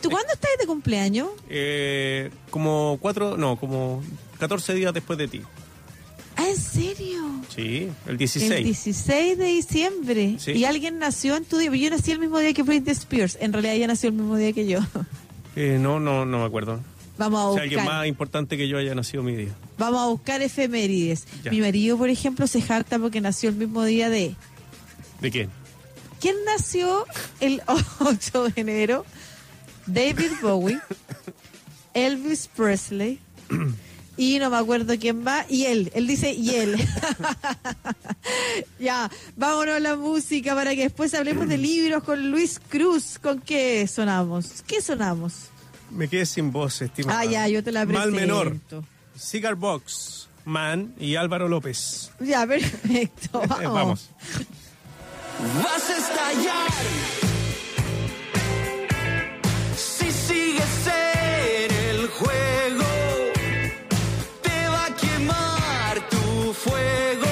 ¿Tú cuándo estás de cumpleaños? Eh, como cuatro, no, como 14 días después de ti. Ah, ¿en serio? Sí, el 16. El 16 de diciembre. Sí. Y alguien nació en tu día. Yo nací el mismo día que Britney Spears. En realidad ella nació el mismo día que yo. Eh, no, no, no me acuerdo. Vamos a buscar. alguien más importante que yo haya nacido mi día. Vamos a buscar efemérides. Ya. Mi marido, por ejemplo, se jacta porque nació el mismo día de... ¿De qué? ¿Quién nació el 8 de enero? David Bowie, Elvis Presley y no me acuerdo quién va, y él, él dice y él. ya, vámonos a la música para que después hablemos de libros con Luis Cruz. ¿Con qué sonamos? ¿Qué sonamos? Me quedé sin voz, estimado. Ah, ya, yo te la Mal presento. menor. Cigar Box, Man y Álvaro López. Ya, perfecto. Vamos. Vamos. Vas a estallar si sigues en el juego. Fuego.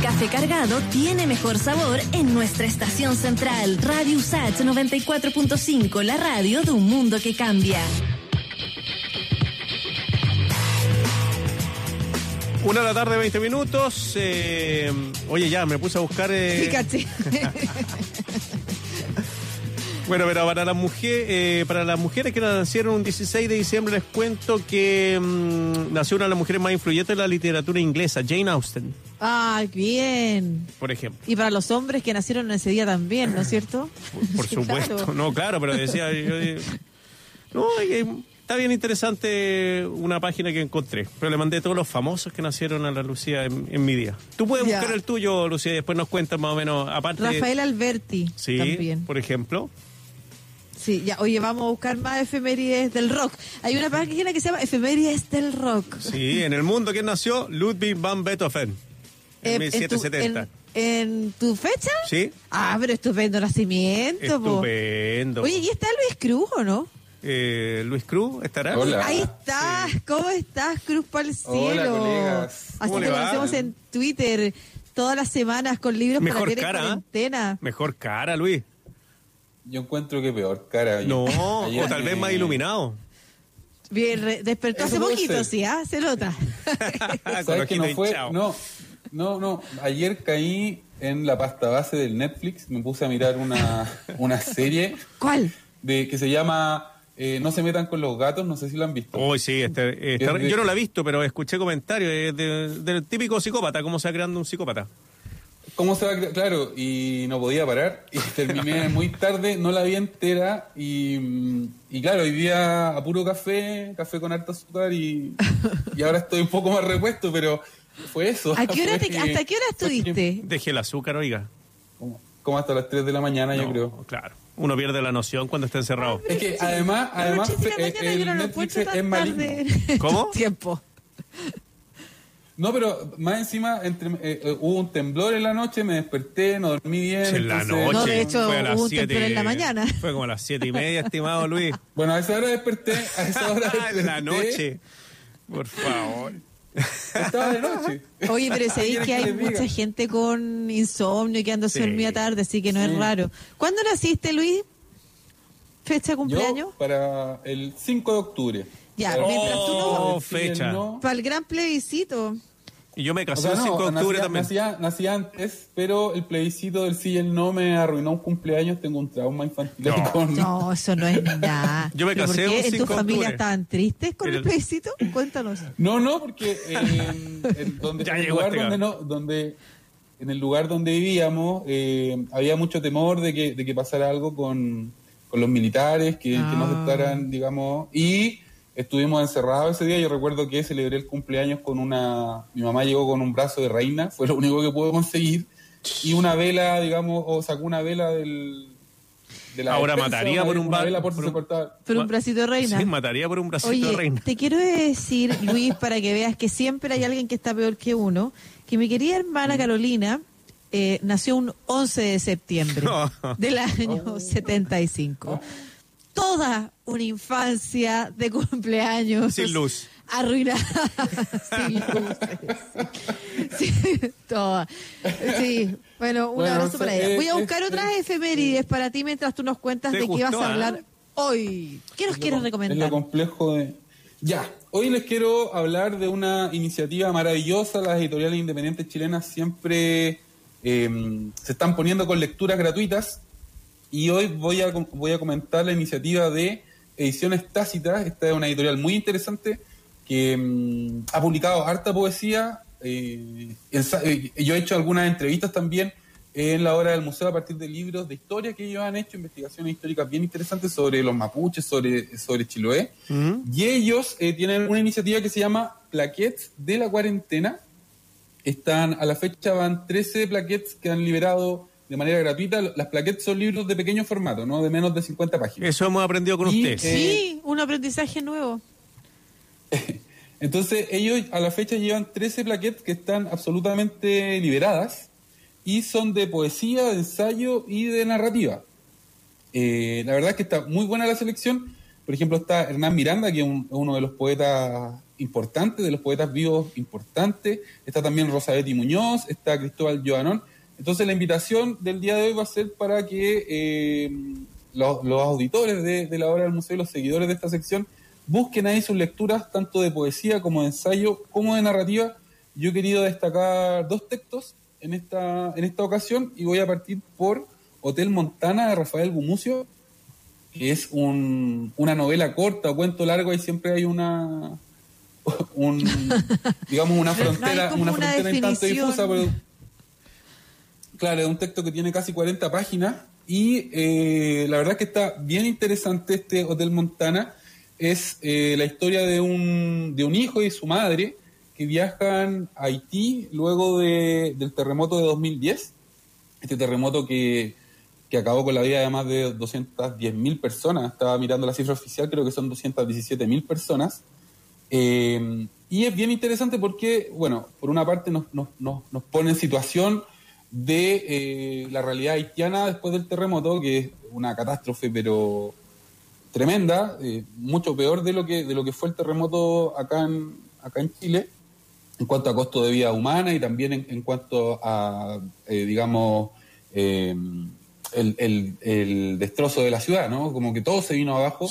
Café cargado tiene mejor sabor en nuestra estación central. Radio USAT 94.5, la radio de un mundo que cambia. Una de la tarde, 20 minutos. eh, oye, ya, me puse a buscar. eh, Fíjate. Bueno, pero para las mujeres, eh, para las mujeres que nacieron un 16 de diciembre les cuento que mm, nació una de las mujeres más influyentes de la literatura inglesa, Jane Austen, Ay, bien. por ejemplo. Y para los hombres que nacieron ese día también, ¿no es cierto? Por supuesto. claro. No, claro, pero decía yo, no, está bien interesante una página que encontré, pero le mandé todos los famosos que nacieron a la Lucía en, en mi día. Tú puedes Ya. buscar el tuyo, Lucía, y después nos cuentas más o menos, aparte Rafael Alberti Sí, también. por ejemplo. Sí, ya, oye, vamos a buscar más efemérides del rock. Hay una página que se llama Efemérides del Rock. Sí, en el mundo, ¿quién nació? Ludwig van Beethoven. En Eh, en, tu, 1770. en- en tu fecha? Sí, Ah, pero estupendo nacimiento. po. estupendo. Oye, ¿y está Luis Cruz o no? Eh, Luis Cruz, ¿estará? Ahí estás, ¿cómo estás, Cruz para el cielo? Hola, colegas. Así ¿Cómo te conocemos en Twitter todas las semanas con libros Mejor para en cara, ¿eh? cuarentena. Mejor cara, Luis. yo encuentro que peor, cara. No, o tal vez más iluminado. Bien, despertó Eso hace poquito, ser. sí, ¿ah? Se nota. ¿Sabes que no fue? No, no, no. Ayer caí en la pasta base del Netflix, me puse a mirar una, una serie ¿Cuál? de que se llama eh, No se metan con los gatos, no sé si lo han visto. Uy, sí, este, este- Es de- yo no la he visto, pero escuché comentarios eh, de- del típico psicópata, cómo se va creando un psicópata. ¿Cómo se va Claro, y no podía parar. Y terminé muy tarde, no la vi entera. Y, y claro, hoy día a puro café, café con harto azúcar. Y, y ahora estoy un poco más repuesto, pero fue eso. ¿A qué hora te- Fue- ¿Hasta qué hora estuviste? Deje el azúcar, oiga. Como, como hasta las 3 de la mañana, yo No, creo. Claro. Uno pierde la noción cuando está encerrado. Es que además, además Ocho de la fe- mañana yo el no lo Netflix encuentro es tan maligno. tarde. ¿Cómo? Tiempo. No, pero más encima entre, eh, eh, hubo un temblor en la noche, me desperté, no dormí bien. En la entonces- noche. No, de hecho, fue a las hubo un siete- temblor en la mañana. Fue como a las siete y media, estimado Luis. Bueno, a esa hora desperté, a esa hora desperté. de la noche. Por favor. Estaba de noche. Oye, pero sabéis ¿Qué que hay que mucha diga? gente con insomnio y que anda Sí. dormida tarde, así que no es raro. ¿Cuándo naciste, Luis? ¿Fecha de cumpleaños? Yo para el 5 de octubre. Ya, mientras tú no- Oh, fecha. no. Para el gran plebiscito. Y yo me O casé sea, el no, 5 de octubre nací, también. nací- nací antes, pero el plebiscito del sí y el no me arruinó un cumpleaños. Tengo un trauma infantil No. con... No, eso no es nada. Yo me ¿Pero casé ¿Por qué? ¿En 5 tu de familia octubre. estaban tristes con el, El- plebiscito? Cuéntanos. No, no, porque en, en donde, Ya el llegó lugar este donde no, donde en el lugar donde vivíamos eh, había mucho temor de que, de que pasara algo con, con los militares, que, que no Ah. aceptaran, digamos, y estuvimos encerrados ese día. Yo recuerdo que celebré el cumpleaños con una, mi mamá llegó con un brazo de reina, fue lo único que pude conseguir, y una vela, digamos, o sacó una vela del de la Ahora mataría por un vela por por un-. Pero un bracito de reina. Sí, mataría por un bracito de reina. te quiero decir, Luis, para que veas que siempre hay alguien que está peor que uno, que mi querida hermana Carolina eh, nació un 11 de septiembre del año 75. Toda una infancia de cumpleaños. Sin luz. Arruinada. Sin luces. Sí, sí, toda. Sí, bueno, un Bueno, abrazo para ella. es- Voy a es- buscar otras efemérides para ti mientras tú nos cuentas ¿Te de qué vas gustó, a ah? hablar hoy. ¿Qué nos quieres Es recomendar? lo complejo de... Ya, hoy les quiero hablar de una iniciativa maravillosa. Las editoriales independientes chilenas siempre eh, se están poniendo con lecturas gratuitas y hoy voy a, voy a comentar la iniciativa de Ediciones Tácitas. Esta es una editorial muy interesante que mm, ha publicado harta poesía. eh, eh, yo he hecho algunas entrevistas también en la hora del museo a partir de libros de historia que ellos han hecho, investigaciones históricas bien interesantes sobre los mapuches, sobre, sobre Chiloé. Y ellos eh, tienen una iniciativa que se llama Plaquettes de la Cuarentena. Están, a la fecha van 13 plaquettes que han liberado de manera gratuita. Las plaquettes son libros de pequeño formato, ¿no? De menos de 50 páginas. Eso hemos aprendido con Y, usted. eh, Sí, un aprendizaje nuevo. Entonces, ellos a la fecha llevan 13 plaquettes que están absolutamente liberadas y son de poesía, de ensayo y de narrativa. Eh, la verdad es que está muy buena la selección. Por ejemplo, está Hernán Miranda, que es un- uno de los poetas importantes, de los poetas vivos importantes. Está también Rosabetti Muñoz, está Cristóbal Joanón. Entonces, la invitación del día de hoy va a ser para que eh, los, los auditores de, de la obra del museo y los seguidores de esta sección busquen ahí sus lecturas, tanto de poesía como de ensayo, como de narrativa. Yo he querido destacar dos textos en esta, en esta ocasión y voy a partir por Hotel Montana de Rafael Gumucio, que es un- una novela corta cuento largo, ahí siempre hay una, un, digamos, una No frontera, como una una frontera en tanto difusa, pero Claro, es un texto que tiene casi 40 páginas y eh, la verdad que está bien interesante este Hotel Montana. Es eh, la historia de un, de un hijo y su madre que viajan a Haití luego de- del terremoto de 2010. Este terremoto que, que acabó con la vida de más de 210 mil personas. Estaba mirando la cifra oficial, creo que son 217 mil personas. Eh, y es bien interesante porque, bueno, por una parte nos, nos, nos, nos pone en situación de eh, la realidad haitiana después del terremoto, que es una catástrofe, pero tremenda, eh, mucho peor de lo que de lo que fue el terremoto acá en acá en Chile, en cuanto a costo de vida humana y también en, en cuanto a, eh, digamos, eh, el, el- el destrozo de la ciudad, ¿no? Como que todo se vino abajo.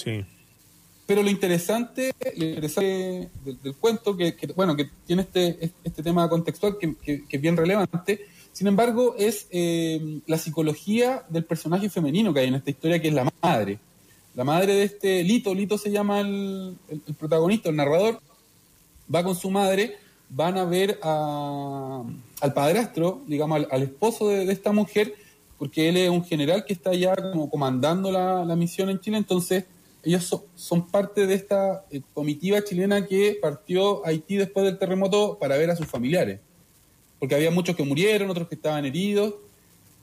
Pero lo interesante, lo interesante del, del cuento, que, que, bueno, que tiene este, este tema contextual que, que- que es bien relevante, sin embargo, es eh, la psicología del personaje femenino que hay en esta historia, que es la madre. La madre de este Lito, Lito se llama el, protagonista, el narrador, va con su madre, van a ver al padrastro, digamos, al, esposo de, esta mujer, porque él es un general que está ya como comandando la, misión en Chile, entonces ellos so- son parte de esta eh, comitiva chilena que partió a Haití después del terremoto para ver a sus familiares, porque había muchos que murieron, otros que estaban heridos,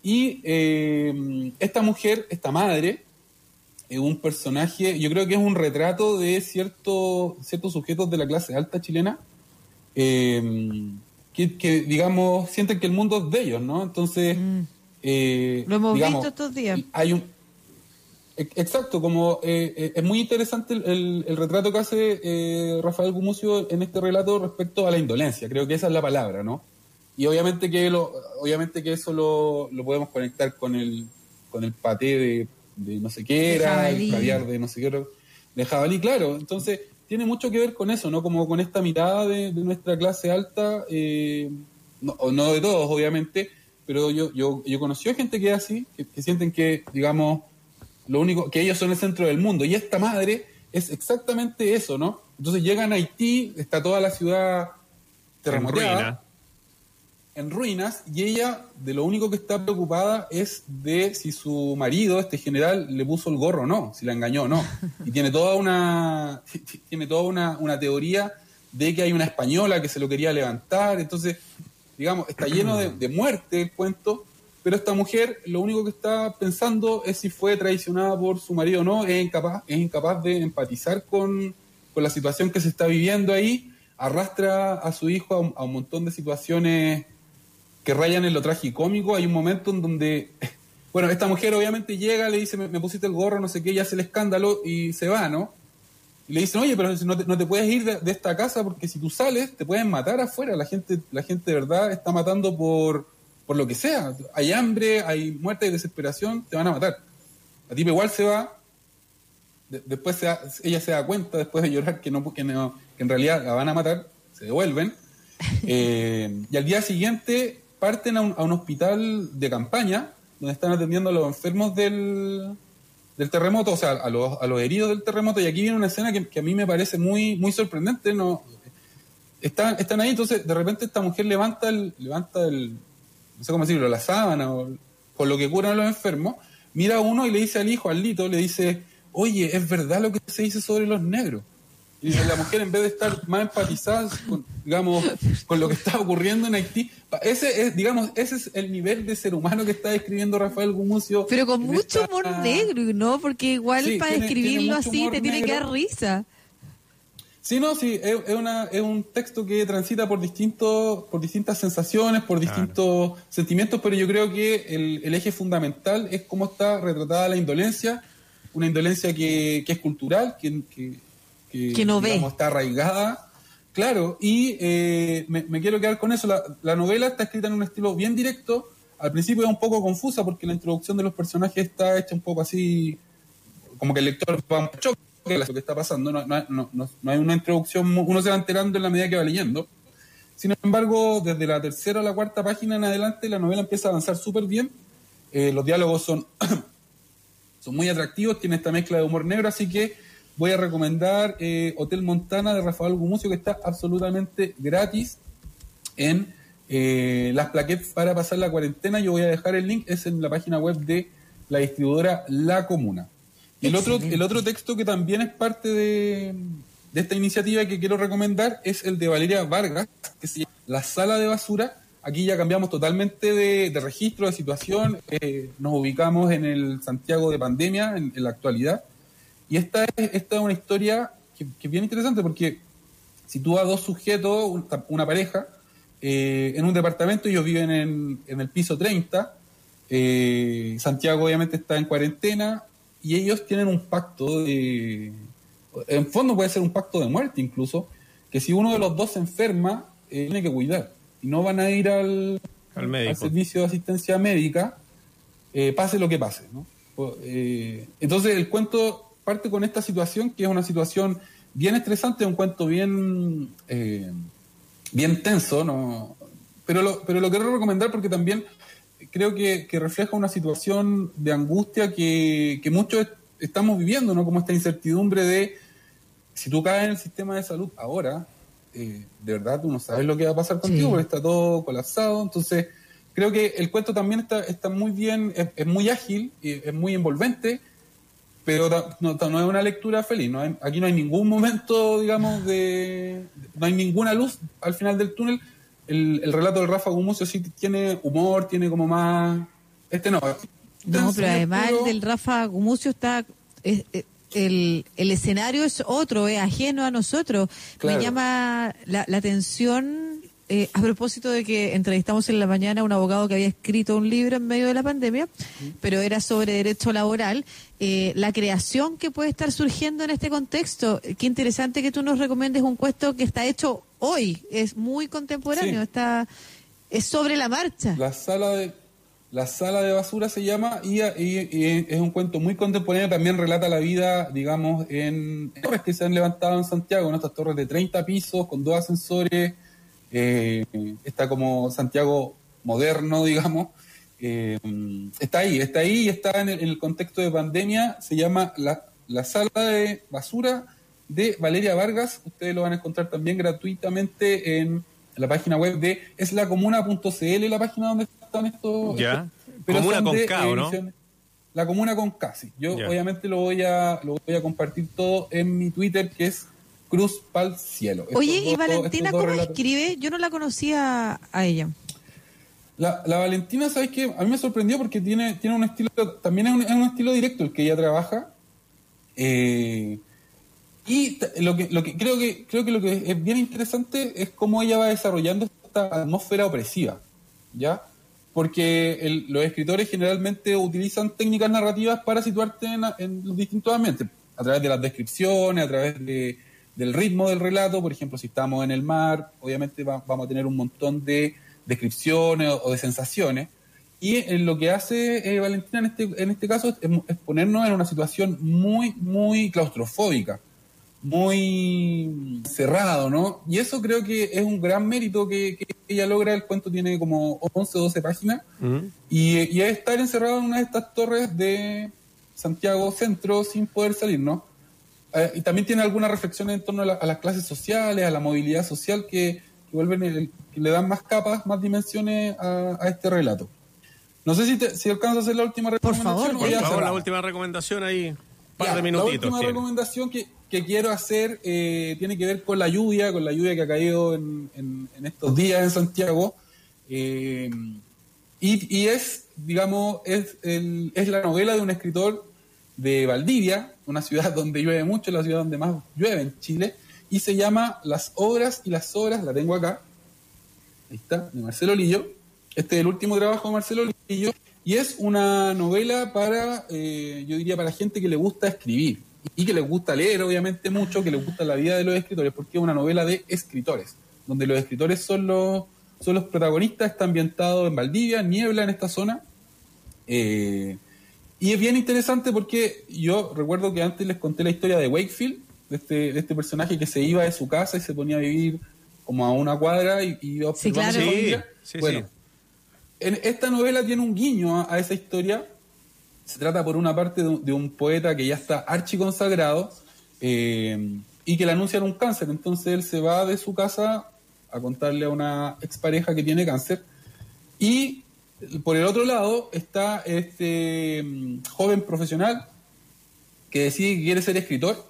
y eh, esta mujer, esta madre, es un personaje, yo creo que es un retrato de cierto, ciertos sujetos de la clase alta chilena eh, que, que, digamos, sienten que el mundo es de ellos, ¿no? Entonces, eh, Lo hemos digamos, visto estos días. hay un e- exacto como eh, eh, es muy interesante el, el- el retrato que hace eh, Rafael Gumucio en este relato respecto a la indolencia creo que esa es la palabra no y obviamente que lo obviamente que eso lo, lo podemos conectar con el con el paté de, de no sé qué era el caviar de no sé qué era, de jabalí claro. Entonces tiene mucho que ver con eso no como con esta mirada de, de nuestra clase alta eh, no, o no de todos obviamente pero yo yo yo conocí a gente que es así que, que sienten que digamos lo único que ellos son el centro del mundo. Y esta madre es exactamente eso no entonces llegan a Haití está toda la ciudad terremoteada ruina. En ruinas y ella de lo único que está preocupada es de si su marido, este general, le puso el gorro o no, si la engañó o no. Y tiene toda una tiene toda una, una teoría de que hay una española que se lo quería levantar, entonces, digamos, está lleno de, de muerte el cuento, pero esta mujer lo único que está pensando es si fue traicionada por su marido o no, es incapaz, es incapaz de empatizar con, con la situación que se está viviendo ahí, arrastra a su hijo a un, a un montón de situaciones que rayan en lo tragicómico. Hay un momento en donde, bueno, esta mujer obviamente llega, le dice, me, me pusiste el gorro, no sé qué, y hace el escándalo y se va, ¿no? Y le dicen, oye, pero no te, no te puedes ir de, de esta casa porque si tú sales te pueden matar afuera. La gente, la gente de verdad está matando por, por lo que sea. Hay hambre, hay muerte y desesperación, te van a matar. La tipa igual se va, de- después se da- ella se da cuenta, después de llorar, que, no, que, no- que en realidad la van a matar, se devuelven. Eh, y al día siguiente parten a un, a un hospital de campaña donde están atendiendo a los enfermos del, del terremoto, o sea, a los, a los heridos del terremoto. Y aquí viene una escena que, que a mí me parece muy, muy sorprendente. ¿no? Están, están ahí, entonces de repente esta mujer levanta el, levanta el, no sé cómo decirlo, la sábana o con lo que curan a los enfermos, mira a uno y le dice al hijo, al Lito, le dice, oye, ¿es verdad lo que se dice sobre los negros? Y la mujer, en vez de estar más empatizada con, digamos, con lo que está ocurriendo en Haití, ese es, digamos, ese es el nivel de ser humano que está describiendo Rafael Gumucio. Pero con mucho esta- humor negro, ¿no? Porque igual Sí, para tiene- tiene escribirlo mucho así te tiene que dar risa. Sí, no, sí, es, es una, es un texto que transita por distintos, por distintas sensaciones, por distintos sentimientos, pero yo creo que el, el eje fundamental es cómo está retratada la indolencia, una indolencia que, que es cultural, que, que, que, Que no ve. digamos, está arraigada, claro, y eh, me, me quiero quedar con eso. La, la novela está escrita en un estilo bien directo, al principio es un poco confusa porque la introducción de los personajes está hecha un poco así, como que el lector va un choque lo que está pasando, no, no, no, no- no hay una introducción, uno se va enterando en la medida que va leyendo. Sin embargo, desde la tercera a la cuarta página en adelante, la novela empieza a avanzar súper bien. Eh, los diálogos son, son muy atractivos, tiene esta mezcla de humor negro, así que voy a recomendar eh, Hotel Montana de Rafael Gumucio, que está absolutamente gratis en eh, las plaquettes para pasar la cuarentena. Yo voy a dejar el link, es en la página web de la distribuidora La Comuna. Y el otro, el otro texto que también es parte de, de esta iniciativa que quiero recomendar es el de Valeria Vargas, que se llama La Sala de Basura. Aquí ya cambiamos totalmente de, de registro, de situación. eh, nos ubicamos en el Santiago de pandemia, en, en la actualidad. Y esta es, esta es una historia que, que es bien interesante porque sitúa a dos sujetos, un- una pareja, eh, en un departamento, ellos viven en, en el piso 30, eh, Santiago obviamente está en cuarentena y ellos tienen un pacto de... En fondo puede ser un pacto de muerte incluso, que si uno de los dos se enferma, eh, tiene que cuidar. Y no van a ir al, Al médico. servicio de asistencia médica, pase lo que pase. ¿no? Eh, entonces el cuento parte con esta situación, que es una situación bien estresante, un cuento bien, eh, bien tenso, ¿no? pero, lo, pero lo quiero recomendar porque también creo que, que refleja una situación de angustia que, que muchos estamos viviendo, ¿no? como esta incertidumbre de si tú caes en el sistema de salud ahora, eh, de verdad tú no sabes lo que va a pasar contigo Sí. porque está todo colapsado. Entonces, creo que el cuento también está, está muy bien, es, es muy ágil, y es muy envolvente, pero no, no es una lectura feliz. No hay- aquí no hay ningún momento, digamos, de. No hay ninguna luz al final del túnel. El, el relato del Rafa Gumucio sí tiene humor, tiene como más. Este no. No, pero además puro- el del Rafa Gumucio está... es- es- el, el escenario es otro, es ajeno a nosotros. Claro. Me llama la, la atención, eh, a propósito de que entrevistamos en la mañana a un abogado que había escrito un libro en medio de la pandemia, pero era sobre derecho laboral, eh, la creación que puede estar surgiendo en este contexto. Qué interesante que tú nos recomiendes un cuento que está hecho hoy, es muy contemporáneo, Sí. está es sobre la marcha. La sala de la sala de basura se llama y, y- y es un cuento muy contemporáneo. También relata la vida, digamos, en en torres que se han levantado en Santiago, en estas torres de 30 pisos con dos ascensores. Eh, está como Santiago moderno, digamos. Eh, está ahí, está ahí y está en el, en el contexto de pandemia. Se llama la, la sala de basura de Valeria Vargas. Ustedes lo van a encontrar también gratuitamente en la página web de eslacomuna.cl, la página donde están estos. Ya. pero Comuna con de K, ¿o no? La comuna con sí. Yo obviamente lo voy a lo voy a compartir todo en mi Twitter que es Cruz Pal Cielo. Estos Oye, ¿y Valentina cómo relatos. escribe? Yo no la conocía a ella. La, la Valentina, ¿sabes qué? A mí me sorprendió porque tiene, tiene un estilo, también es un, es un estilo directo el que ella trabaja. Eh, y lo que, lo que creo que creo que lo que es bien interesante es cómo ella va desarrollando esta atmósfera opresiva, ¿ya? Porque el- los escritores generalmente utilizan técnicas narrativas para situarte en, en los distintos ambientes, a través de las descripciones, a través de- del ritmo del relato, por ejemplo, si estamos en el mar, obviamente va- vamos a tener un montón de descripciones o, o de sensaciones. Y eh, lo que hace eh, Valentina en este, en este caso es, es ponernos en una situación muy, muy claustrofóbica, muy cerrado, ¿no? Y eso creo que es un gran mérito que, que ella logra. El cuento tiene como 11 o 12 páginas. Y, y es estar encerrado en una de estas torres de Santiago Centro sin poder salir, ¿no? Eh, y también tiene algunas reflexiones en torno a, la- a las clases sociales, a la movilidad social que, que vuelven el- que le dan más capas, más dimensiones a, a este relato. No sé si, te, si alcanzo a hacer la última recomendación. Por ya favor, la última recomendación ahí. Un par Ya, de minutitos. La última tiene. recomendación que, que quiero hacer eh, tiene que ver con la lluvia, con la lluvia que ha caído en, en- en estos días en Santiago. Eh, y, y es, digamos, es, el- es la novela de un escritor de Valdivia, una ciudad donde llueve mucho, la ciudad donde más llueve en Chile, y se llama Las obras y las obras, la tengo acá, ahí está, de Marcelo Lillo. Este es el último trabajo de Marcelo Lillo, y es una novela para, eh, yo diría, para gente que le gusta escribir y que le gusta leer, obviamente, mucho, que le gusta la vida de los escritores, porque es una novela de escritores, donde los escritores son los, son los protagonistas, está ambientado en Valdivia, niebla en esta zona. Eh, y es bien interesante porque yo recuerdo que antes les conté la historia de Wakefield, de este, de este personaje que se iba de su casa y se ponía a vivir como a una cuadra y, y iba Sí, observando claro. Sí, sí, bueno, sí. en esta novela tiene un guiño a, a esa historia. Se trata por una parte de un, de un poeta que ya está archiconsagrado eh, y que le anuncian un cáncer. Entonces él se va de su casa a contarle a una expareja que tiene cáncer. Y por el otro lado está este mm, joven profesional que decide que quiere ser escritor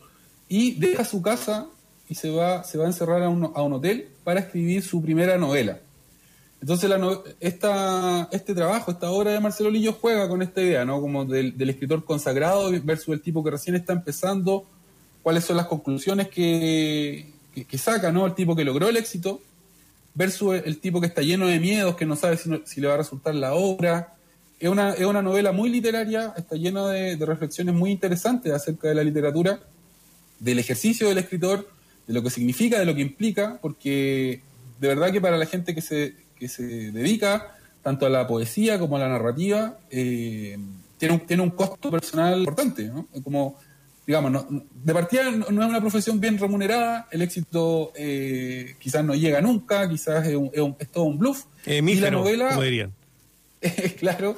y deja su casa y se va, se va a encerrar a un, a un hotel para escribir su primera novela. Entonces la no- esta, este trabajo, esta obra de Marcelo Lillo juega con esta idea, ¿no? Como del, del escritor consagrado versus el tipo que recién está empezando, cuáles son las conclusiones que, que, que saca, ¿no? El tipo que logró el éxito versus el, tipo que está lleno de miedos, que no sabe si, si le va a resultar la obra. Es una, es una novela muy literaria, está llena de, reflexiones muy interesantes acerca de la literatura, del ejercicio del escritor, de lo que significa, de lo que implica, porque de verdad que para la gente que se, que se dedica tanto a la poesía como a la narrativa, eh, tiene, un, tiene un costo personal importante, ¿no? Digamos, no- de partida no, no es una profesión bien remunerada, el éxito eh, quizás no llega nunca, quizás es, un- es un- es todo un bluff. y la novela, como dirían. claro,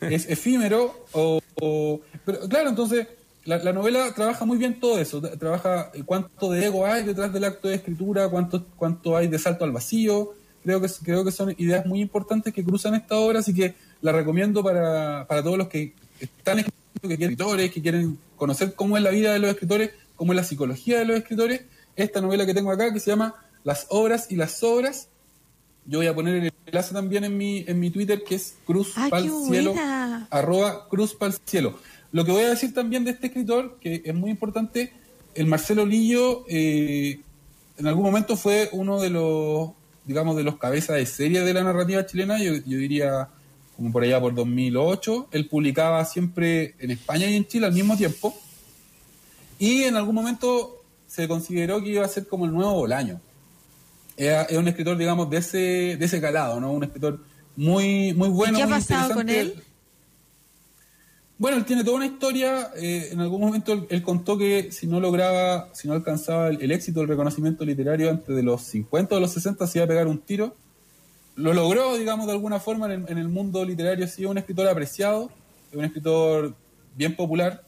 es efímero. O, o- pero claro, entonces la, la novela trabaja muy bien todo eso. tra- Trabaja cuánto de ego hay detrás del acto de escritura, cuánto, cuánto hay de salto al vacío. Creo que, creo que son ideas muy importantes que cruzan esta obra, así que la recomiendo para, para todos los que están escribiendo, que quieren escritores, que quieren conocer cómo es la vida de los escritores, cómo es la psicología de los escritores. Esta novela que tengo acá, que se llama Las obras y las sobras, yo voy a poner el enlace también en mi, en mi Twitter, que es Cruz ¡Ah, Pal Cielo, arroba Cruz Pal Cielo. Lo que voy a decir también de este escritor, que es muy importante, el Marcelo Lillo, eh, en algún momento fue uno de los, digamos, de los cabezas de serie de la narrativa chilena, yo, yo diría como por allá por 2008. Él publicaba siempre en España y en Chile al mismo tiempo. Y en algún momento se consideró que iba a ser como el nuevo Bolaño. Era- Es un escritor, digamos, de ese, de ese calado, ¿no? Un escritor muy, muy bueno. ¿Y qué ha muy pasado con él? Bueno, él tiene toda una historia. eh, en algún momento él, él contó que si no lograba, si no alcanzaba el, el éxito, el reconocimiento literario antes de los 50 o los 60, se iba a pegar un tiro. Lo logró, digamos, de alguna forma en el, mundo literario. Sí, es un escritor apreciado, es un escritor bien popular,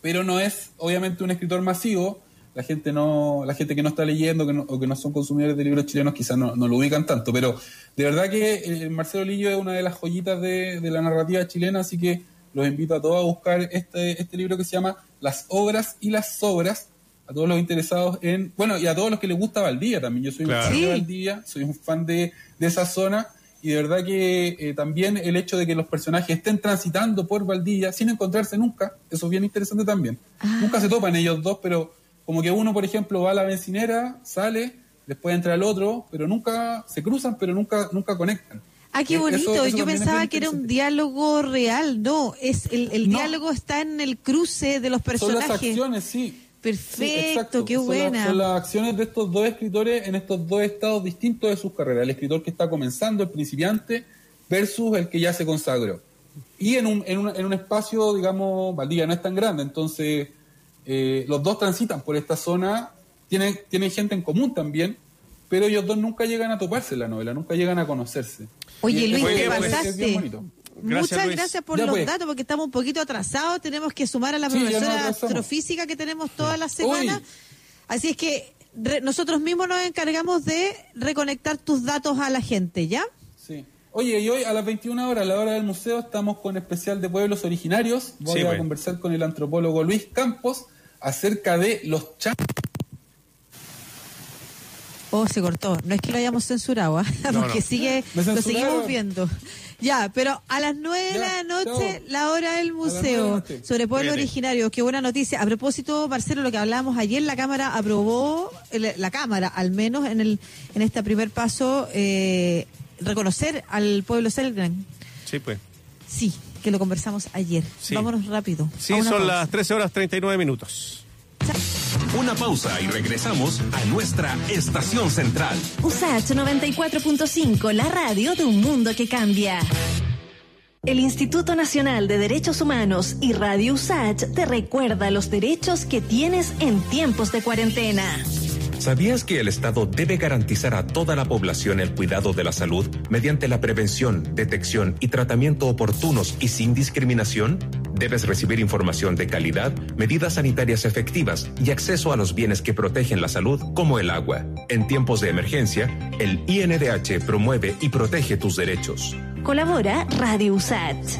pero no es, obviamente, un escritor masivo. La gente no, la gente que no está leyendo que no- o que no son consumidores de libros chilenos quizás no, no lo ubican tanto, pero de verdad que eh, Marcelo Lillo es una de las joyitas de, de la narrativa chilena, así que los invito a todos a buscar este, este libro que se llama Las obras y las sobras, a todos los interesados en, bueno, y a todos los que les gusta Valdivia también, yo soy Claro. un fan de Valdivia, soy un fan de, de esa zona, y de verdad que eh, también el hecho de que los personajes estén transitando por Valdivia sin encontrarse nunca, eso es bien interesante también. Nunca se topan ellos dos, pero como que uno, por ejemplo, va a la bencinera, sale, después entra el otro, pero nunca se cruzan, pero nunca, nunca conectan. Ah, qué Eh, eso- bonito. eso Yo pensaba que era un diálogo real. No, es el, el diálogo está en el cruce de los Son personajes. las acciones, sí. Perfecto, Sí, qué Son la- buena. Son, las acciones de estos dos escritores en estos dos estados distintos de sus carreras. El escritor que está comenzando, el principiante, versus el que ya se consagró. Y en un, en un, en un espacio, digamos, Valdivia no es tan grande, entonces eh, los dos transitan por esta zona, tienen, tienen gente en común también, pero ellos dos nunca llegan a toparse en la novela, nunca llegan a conocerse. Oye, Y Luis, te pasaste. Muchas Luis. gracias por Ya, los pues. datos, porque estamos un poquito atrasados. Tenemos que sumar a la Sí, profesora de astrofísica que tenemos toda la semana. Uy. Así es que re- nosotros mismos nos encargamos de reconectar tus datos a la gente, ¿ya? Sí. Oye, y hoy a las 21 horas, a la hora del museo, estamos con especial de pueblos originarios. Voy Sí, a pues. conversar con el antropólogo Luis Campos acerca de los cham... Oh, se cortó. No es que lo hayamos censurado. No, porque no. sigue, lo seguimos viendo. Ya, pero a las nueve de la noche, la hora del museo sobre pueblo Cuídate. originario. Qué buena noticia. A propósito, Marcelo, lo que hablábamos ayer, la Cámara aprobó, la Cámara al menos en el en este primer paso, eh, reconocer al pueblo Selgren. Sí, pues. Sí, que lo conversamos ayer. Sí. Vámonos rápido. Sí, son pausa. las 13 horas 39 minutos. Una pausa y regresamos a nuestra estación central. USACH 94.5, la radio de un mundo que cambia. El Instituto Nacional de Derechos Humanos y Radio USACH te recuerda los derechos que tienes en tiempos de cuarentena. ¿Sabías que el Estado debe garantizar a toda la población el cuidado de la salud mediante la prevención, detección y tratamiento oportunos y sin discriminación? Debes recibir información de calidad, medidas sanitarias efectivas y acceso a los bienes que protegen la salud, como el agua. En tiempos de emergencia, el INDH promueve y protege tus derechos. Colabora Radio USACH.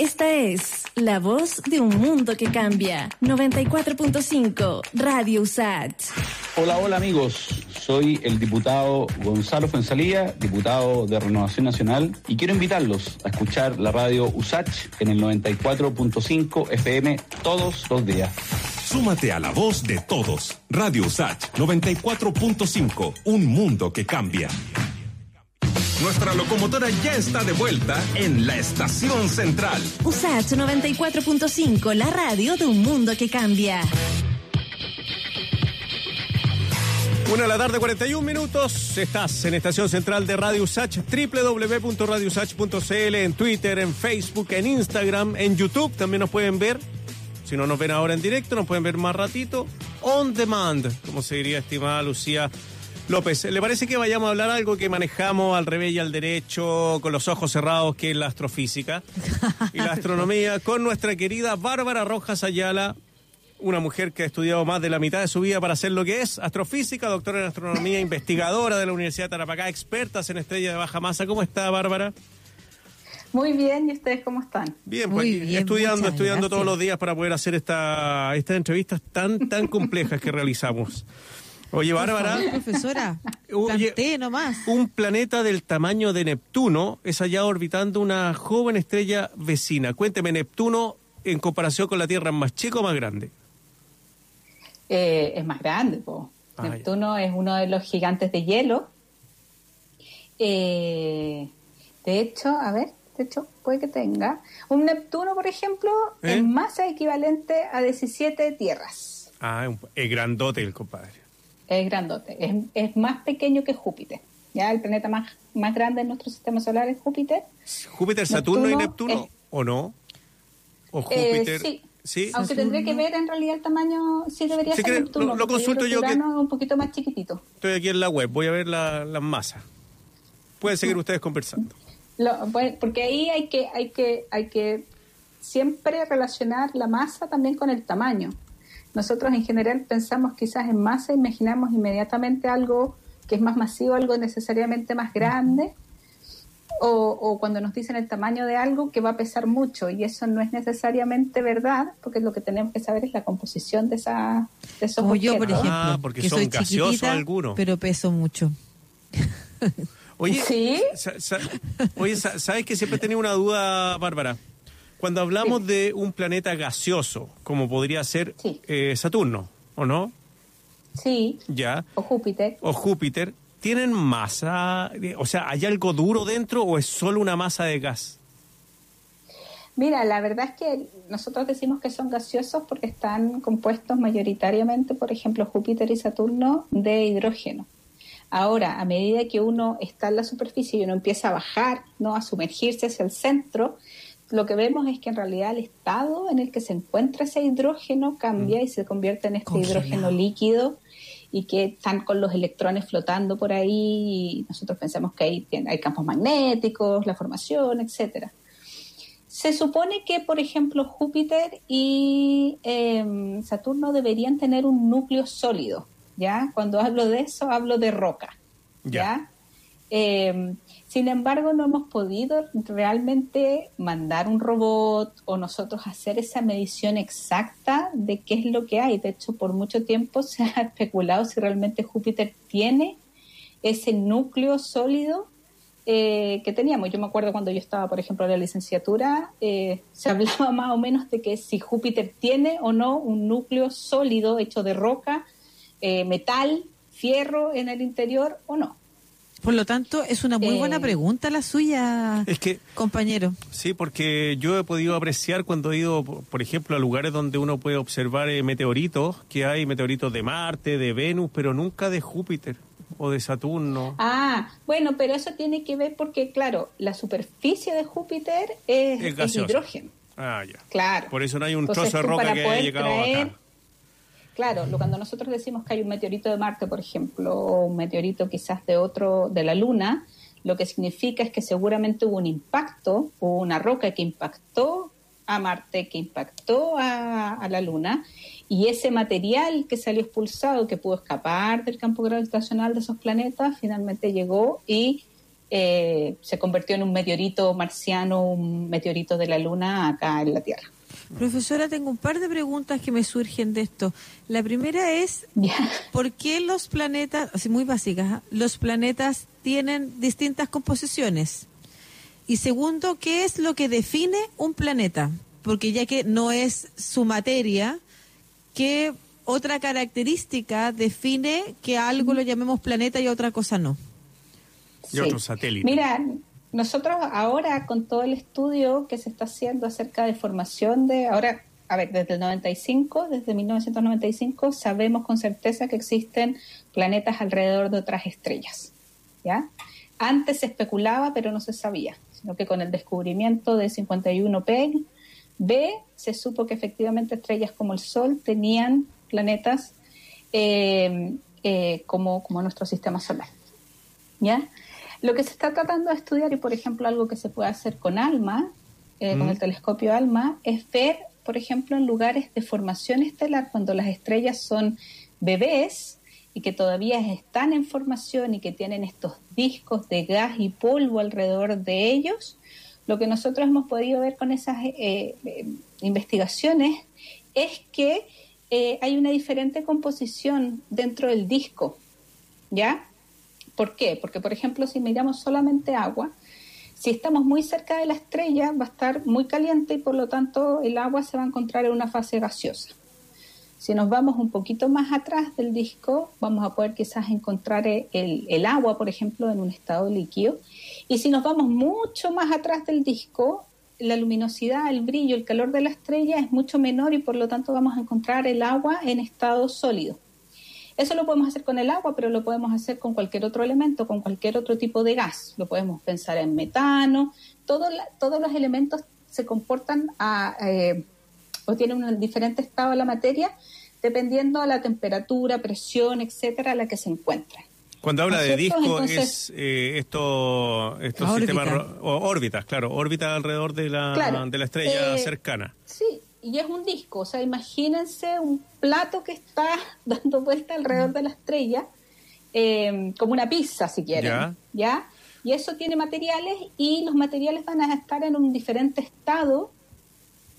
Esta es la voz de un mundo que cambia. 94.5 Radio USACH. Hola, hola amigos. Soy el diputado Gonzalo Fuenzalía, diputado de Renovación Nacional, y quiero invitarlos a escuchar la radio USACH en el 94.5 FM todos los días. Súmate a la voz de todos. Radio USACH 94.5, un mundo que cambia. Nuestra locomotora ya está de vuelta en la estación central. USACH 94.5, la radio de un mundo que cambia. Una de la tarde, 41 minutos. Estás en Estación Central de Radio Usach, www.radiosach.cl, en Twitter, en Facebook, en Instagram, en YouTube. También nos pueden ver. Si no nos ven ahora en directo, nos pueden ver más ratito. On demand, como se diría, estimada Lucía López. ¿Le parece que vayamos a hablar algo que manejamos al revés y al derecho, con los ojos cerrados, que es la astrofísica y la astronomía, con nuestra querida Bárbara Rojas Ayala, una mujer que ha estudiado más de la mitad de su vida para ser lo que es, astrofísica, doctora en astronomía, investigadora de la Universidad de Tarapacá, expertas en estrellas de baja masa. ¿Cómo está, Bárbara? Muy bien, ¿y ustedes cómo están? Bien, pues estudiando, estudiando todos los días para poder hacer esta, estas entrevistas tan, tan complejas que realizamos. Oye, Bárbara. profesora, Oye, nomás. Un planeta del tamaño de Neptuno es allá orbitando una joven estrella vecina. Cuénteme, Neptuno en comparación con la Tierra, ¿es más chico o más grande? Eh, es más grande, po. Ah, Neptuno es uno de los gigantes de hielo. Eh, de hecho, a ver, de hecho, puede que tenga. Un Neptuno, por ejemplo, ¿Eh? en masa equivalente a 17 tierras. Ah, es grandote el compadre. Es grandote. Es, es más pequeño que Júpiter. Ya el planeta más, más grande en nuestro sistema solar es Júpiter. ¿Júpiter, Saturno y Neptuno es- o no? ¿O Eh, Júpiter? sí. ¿Sí? Aunque tendría que ver en realidad el tamaño, sí debería Sí, ser que- Neptuno. lo- consulto yo que- un poquito más chiquitito. Estoy aquí en la web, voy a ver la- las masas. Pueden seguir ustedes conversando. Lo- pues, porque ahí hay que, hay que, hay que siempre relacionar la masa también con el tamaño. Nosotros en general pensamos quizás en masa, imaginamos inmediatamente algo que es más masivo, algo necesariamente más grande, o, o cuando nos dicen el tamaño de algo que va a pesar mucho, y eso no es necesariamente verdad, porque lo que tenemos que saber es la composición de, esa, de esos Como yo, por ejemplo, Ah, porque que son soy gaseosos chiquitita, algunos. pero peso mucho. Oye, ¿Sí? sa- sa- oye sa- ¿sabes que siempre he tenido una duda, Bárbara? Cuando hablamos de un planeta gaseoso, como podría ser eh, Saturno, ¿o no? Sí, Ya. o Júpiter. O Júpiter, ¿tienen masa? O sea, ¿hay algo duro dentro o es solo una masa de gas? Mira, la verdad es que nosotros decimos que son gaseosos porque están compuestos mayoritariamente, por ejemplo, Júpiter y Saturno, de hidrógeno. Ahora, a medida que uno está en la superficie y uno empieza a bajar, ¿no? a sumergirse hacia el centro, lo que vemos es que en realidad el estado en el que se encuentra ese hidrógeno cambia y se convierte en este Congelado. hidrógeno líquido y que están con los electrones flotando por ahí y nosotros pensamos que hay, hay campos magnéticos, la formación, etcétera. Se supone que, por ejemplo, Júpiter y eh, Saturno deberían tener un núcleo sólido, ¿ya? Cuando hablo de eso, hablo de roca, ¿ya? Eh, sin embargo, no hemos podido realmente mandar un robot o nosotros hacer esa medición exacta de qué es lo que hay. De hecho, por mucho tiempo se ha especulado si realmente Júpiter tiene ese núcleo sólido eh, que teníamos. Yo me acuerdo cuando yo estaba, por ejemplo, en la licenciatura, eh, se hablaba más o menos de que si Júpiter tiene o no un núcleo sólido hecho de roca, eh, metal, fierro en el interior o no. Por lo tanto, es una muy Eh, buena pregunta la suya, Es que compañero. Sí, porque yo he podido apreciar cuando he ido, por ejemplo, a lugares donde uno puede observar eh, meteoritos, que hay meteoritos de Marte, de Venus, pero nunca de Júpiter o de Saturno. Ah, bueno, pero eso tiene que ver porque, claro, la superficie de Júpiter es, Es es gaseosa. hidrógeno. Ah, ya. Claro. Por eso no hay un Entonces, trozo de roca que haya llegado traer- acá. Claro, cuando nosotros decimos que hay un meteorito de Marte, por ejemplo, o un meteorito quizás de otro, de la Luna, lo que significa es que seguramente hubo un impacto, hubo una roca que impactó a Marte, que impactó a, a la Luna, y ese material que salió expulsado, que pudo escapar del campo gravitacional de esos planetas, finalmente llegó y eh, se convirtió en un meteorito marciano, un meteorito de la Luna acá en la Tierra. Profesora, tengo un par de preguntas que me surgen de esto. La primera es, ¿por qué los planetas, así muy básicas, ¿ah? los planetas tienen distintas composiciones? Y segundo, ¿qué es lo que define un planeta? Porque ya que no es su materia, ¿qué otra característica define que algo lo llamemos planeta y otra cosa no? Y otro satélite. Mira, nosotros ahora con todo el estudio que se está haciendo acerca de formación de, ahora a ver, desde el 95, desde 1995, sabemos con certeza que existen planetas alrededor de otras estrellas. ¿ya? Antes se especulaba, pero no se sabía, sino que con el descubrimiento de 51P, B, se supo que efectivamente estrellas como el Sol tenían planetas eh, eh, como, como nuestro sistema solar. ¿ya? Lo que se está tratando de estudiar, y por ejemplo algo que se puede hacer con ALMA, eh, con el telescopio ALMA, es ver, por ejemplo, en lugares de formación estelar, cuando las estrellas son bebés y que todavía están en formación y que tienen estos discos de gas y polvo alrededor de ellos, lo que nosotros hemos podido ver con esas eh, eh, investigaciones es que eh, hay una diferente composición dentro del disco, ¿ya? ¿Por qué? Porque, por ejemplo, si miramos solamente agua, si estamos muy cerca de la estrella va a estar muy caliente y por lo tanto el agua se va a encontrar en una fase gaseosa. Si nos vamos un poquito más atrás del disco, vamos a poder quizás encontrar el, el agua, por ejemplo, en un estado líquido. Y si nos vamos mucho más atrás del disco, la luminosidad, el brillo, el calor de la estrella es mucho menor y por lo tanto vamos a encontrar el agua en estado sólido. Eso lo podemos hacer con el agua, pero lo podemos hacer con cualquier otro elemento, con cualquier otro tipo de gas. Lo podemos pensar en metano. Todo la- todos los elementos se comportan a, eh, o tienen un diferente estado de la materia dependiendo de la temperatura, presión, etcétera, a la que se encuentra. Cuando habla ¿No de disco Entonces- es eh, esto, estos sistemas órbita. o órbitas, claro, órbitas alrededor de la, Claro. de la estrella Eh, cercana. Sí, y es un disco, o sea, imagínense un plato que está dando vuelta alrededor de la estrella, eh, como una pizza si quieren, Ya. ¿ya? Y eso tiene materiales y los materiales van a estar en un diferente estado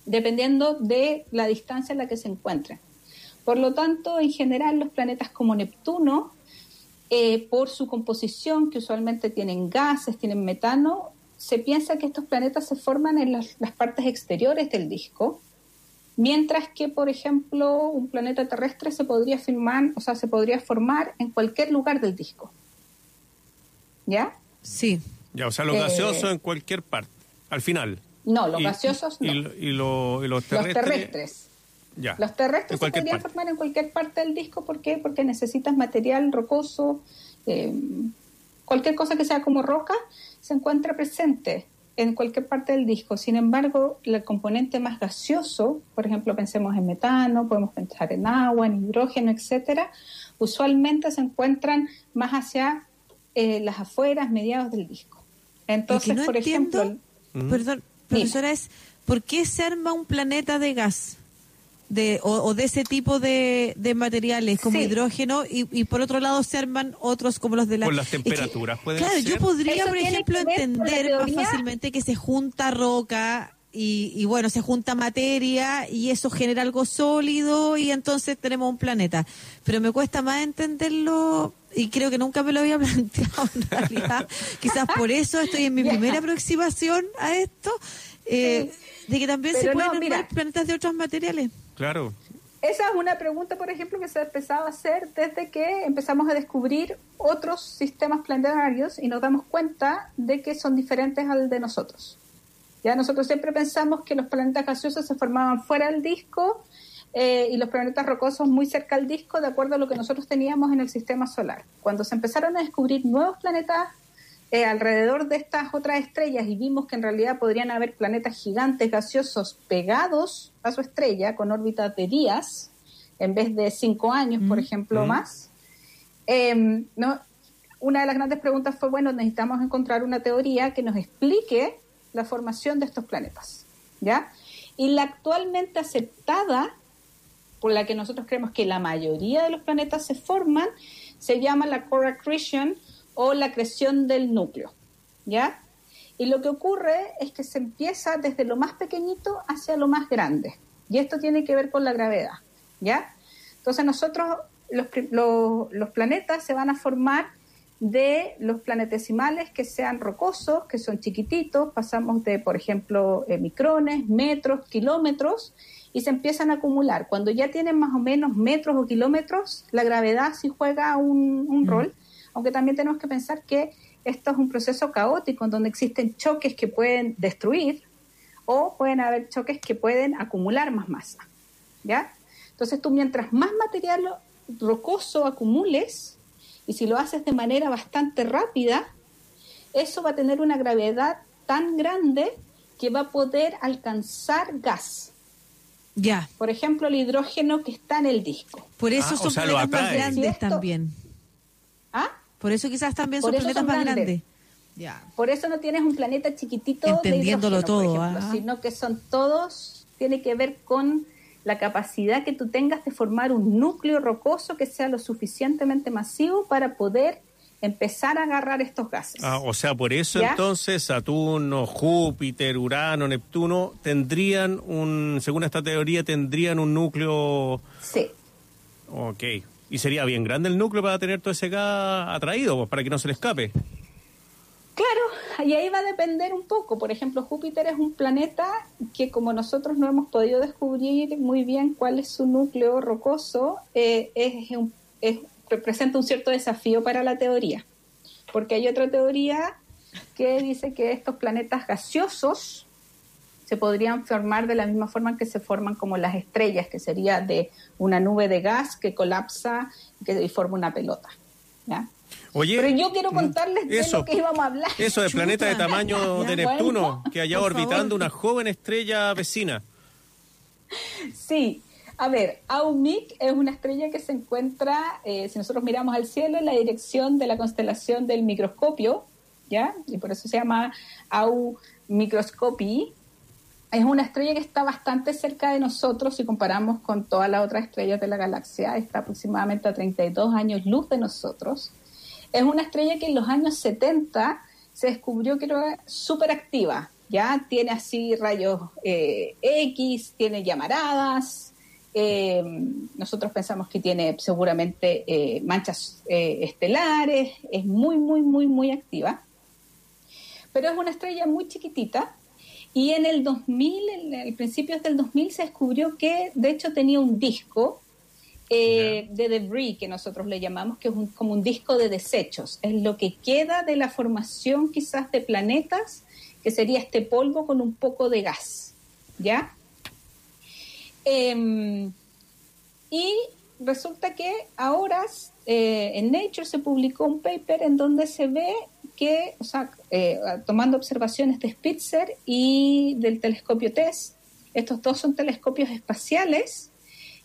dependiendo de la distancia en la que se encuentren. Por lo tanto, en general, los planetas como Neptuno, eh, por su composición, que usualmente tienen gases, tienen metano, se piensa que estos planetas se forman en las, las partes exteriores del disco, mientras que, por ejemplo, un planeta terrestre se podría formar, o sea, se podría formar en cualquier lugar del disco. ¿Ya? Sí. Ya, o sea, lo Eh, gaseoso en cualquier parte, al final. No, los Y- gaseosos y, no. y lo- y los Los terrestres. terrestres. Ya. Los terrestres se podrían parte. formar en cualquier parte del disco. ¿Por qué? Porque necesitas material rocoso. eh, cualquier cosa que sea como roca se encuentra presente en cualquier parte del disco. Sin embargo, el componente más gaseoso, por ejemplo, pensemos en metano, podemos pensar en agua, en hidrógeno, etcétera, usualmente se encuentran más hacia eh, las afueras, mediados del disco. Entonces, no por entiendo, ejemplo, perdón, profesora, es ¿por qué se arma un planeta de gas? De, o, o de ese tipo de, de materiales como Sí. hidrógeno y, y por otro lado se arman otros como los de la Por las es que, temperaturas, puede claro ser. yo podría Eso por ejemplo entender más fácilmente que se junta roca y, y bueno se junta materia y eso genera algo sólido y entonces tenemos un planeta pero me cuesta más entenderlo y creo que nunca me lo había planteado en realidad quizás por eso estoy en mi primera aproximación a esto eh, de que también se pueden no, armar mira. planetas de otros materiales Claro. Esa es una pregunta, por ejemplo, que se ha empezado a hacer desde que empezamos a descubrir otros sistemas planetarios y nos damos cuenta de que son diferentes al de nosotros. Ya nosotros siempre pensamos que los planetas gaseosos se formaban fuera del disco eh, y los planetas rocosos muy cerca al disco, de acuerdo a lo que nosotros teníamos en el sistema solar. Cuando se empezaron a descubrir nuevos planetas eh, alrededor de estas otras estrellas y vimos que en realidad podrían haber planetas gigantes gaseosos pegados a su estrella con órbitas de días en vez de cinco años, por ejemplo, Mm. más. Eh, no, una de las grandes preguntas fue, bueno, necesitamos encontrar una teoría que nos explique la formación de estos planetas, ¿ya? Y la actualmente aceptada, por la que nosotros creemos que la mayoría de los planetas se forman, se llama la core accretion o la acreción del núcleo, ¿ya? Y lo que ocurre es que se empieza desde lo más pequeñito hacia lo más grande. Y esto tiene que ver con la gravedad, ¿ya? Entonces nosotros, los, los, los planetas se van a formar de los planetesimales que sean rocosos, que son chiquititos, pasamos de, por ejemplo, eh, micrones, metros, kilómetros, y se empiezan a acumular. Cuando ya tienen más o menos metros o kilómetros, la gravedad sí juega un, un rol, aunque también tenemos que pensar que esto es un proceso caótico en donde existen choques que pueden destruir o pueden haber choques que pueden acumular más masa. ¿Ya? Entonces tú mientras más material rocoso acumules, y si lo haces de manera bastante rápida, eso va a tener una gravedad tan grande que va a poder alcanzar gas. Ya. Por ejemplo, el hidrógeno que está en el disco. Por eso Ah, o son sea, lo planetas más atrae. grandes Si esto- también. ¿Ah? Por eso quizás también son planetas son más grandes. grandes. Ya. Por eso no tienes un planeta chiquitito Entendiéndolo de hidrógeno, todo, por ejemplo, ah. sino que son todos, tiene que ver con la capacidad que tú tengas de formar un núcleo rocoso que sea lo suficientemente masivo para poder empezar a agarrar estos gases. Ah, o sea, por eso ¿Ya? entonces Saturno, Júpiter, Urano, Neptuno tendrían un, según esta teoría, tendrían un núcleo. Sí. Ok. Y sería bien grande el núcleo para tener todo ese gas atraído, pues, para que no se le escape. Claro, y ahí va a depender un poco. Por ejemplo, Júpiter es un planeta que como nosotros no hemos podido descubrir muy bien cuál es su núcleo rocoso, eh, un- es- representa un cierto desafío para la teoría. Porque hay otra teoría que dice que estos planetas gaseosos se podrían formar de la misma forma que se forman como las estrellas, que sería de una nube de gas que colapsa y forma una pelota. ¿ya? Oye, Pero yo quiero contarles de eso. lo que íbamos a hablar. Eso de planeta de tamaño de Neptuno, que allá orbitando favor. una joven estrella vecina. Sí, a ver, Aumik es una estrella que se encuentra, eh, si nosotros miramos al cielo, en la dirección de la constelación del microscopio, ¿ya? Y por eso se llama Au Microscopii. Es una estrella que está bastante cerca de nosotros si comparamos con todas las otras estrellas de la galaxia. Está aproximadamente a 32 años luz de nosotros. Es una estrella que en los años 70 se descubrió que era súper activa. Ya tiene así rayos eh, X, tiene llamaradas. eh, nosotros pensamos que tiene seguramente eh, manchas estelares. Es muy, muy, muy, muy activa. Pero es una estrella muy chiquitita. Y en el 2000, en el principios del 2000, se descubrió que de hecho tenía un disco eh, de debris, que nosotros le llamamos, que es un- como un disco de desechos. Es lo que queda de la formación quizás de planetas, que sería este polvo con un poco de gas. ¿Ya? Em, y resulta que ahora eh, en Nature se publicó un paper en donde se ve que, o sea, eh, tomando observaciones de Spitzer y del telescopio TESS, estos dos son telescopios espaciales,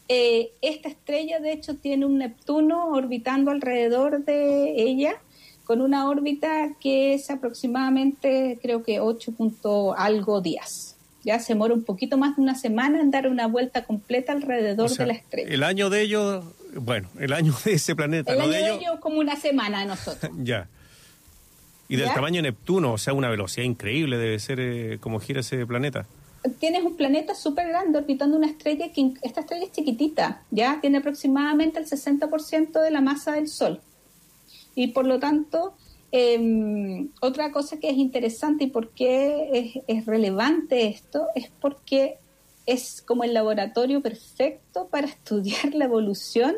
eh, esta estrella de hecho tiene un Neptuno orbitando alrededor de ella con una órbita que es aproximadamente creo que 8 punto algo días. Ya se demora un poquito más de una semana en dar una vuelta completa alrededor O sea, de la estrella. El año de ellos, bueno, el año de ese planeta, El no año de ellos. ellos como una semana de nosotros. Ya. Y del ¿Ya? tamaño de Neptuno, o sea, una velocidad increíble debe ser eh, como gira ese planeta. Tienes un planeta súper grande orbitando una estrella que esta estrella es chiquitita, ya tiene aproximadamente el 60% de la masa del Sol. Y por lo tanto, eh, otra cosa que es interesante y por qué es, es relevante esto es porque es como el laboratorio perfecto para estudiar la evolución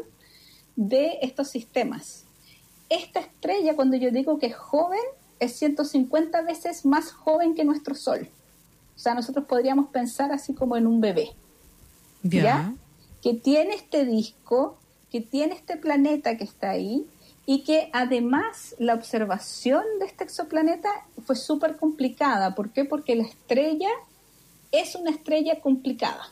de estos sistemas. Esta estrella, cuando yo digo que es joven, es 150 veces más joven que nuestro Sol. O sea, nosotros podríamos pensar así como en un bebé. Ya. Que tiene este disco, que tiene este planeta que está ahí y que además la observación de este exoplaneta fue súper complicada. ¿Por qué? Porque la estrella es una estrella complicada.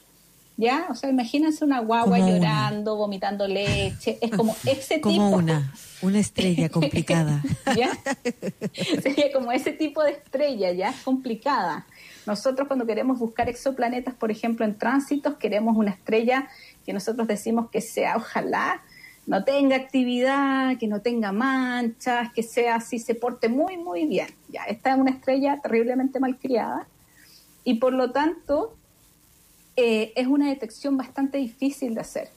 ¿Ya? O sea, imagínense una guagua Como una. llorando, vomitando leche. Es como ese Como tipo. una, una estrella complicada. ¿ya? Sería como ese tipo de estrella, ya es complicada. Nosotros cuando queremos buscar exoplanetas, por ejemplo, en tránsitos, queremos una estrella que nosotros decimos que sea, ojalá, no tenga actividad, que no tenga manchas, que sea así, se porte muy, muy bien. Ya, esta es una estrella terriblemente malcriada y por lo tanto eh, es una detección bastante difícil de hacer,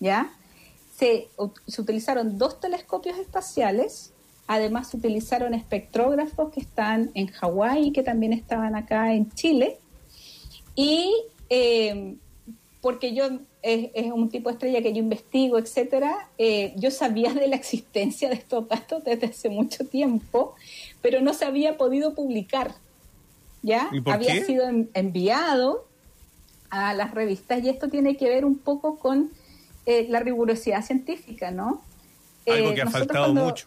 ¿ya? Se, utilizaron dos telescopios espaciales, además se utilizaron espectrógrafos que están en Hawái y que también estaban acá en Chile, y eh, porque yo es, es un tipo de estrella que yo investigo, etcétera, eh, yo sabía de la existencia de estos datos desde hace mucho tiempo, pero no se había podido publicar. ¿ya? ¿Y por Había qué? sido en- enviado a las revistas y esto tiene que ver un poco con eh, la rigurosidad científica, ¿no? Algo Eh, que ha nosotros faltado cuando- mucho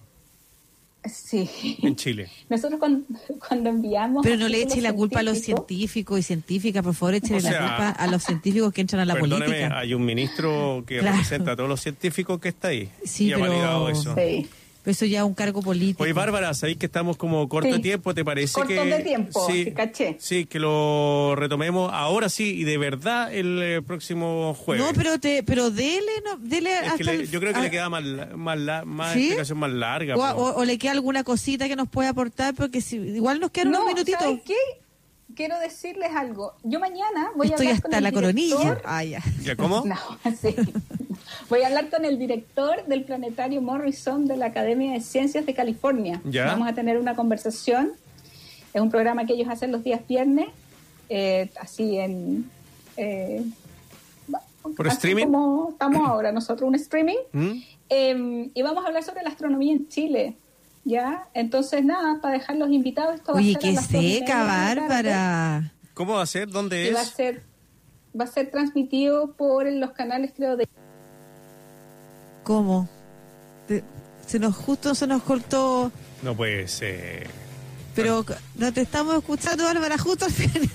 Sí. en Chile. Nosotros cuando, cuando enviamos... Pero no le eche la culpa a los científicos- y científicas, por favor, O sea, la culpa a los científicos que entran a la Perdóneme, política. hay un ministro que Claro. representa a todos los científicos que está ahí Sí, y ha validado pero, eso. Pero eso ya es un cargo político. Oye, Bárbara, sabéis que estamos como corto Sí. de tiempo, ¿te parece Cortos que de tiempo, sí, sí, caché. sí, que lo retomemos ahora sí y de verdad el eh, próximo jueves? No, pero te, pero dele, no, dele Es que hasta le- el- yo creo que a- le queda más, más, la- más ¿Sí? explicación más larga. o, po. o- o le queda alguna cosita que nos pueda aportar, porque si, igual nos quedan No, unos minutitos. ¿saben qué? Quiero decirles algo. Yo mañana voy a Estoy hablar con hasta el la coronilla. director- Ah, ya. ¿Ya cómo? No, sí. Voy a hablar con el director del planetario Morrison de la Academia de Ciencias de California. Ya. Vamos a tener una conversación. Es un programa que ellos hacen los días viernes, eh, así en... eh, ¿Por así streaming? Como estamos ahora nosotros, un streaming. ¿Mm? Eh, y vamos a hablar sobre la astronomía en Chile. ¿Ya? Entonces, nada, para dejar los invitados, esto va a Oye, ser qué seca. Bárbara. ¿Cómo va a ser? ¿Dónde Y va a es? ser va a ser transmitido por los canales creo de ¿Cómo? Te- se nos justo se nos cortó, No puede ser. pero no te estamos escuchando, Bárbara, justo al final.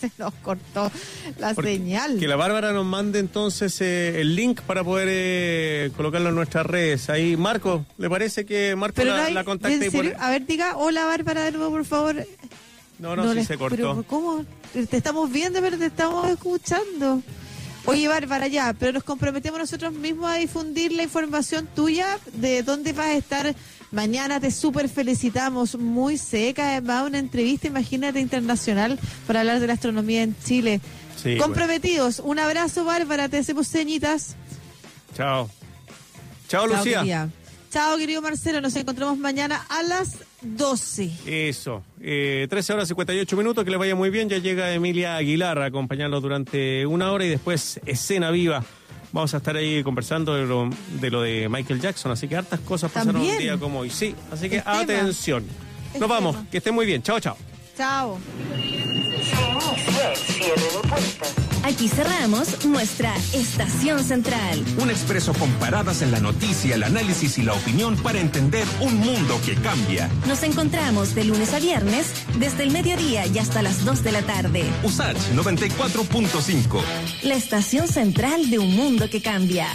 se nos cortó la Porque- señal. Que la Bárbara nos mande entonces eh, el link para poder eh, colocarlo en nuestras redes. Ahí, Marco, ¿le parece que Marco Pero la, no hay, la contacte ¿en y pone- serio? A ver, diga, hola Bárbara de nuevo, por favor. No, no, sí le- se cortó. Pero ¿cómo? Te estamos viendo, pero te estamos escuchando. Oye, Bárbara, ya, pero nos comprometemos nosotros mismos a difundir la información tuya de dónde vas a estar mañana. Te súper felicitamos. Muy seca, además, una entrevista, imagínate, internacional para hablar de la astronomía en Chile. Sí, Comprometidos. Un abrazo, Bárbara. Te hacemos ceñitas. Chao. Chao, Lucía. querida. Chao, querido Marcelo. Nos encontramos mañana a las 12. Eso, eh, 13 horas 58 minutos, que le vaya muy bien. Ya llega Emilia Aguilar a acompañarlo durante una hora y después escena viva. Vamos a estar ahí conversando de lo de, lo de Michael Jackson, así que hartas cosas pasaron También. un día como hoy. Sí, así que atención. Nos vamos, que estén muy bien. Chao, chao. Chao. Aquí cerramos nuestra estación central. Un expreso con paradas en la noticia, el análisis y la opinión para entender un mundo que cambia. Nos encontramos de lunes a viernes desde el mediodía y hasta las 2 de la tarde. USACH 94.5. La estación central de un mundo que cambia.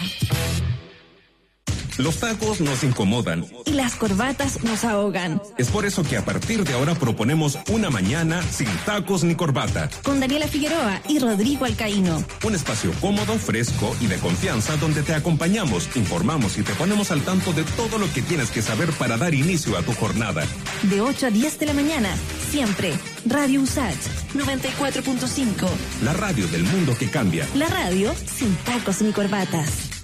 Los tacos nos incomodan. Y las corbatas nos ahogan. Es por eso que a partir de ahora proponemos una mañana sin tacos ni corbata. Con Daniela Figueroa y Rodrigo Alcaíno. Un espacio cómodo, fresco y de confianza donde te acompañamos, informamos y te ponemos al tanto de todo lo que tienes que saber para dar inicio a tu jornada. De 8 a 10 de la mañana. Siempre. Radio USAT 94.5. La radio del mundo que cambia. La radio sin tacos ni corbatas.